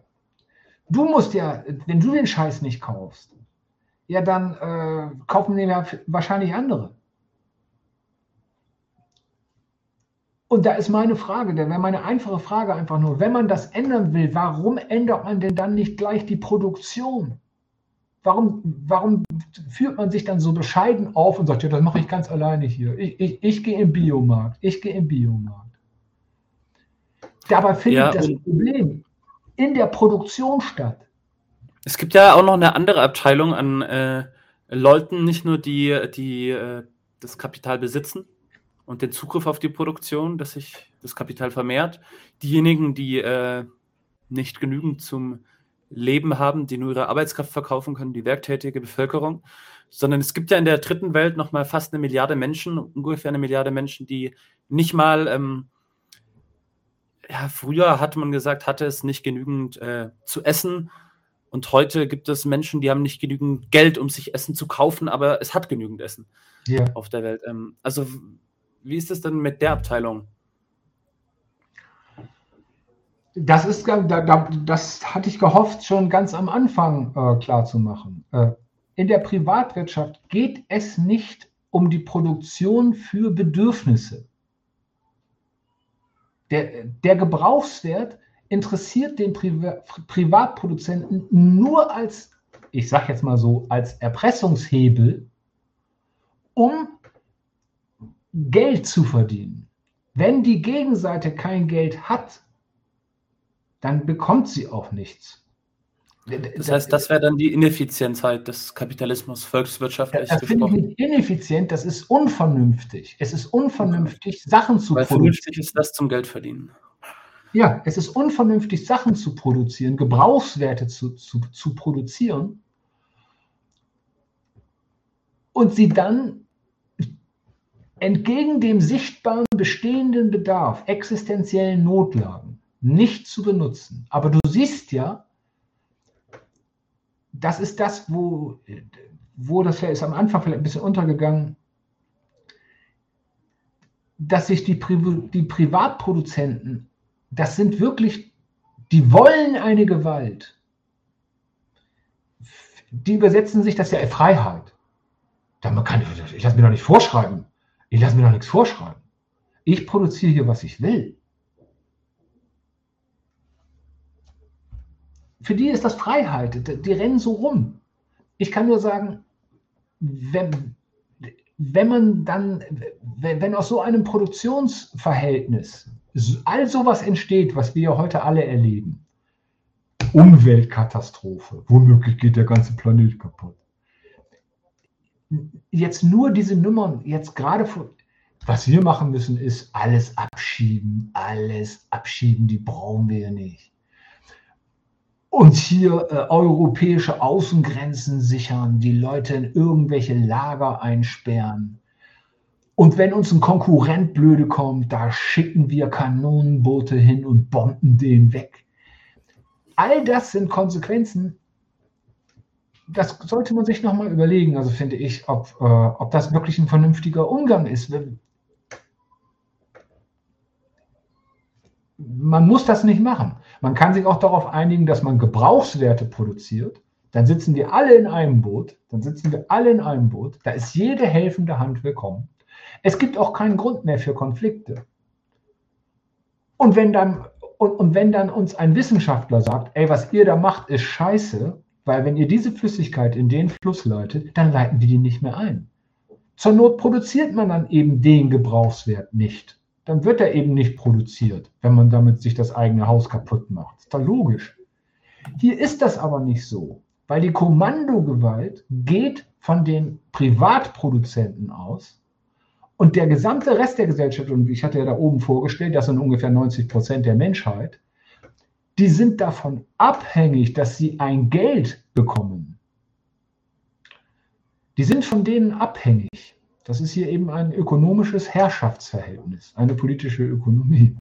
du musst ja, wenn du den Scheiß nicht kaufst, ja, dann äh, kaufen den ja wahrscheinlich andere. Und da ist meine Frage, denn wäre meine einfache Frage einfach nur, wenn man das ändern will, warum ändert man denn dann nicht gleich die Produktion? Warum, warum führt man sich dann so bescheiden auf und sagt, ja, das mache ich ganz alleine hier. Ich, ich, ich gehe im Biomarkt, ich gehe im Biomarkt. Dabei findet ja, das Problem in der Produktion statt. Es gibt ja auch noch eine andere Abteilung an äh, Leuten, nicht nur die, die äh, das Kapital besitzen und den Zugriff auf die Produktion, dass sich das Kapital vermehrt. Diejenigen, die äh, nicht genügend zum Leben haben, die nur ihre Arbeitskraft verkaufen können, die werktätige Bevölkerung, sondern es gibt ja in der dritten Welt noch mal fast eine Milliarde Menschen, ungefähr eine Milliarde Menschen, die nicht mal, ähm, ja, früher hatte man gesagt, hatte es nicht genügend äh, zu essen und heute gibt es Menschen, die haben nicht genügend Geld, um sich Essen zu kaufen, aber es hat genügend Essen ja. auf der Welt. Ähm, also, wie ist es denn mit der Abteilung? Das ist, das hatte ich gehofft, schon ganz am Anfang äh, klar. Äh, in der Privatwirtschaft geht es nicht um die Produktion für Bedürfnisse. Der, der Gebrauchswert interessiert den Priva Privatproduzenten nur als, ich sage jetzt mal so, als Erpressungshebel, um Geld zu verdienen. Wenn die Gegenseite kein Geld hat, dann bekommt sie auch nichts. Das heißt, das wäre dann die Ineffizienz halt des Kapitalismus, volkswirtschaftlich das gesprochen. Das finde ich nicht ineffizient, das ist unvernünftig. Es ist unvernünftig, Sachen zu Weil produzieren. Vernünftig ist das zum Geld verdienen. Ja, es ist unvernünftig, Sachen zu produzieren, Gebrauchswerte zu, zu, zu produzieren und sie dann entgegen dem sichtbaren bestehenden Bedarf, existenziellen Notlagen, nicht zu benutzen. Aber du siehst ja, das ist das, wo, wo das ist am Anfang vielleicht ein bisschen untergegangen, dass sich die, Pri die Privatproduzenten, das sind wirklich, die wollen eine Gewalt. Die übersetzen sich das ja in Freiheit. Kann, ich lasse mir doch nicht vorschreiben. Ich lasse mir doch nichts vorschreiben. Ich produziere hier, was ich will. für die ist das Freiheit. Die rennen so rum. Ich kann nur sagen, wenn, wenn man dann, wenn aus so einem Produktionsverhältnis all sowas entsteht, was wir heute alle erleben, Umweltkatastrophe, womöglich geht der ganze Planet kaputt. Jetzt nur diese Nummern, jetzt gerade, was wir machen müssen, ist alles abschieben, alles abschieben, die brauchen wir nicht uns hier äh, europäische Außengrenzen sichern, die Leute in irgendwelche Lager einsperren. Und wenn uns ein Konkurrent blöde kommt, da schicken wir Kanonenboote hin und bomben den weg. All das sind Konsequenzen. Das sollte man sich nochmal überlegen, also finde ich, ob, äh, ob das wirklich ein vernünftiger Umgang ist. Man muss das nicht machen. Man kann sich auch darauf einigen, dass man Gebrauchswerte produziert. Dann sitzen wir alle in einem Boot. Dann sitzen wir alle in einem Boot. Da ist jede helfende Hand willkommen. Es gibt auch keinen Grund mehr für Konflikte. Und wenn dann, und, und wenn dann uns ein Wissenschaftler sagt, ey, was ihr da macht, ist scheiße, weil wenn ihr diese Flüssigkeit in den Fluss leitet, dann leiten wir die nicht mehr ein. Zur Not produziert man dann eben den Gebrauchswert nicht dann wird er eben nicht produziert, wenn man damit sich das eigene Haus kaputt macht. Ist doch logisch. Hier ist das aber nicht so, weil die Kommandogewalt geht von den Privatproduzenten aus und der gesamte Rest der Gesellschaft, und ich hatte ja da oben vorgestellt, das sind ungefähr 90 Prozent der Menschheit, die sind davon abhängig, dass sie ein Geld bekommen. Die sind von denen abhängig. Das ist hier eben ein ökonomisches Herrschaftsverhältnis, eine politische Ökonomie.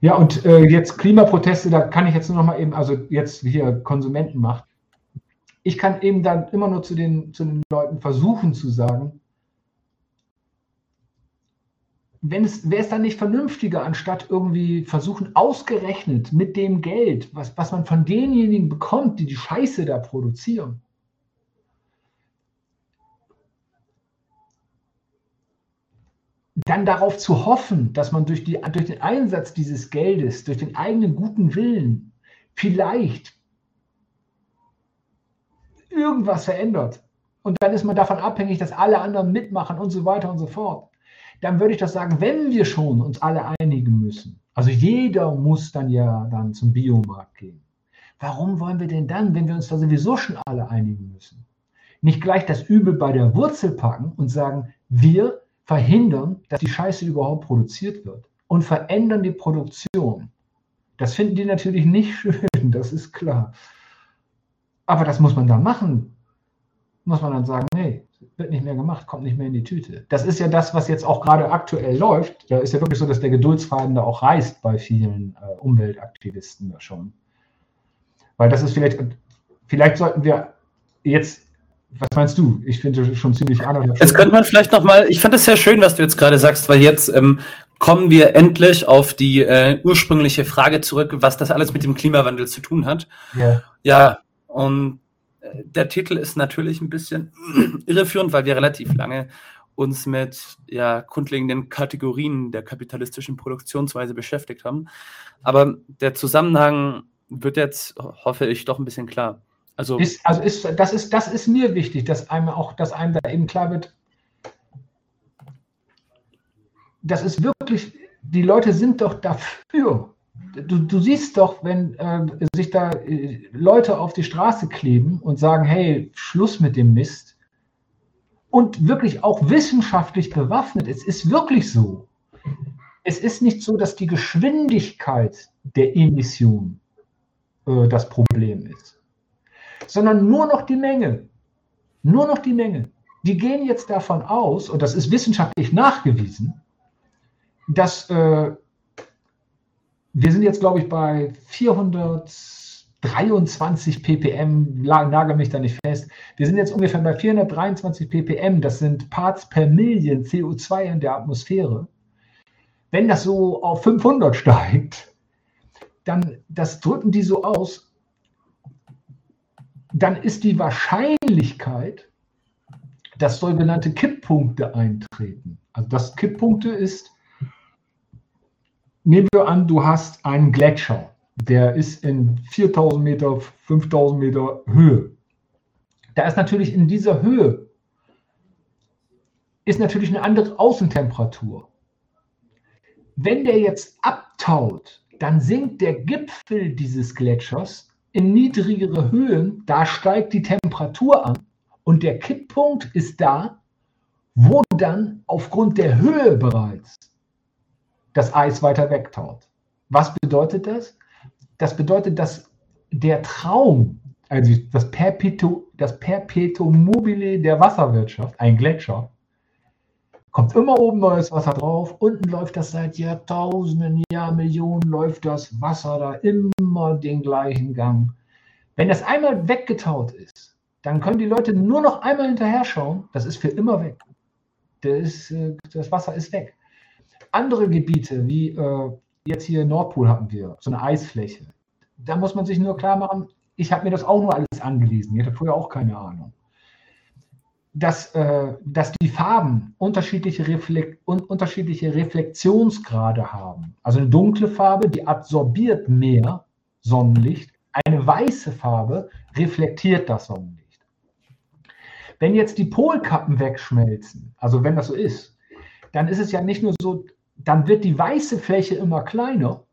Ja, und äh, jetzt Klimaproteste, da kann ich jetzt nur noch mal eben, also jetzt hier Konsumentenmacht. Ich kann eben dann immer nur zu den, zu den Leuten versuchen zu sagen, wenn es, wäre es dann nicht vernünftiger, anstatt irgendwie versuchen, ausgerechnet mit dem Geld, was, was man von denjenigen bekommt, die die Scheiße da produzieren, dann darauf zu hoffen, dass man durch, die, durch den Einsatz dieses Geldes, durch den eigenen guten Willen vielleicht irgendwas verändert. Und dann ist man davon abhängig, dass alle anderen mitmachen und so weiter und so fort. Dann würde ich das sagen, wenn wir schon uns alle einigen müssen, also jeder muss dann ja dann zum Biomarkt gehen. Warum wollen wir denn dann, wenn wir uns da sowieso schon alle einigen müssen, nicht gleich das Übel bei der Wurzel packen und sagen, wir verhindern, dass die Scheiße überhaupt produziert wird und verändern die Produktion. Das finden die natürlich nicht schön, das ist klar. Aber das muss man dann machen. Muss man dann sagen, nee, wird nicht mehr gemacht, kommt nicht mehr in die Tüte. Das ist ja das, was jetzt auch gerade aktuell läuft. Da ist ja wirklich so, dass der Geduldsfaden da auch reißt bei vielen äh, Umweltaktivisten da schon. Weil das ist vielleicht, vielleicht sollten wir jetzt was meinst du? Ich finde schon ziemlich anders. Jetzt könnte man vielleicht noch mal, ich fand es sehr schön, was du jetzt gerade sagst, weil jetzt ähm, kommen wir endlich auf die äh, ursprüngliche Frage zurück, was das alles mit dem Klimawandel zu tun hat. Ja, ja und der Titel ist natürlich ein bisschen irreführend, weil wir relativ lange uns mit ja, grundlegenden Kategorien der kapitalistischen Produktionsweise beschäftigt haben. Aber der Zusammenhang wird jetzt, hoffe ich, doch ein bisschen klar. Also, ist, also ist, das, ist, das ist mir wichtig, dass einem auch, dass einem da eben klar wird, das ist wirklich, die Leute sind doch dafür. Du, du siehst doch, wenn äh, sich da äh, Leute auf die Straße kleben und sagen, hey, Schluss mit dem Mist. Und wirklich auch wissenschaftlich bewaffnet. Es ist wirklich so. Es ist nicht so, dass die Geschwindigkeit der Emission äh, das Problem ist sondern nur noch die Menge. Nur noch die Menge. Die gehen jetzt davon aus, und das ist wissenschaftlich nachgewiesen, dass äh, wir sind jetzt, glaube ich, bei 423 ppm, nagel mich da nicht fest. Wir sind jetzt ungefähr bei 423 ppm, das sind Parts per Million CO2 in der Atmosphäre. Wenn das so auf 500 steigt, dann das drücken die so aus, dann ist die Wahrscheinlichkeit, dass sogenannte Kipppunkte eintreten. Also das Kipppunkte ist, nehmen wir an, du hast einen Gletscher, der ist in 4000 Meter, 5000 Meter Höhe. Da ist natürlich in dieser Höhe ist natürlich eine andere Außentemperatur. Wenn der jetzt abtaut, dann sinkt der Gipfel dieses Gletschers in niedrigere Höhen, da steigt die Temperatur an und der Kipppunkt ist da, wo dann aufgrund der Höhe bereits das Eis weiter wegtaut. Was bedeutet das? Das bedeutet, dass der Traum, also das Perpetuum, das Perpetuum mobile der Wasserwirtschaft, ein Gletscher, kommt immer oben neues Wasser drauf. Unten läuft das seit Jahrtausenden, Jahrmillionen, läuft das Wasser da immer den gleichen Gang. Wenn das einmal weggetaut ist, dann können die Leute nur noch einmal hinterher schauen. Das ist für immer weg. Das, äh, das Wasser ist weg. Andere Gebiete, wie äh, jetzt hier Nordpol hatten wir, so eine Eisfläche. Da muss man sich nur klar machen, ich habe mir das auch nur alles angelesen. Ich hatte vorher auch keine Ahnung dass, äh, dass die Farben unterschiedliche, Reflekt un unterschiedliche Reflexionsgrade haben. Also eine dunkle Farbe, die absorbiert mehr Sonnenlicht. Eine weiße Farbe reflektiert das Sonnenlicht. Wenn jetzt die Polkappen wegschmelzen, also wenn das so ist, dann ist es ja nicht nur so, dann wird die weiße Fläche immer kleiner,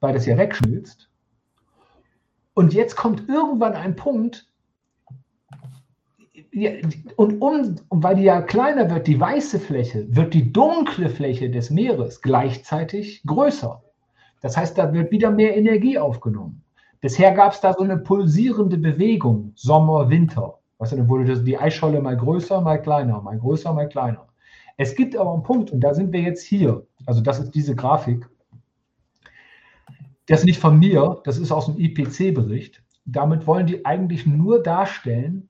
weil das ja wegschmilzt. Und jetzt kommt irgendwann ein Punkt, und, um, weil die ja kleiner wird, die weiße Fläche, wird die dunkle Fläche des Meeres gleichzeitig größer. Das heißt, da wird wieder mehr Energie aufgenommen. Bisher gab es da so eine pulsierende Bewegung, Sommer, Winter. Weißt du, dann wurde die Eisscholle mal größer, mal kleiner, mal größer, mal kleiner. Es gibt aber einen Punkt, und da sind wir jetzt hier. Also, das ist diese Grafik. Das ist nicht von mir, das ist aus dem IPC-Bericht. Damit wollen die eigentlich nur darstellen,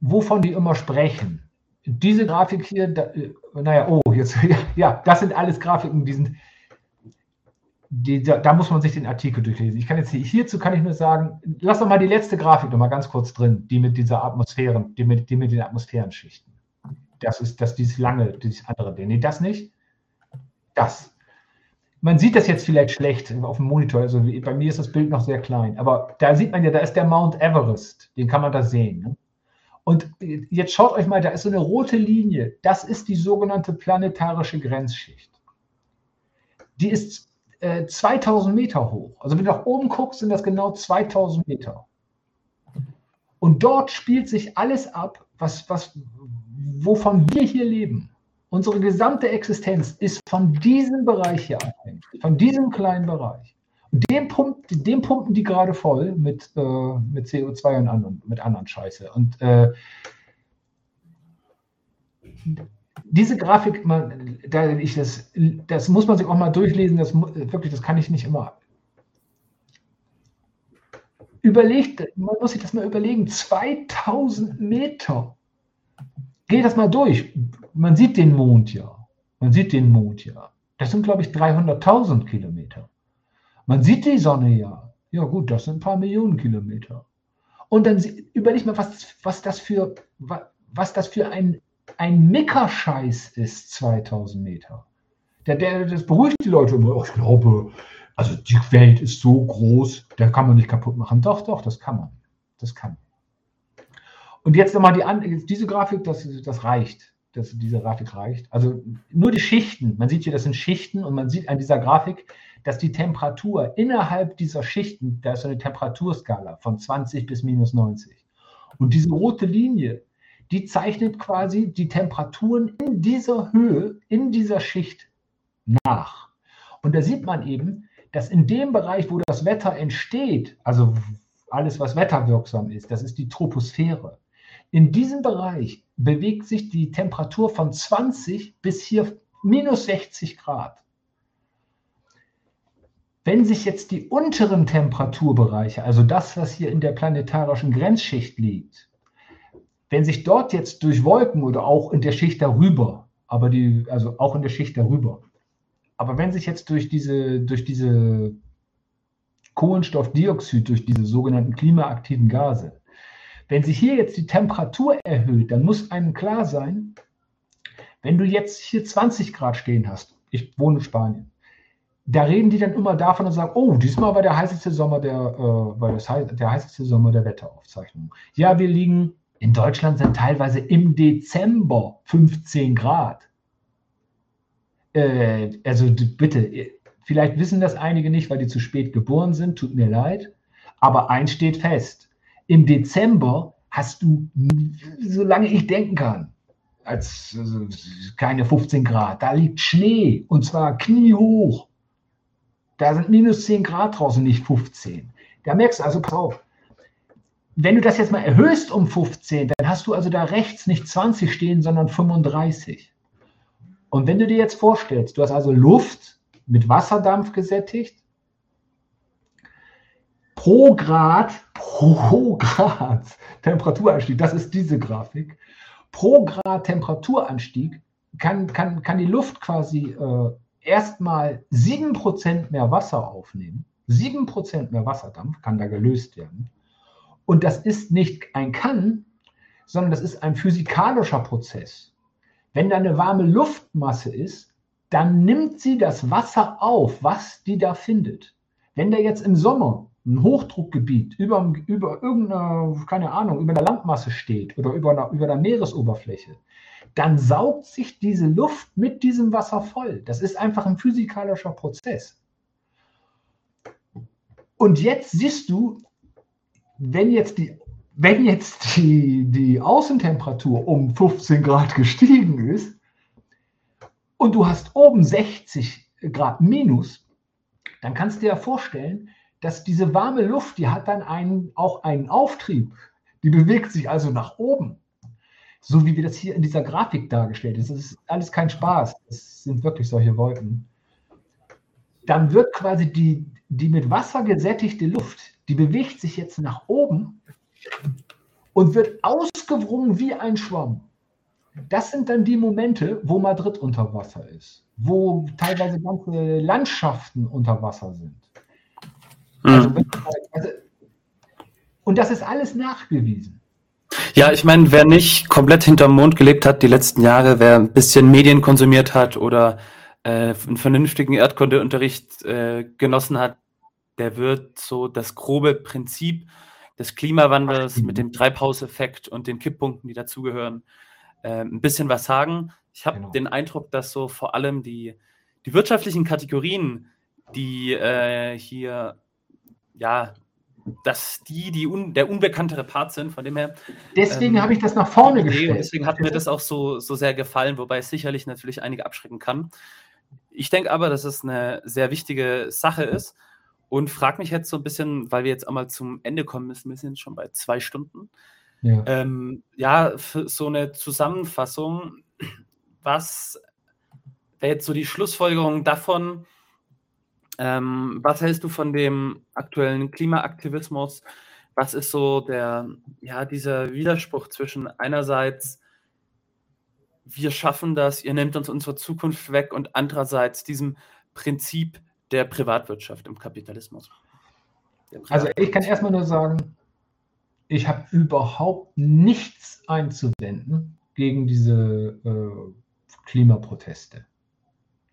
wovon die immer sprechen. Diese Grafik hier, da, äh, naja, oh, jetzt, ja, das sind alles Grafiken, die sind, die, da, da, muss man sich den Artikel durchlesen. Ich kann jetzt hierzu kann ich nur sagen, lass doch mal die letzte Grafik noch mal ganz kurz drin, die mit dieser Atmosphären, die mit, die mit den Atmosphärenschichten. Das ist das dieses lange, dieses andere. Nee, das nicht. Das. Man sieht das jetzt vielleicht schlecht auf dem Monitor. Also bei mir ist das Bild noch sehr klein. Aber da sieht man ja, da ist der Mount Everest. Den kann man da sehen. Ne? Und jetzt schaut euch mal, da ist so eine rote Linie. Das ist die sogenannte planetarische Grenzschicht. Die ist äh, 2000 Meter hoch. Also wenn du nach oben guckst, sind das genau 2000 Meter. Und dort spielt sich alles ab, was, was, wovon wir hier leben. Unsere gesamte Existenz ist von diesem Bereich hier abhängig, von diesem kleinen Bereich. Den, pumpt, den pumpen die gerade voll mit, äh, mit CO2 und anderen, mit anderen Scheiße. Und äh, diese Grafik, man, da ich das, das muss man sich auch mal durchlesen, das wirklich, das kann ich nicht immer. Überlegt, man muss sich das mal überlegen, 2000 Meter. Geht das mal durch. Man sieht den Mond ja. Man sieht den Mond ja. Das sind, glaube ich, 300.000 Kilometer. Man sieht die Sonne ja. Ja gut, das sind ein paar Millionen Kilometer. Und dann überleg mal, was, was, das, für, was das für ein ein Mickerscheiß ist 2000 Meter. Der, der, das beruhigt die Leute immer. Ich glaube, also die Welt ist so groß, da kann man nicht kaputt machen. Doch, doch, das kann man. Das kann. Und jetzt nochmal die, diese Grafik, das, das reicht. Das, diese Grafik reicht. Also nur die Schichten. Man sieht hier, das sind Schichten und man sieht an dieser Grafik, dass die Temperatur innerhalb dieser Schichten, da ist eine Temperaturskala von 20 bis minus 90. Und diese rote Linie, die zeichnet quasi die Temperaturen in dieser Höhe, in dieser Schicht nach. Und da sieht man eben, dass in dem Bereich, wo das Wetter entsteht, also alles, was wetterwirksam ist, das ist die Troposphäre. In diesem Bereich bewegt sich die Temperatur von 20 bis hier minus 60 Grad. Wenn sich jetzt die unteren Temperaturbereiche, also das, was hier in der planetarischen Grenzschicht liegt, wenn sich dort jetzt durch Wolken oder auch in der Schicht darüber, aber die, also auch in der Schicht darüber, aber wenn sich jetzt durch diese, durch diese Kohlenstoffdioxid, durch diese sogenannten klimaaktiven Gase, wenn sich hier jetzt die Temperatur erhöht, dann muss einem klar sein, wenn du jetzt hier 20 Grad stehen hast, ich wohne in Spanien, da reden die dann immer davon und sagen, oh, diesmal war der heißeste Sommer der, äh, war das, der heißeste Sommer der Wetteraufzeichnung. Ja, wir liegen, in Deutschland sind teilweise im Dezember 15 Grad äh, also bitte, vielleicht wissen das einige nicht, weil die zu spät geboren sind, tut mir leid, aber eins steht fest. Im Dezember hast du, solange ich denken kann, als also, keine 15 Grad, da liegt Schnee und zwar kniehoch. Da sind minus 10 Grad draußen, nicht 15. Da merkst du also, pass auf, wenn du das jetzt mal erhöhst um 15, dann hast du also da rechts nicht 20 stehen, sondern 35. Und wenn du dir jetzt vorstellst, du hast also Luft mit Wasserdampf gesättigt, pro Grad, pro Grad Temperaturanstieg, das ist diese Grafik, pro Grad Temperaturanstieg kann, kann, kann die Luft quasi äh, erstmal 7% mehr Wasser aufnehmen. 7% mehr Wasserdampf kann da gelöst werden. Und das ist nicht ein Kann, sondern das ist ein physikalischer Prozess. Wenn da eine warme Luftmasse ist, dann nimmt sie das Wasser auf, was die da findet. Wenn da jetzt im Sommer ein Hochdruckgebiet über, über irgendeine, keine Ahnung, über einer Landmasse steht oder über einer, über einer Meeresoberfläche, dann saugt sich diese Luft mit diesem Wasser voll. Das ist einfach ein physikalischer Prozess. Und jetzt siehst du, wenn jetzt die wenn jetzt die, die Außentemperatur um 15 Grad gestiegen ist und du hast oben 60 Grad minus, dann kannst du dir ja vorstellen, dass diese warme Luft, die hat dann einen, auch einen Auftrieb. Die bewegt sich also nach oben. So wie wir das hier in dieser Grafik dargestellt ist. Das ist alles kein Spaß. Das sind wirklich solche Wolken. Dann wird quasi die, die mit Wasser gesättigte Luft, die bewegt sich jetzt nach oben und wird ausgewrungen wie ein Schwamm. Das sind dann die Momente, wo Madrid unter Wasser ist, wo teilweise ganze Landschaften unter Wasser sind. Also, also, und das ist alles nachgewiesen. Ja, ich meine, wer nicht komplett hinterm Mond gelebt hat die letzten Jahre, wer ein bisschen Medien konsumiert hat oder äh, einen vernünftigen Erdkundeunterricht äh, genossen hat, der wird so das grobe Prinzip des Klimawandels mit dem Treibhauseffekt und den Kipppunkten, die dazugehören, äh, ein bisschen was sagen. Ich habe genau. den Eindruck, dass so vor allem die, die wirtschaftlichen Kategorien, die äh, hier, ja, dass die, die un, der unbekanntere Part sind, von dem her. Deswegen ähm, habe ich das nach vorne gestellt. deswegen hat mir das auch so, so sehr gefallen, wobei es sicherlich natürlich einige abschrecken kann. Ich denke aber, dass es eine sehr wichtige Sache ist und frage mich jetzt so ein bisschen, weil wir jetzt einmal zum Ende kommen müssen, wir sind schon bei zwei Stunden. Ja, ähm, ja für so eine Zusammenfassung, was wäre jetzt so die Schlussfolgerung davon, ähm, was hältst du von dem aktuellen Klimaaktivismus? Was ist so der, ja, dieser Widerspruch zwischen einerseits, wir schaffen das, ihr nehmt uns unsere Zukunft weg und andererseits diesem Prinzip, der Privatwirtschaft im Kapitalismus. Also ich kann erstmal nur sagen, ich habe überhaupt nichts einzuwenden gegen diese äh, Klimaproteste.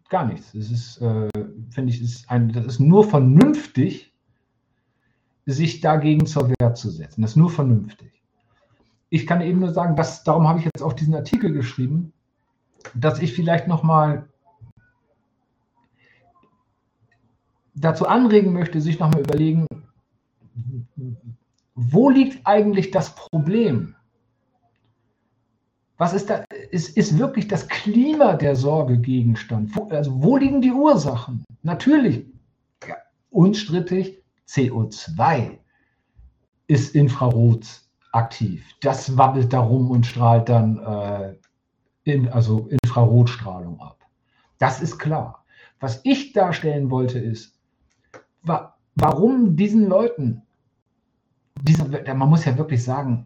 Gar nichts. Es ist, äh, finde ich, ist ein, das ist nur vernünftig, sich dagegen zur Wehr zu setzen. Das ist nur vernünftig. Ich kann eben nur sagen, dass, darum habe ich jetzt auch diesen Artikel geschrieben, dass ich vielleicht nochmal dazu anregen möchte, sich nochmal überlegen, wo liegt eigentlich das Problem? Was ist da? Ist, ist wirklich das Klima der Sorge Gegenstand? Wo, also wo liegen die Ursachen? Natürlich, ja, unstrittig, CO2 ist Infrarot aktiv. Das wabbelt da rum und strahlt dann äh, in, also Infrarotstrahlung ab. Das ist klar. Was ich darstellen wollte, ist, wa warum diesen Leuten, diese, man muss ja wirklich sagen,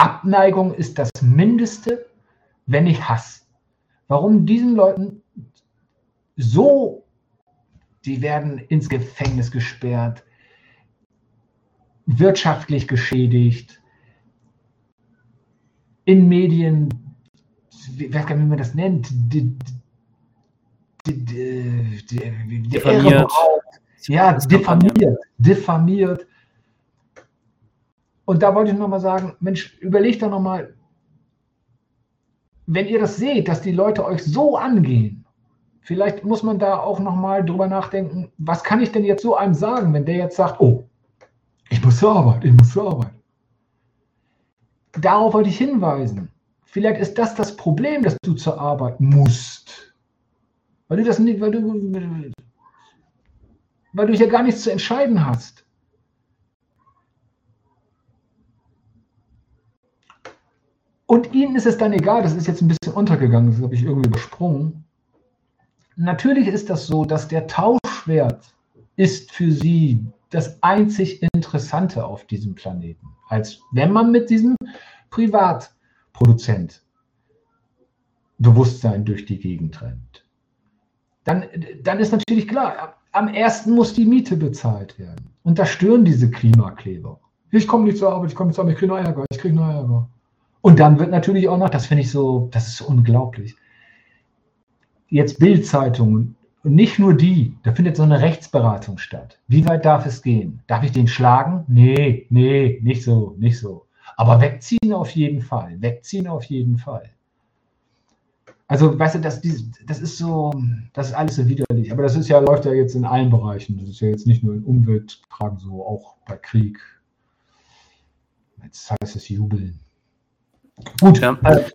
Abneigung ist das Mindeste, wenn nicht Hass. Warum diesen Leuten so, die werden ins Gefängnis gesperrt, wirtschaftlich geschädigt, in Medien, ich weiß gar nicht, wie man das nennt, die, die, die, diffamiert. Ja, diffamiert, diffamiert. Und da wollte ich nochmal sagen, Mensch, überlegt doch nochmal, wenn ihr das seht, dass die Leute euch so angehen, vielleicht muss man da auch nochmal drüber nachdenken, was kann ich denn jetzt so einem sagen, wenn der jetzt sagt, oh, ich muss zur Arbeit, ich muss zur Arbeit. Darauf wollte ich hinweisen. Vielleicht ist das das Problem, dass du zur Arbeit musst. Weil du das nicht, weil du, weil du hier gar nichts zu entscheiden hast. Und ihnen ist es dann egal, das ist jetzt ein bisschen untergegangen, das habe ich irgendwie übersprungen. Natürlich ist das so, dass der Tauschwert ist für sie das einzig Interessante auf diesem Planeten. Als wenn man mit diesem Privatproduzent Bewusstsein durch die Gegend rennt. Dann, dann ist natürlich klar, am ersten muss die Miete bezahlt werden. Und da stören diese Klimakleber. Ich komme nicht zur Arbeit, ich komme nicht zur Arbeit, ich kriege nur Ärger, ich kriege nur Ärger. Und dann wird natürlich auch noch, das finde ich so, das ist unglaublich. Jetzt Bildzeitungen, und nicht nur die, da findet so eine Rechtsberatung statt. Wie weit darf es gehen? Darf ich den schlagen? Nee, nee, nicht so, nicht so. Aber wegziehen auf jeden Fall, wegziehen auf jeden Fall. Also, weißt du, das, das ist so, das ist alles so widerlich. Aber das ist ja, läuft ja jetzt in allen Bereichen. Das ist ja jetzt nicht nur in Umweltfragen so, auch bei Krieg. Jetzt heißt es jubeln. Gut. Ja. Äh,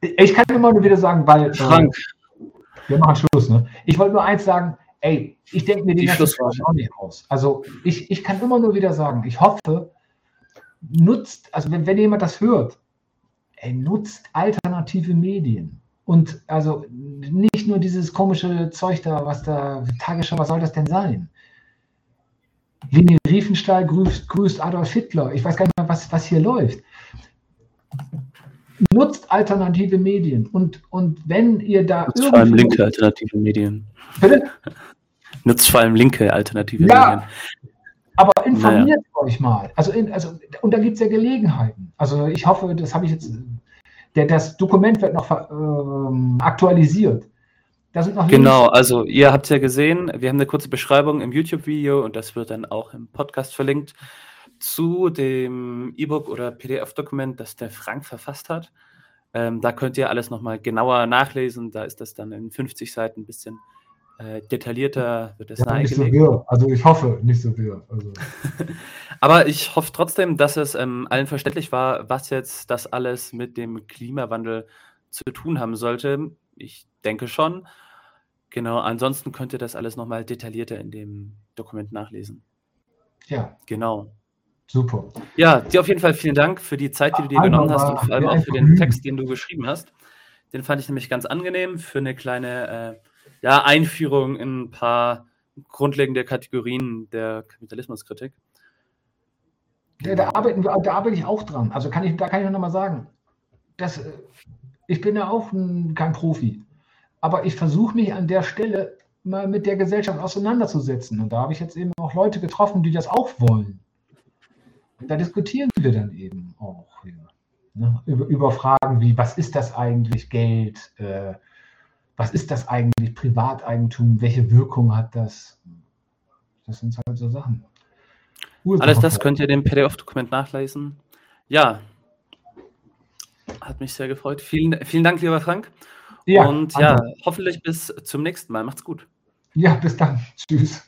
ich kann immer nur wieder sagen, weil. Äh, Frank. Äh, wir machen Schluss, ne? Ich wollte nur eins sagen, ey, ich denke mir den ganzen auch nicht aus. Also ich, ich kann immer nur wieder sagen, ich hoffe, nutzt, also wenn, wenn jemand das hört, ey, nutzt alternative Medien. Und also nicht nur dieses komische Zeug da, was da, Tagesschau, was soll das denn sein? Leni Riefenstahl grüßt, grüßt Adolf Hitler. Ich weiß gar nicht mehr, was, was hier läuft nutzt alternative Medien. Und, und wenn ihr da. Nutzt vor allem linke alternative Medien. Bitte? Nutzt vor allem linke alternative ja, Medien. Aber informiert naja. euch mal. Also, in, also und da gibt es ja Gelegenheiten. Also ich hoffe, das habe ich jetzt. Der, das Dokument wird noch ähm, aktualisiert. genau, also ihr habt es ja gesehen, wir haben eine kurze Beschreibung im YouTube-Video und das wird dann auch im Podcast verlinkt zu dem E-Book oder PDF-Dokument, das der Frank verfasst hat. Ähm, da könnt ihr alles nochmal genauer nachlesen. Da ist das dann in 50 Seiten ein bisschen äh, detaillierter, wird das ja. Nicht so wirr. Also ich hoffe, nicht so wirr. Also. Aber ich hoffe trotzdem, dass es ähm, allen verständlich war, was jetzt das alles mit dem Klimawandel zu tun haben sollte. Ich denke schon. Genau, ansonsten könnt ihr das alles nochmal detaillierter in dem Dokument nachlesen. Ja. Genau. Super. Ja, dir auf jeden Fall vielen Dank für die Zeit, die du dir genommen hast und vor allem auch für den Text, den du geschrieben hast. Den fand ich nämlich ganz angenehm für eine kleine äh, ja, Einführung in ein paar grundlegende Kategorien der Kapitalismuskritik. Ja, da, arbeiten da arbeite ich auch dran. Also kann ich, da kann ich noch mal sagen, dass, äh, ich bin ja auch ein, kein Profi, aber ich versuche mich an der Stelle mal mit der Gesellschaft auseinanderzusetzen. Und da habe ich jetzt eben auch Leute getroffen, die das auch wollen. Da diskutieren wir dann eben auch. Ja. Ne? Über, über, Fragen wie, was ist das eigentlich Geld? Äh, was ist das eigentlich Privateigentum? Welche Wirkung hat das? Das sind halt so Sachen. Alles das könnt ihr dem PDF-Dokument nachlesen. Ja, hat mich sehr gefreut. Vielen, vielen Dank, lieber Frank. Ja, Und ja, also. hoffentlich bis zum nächsten Mal. Macht's gut. Ja, bis dann. Tschüss.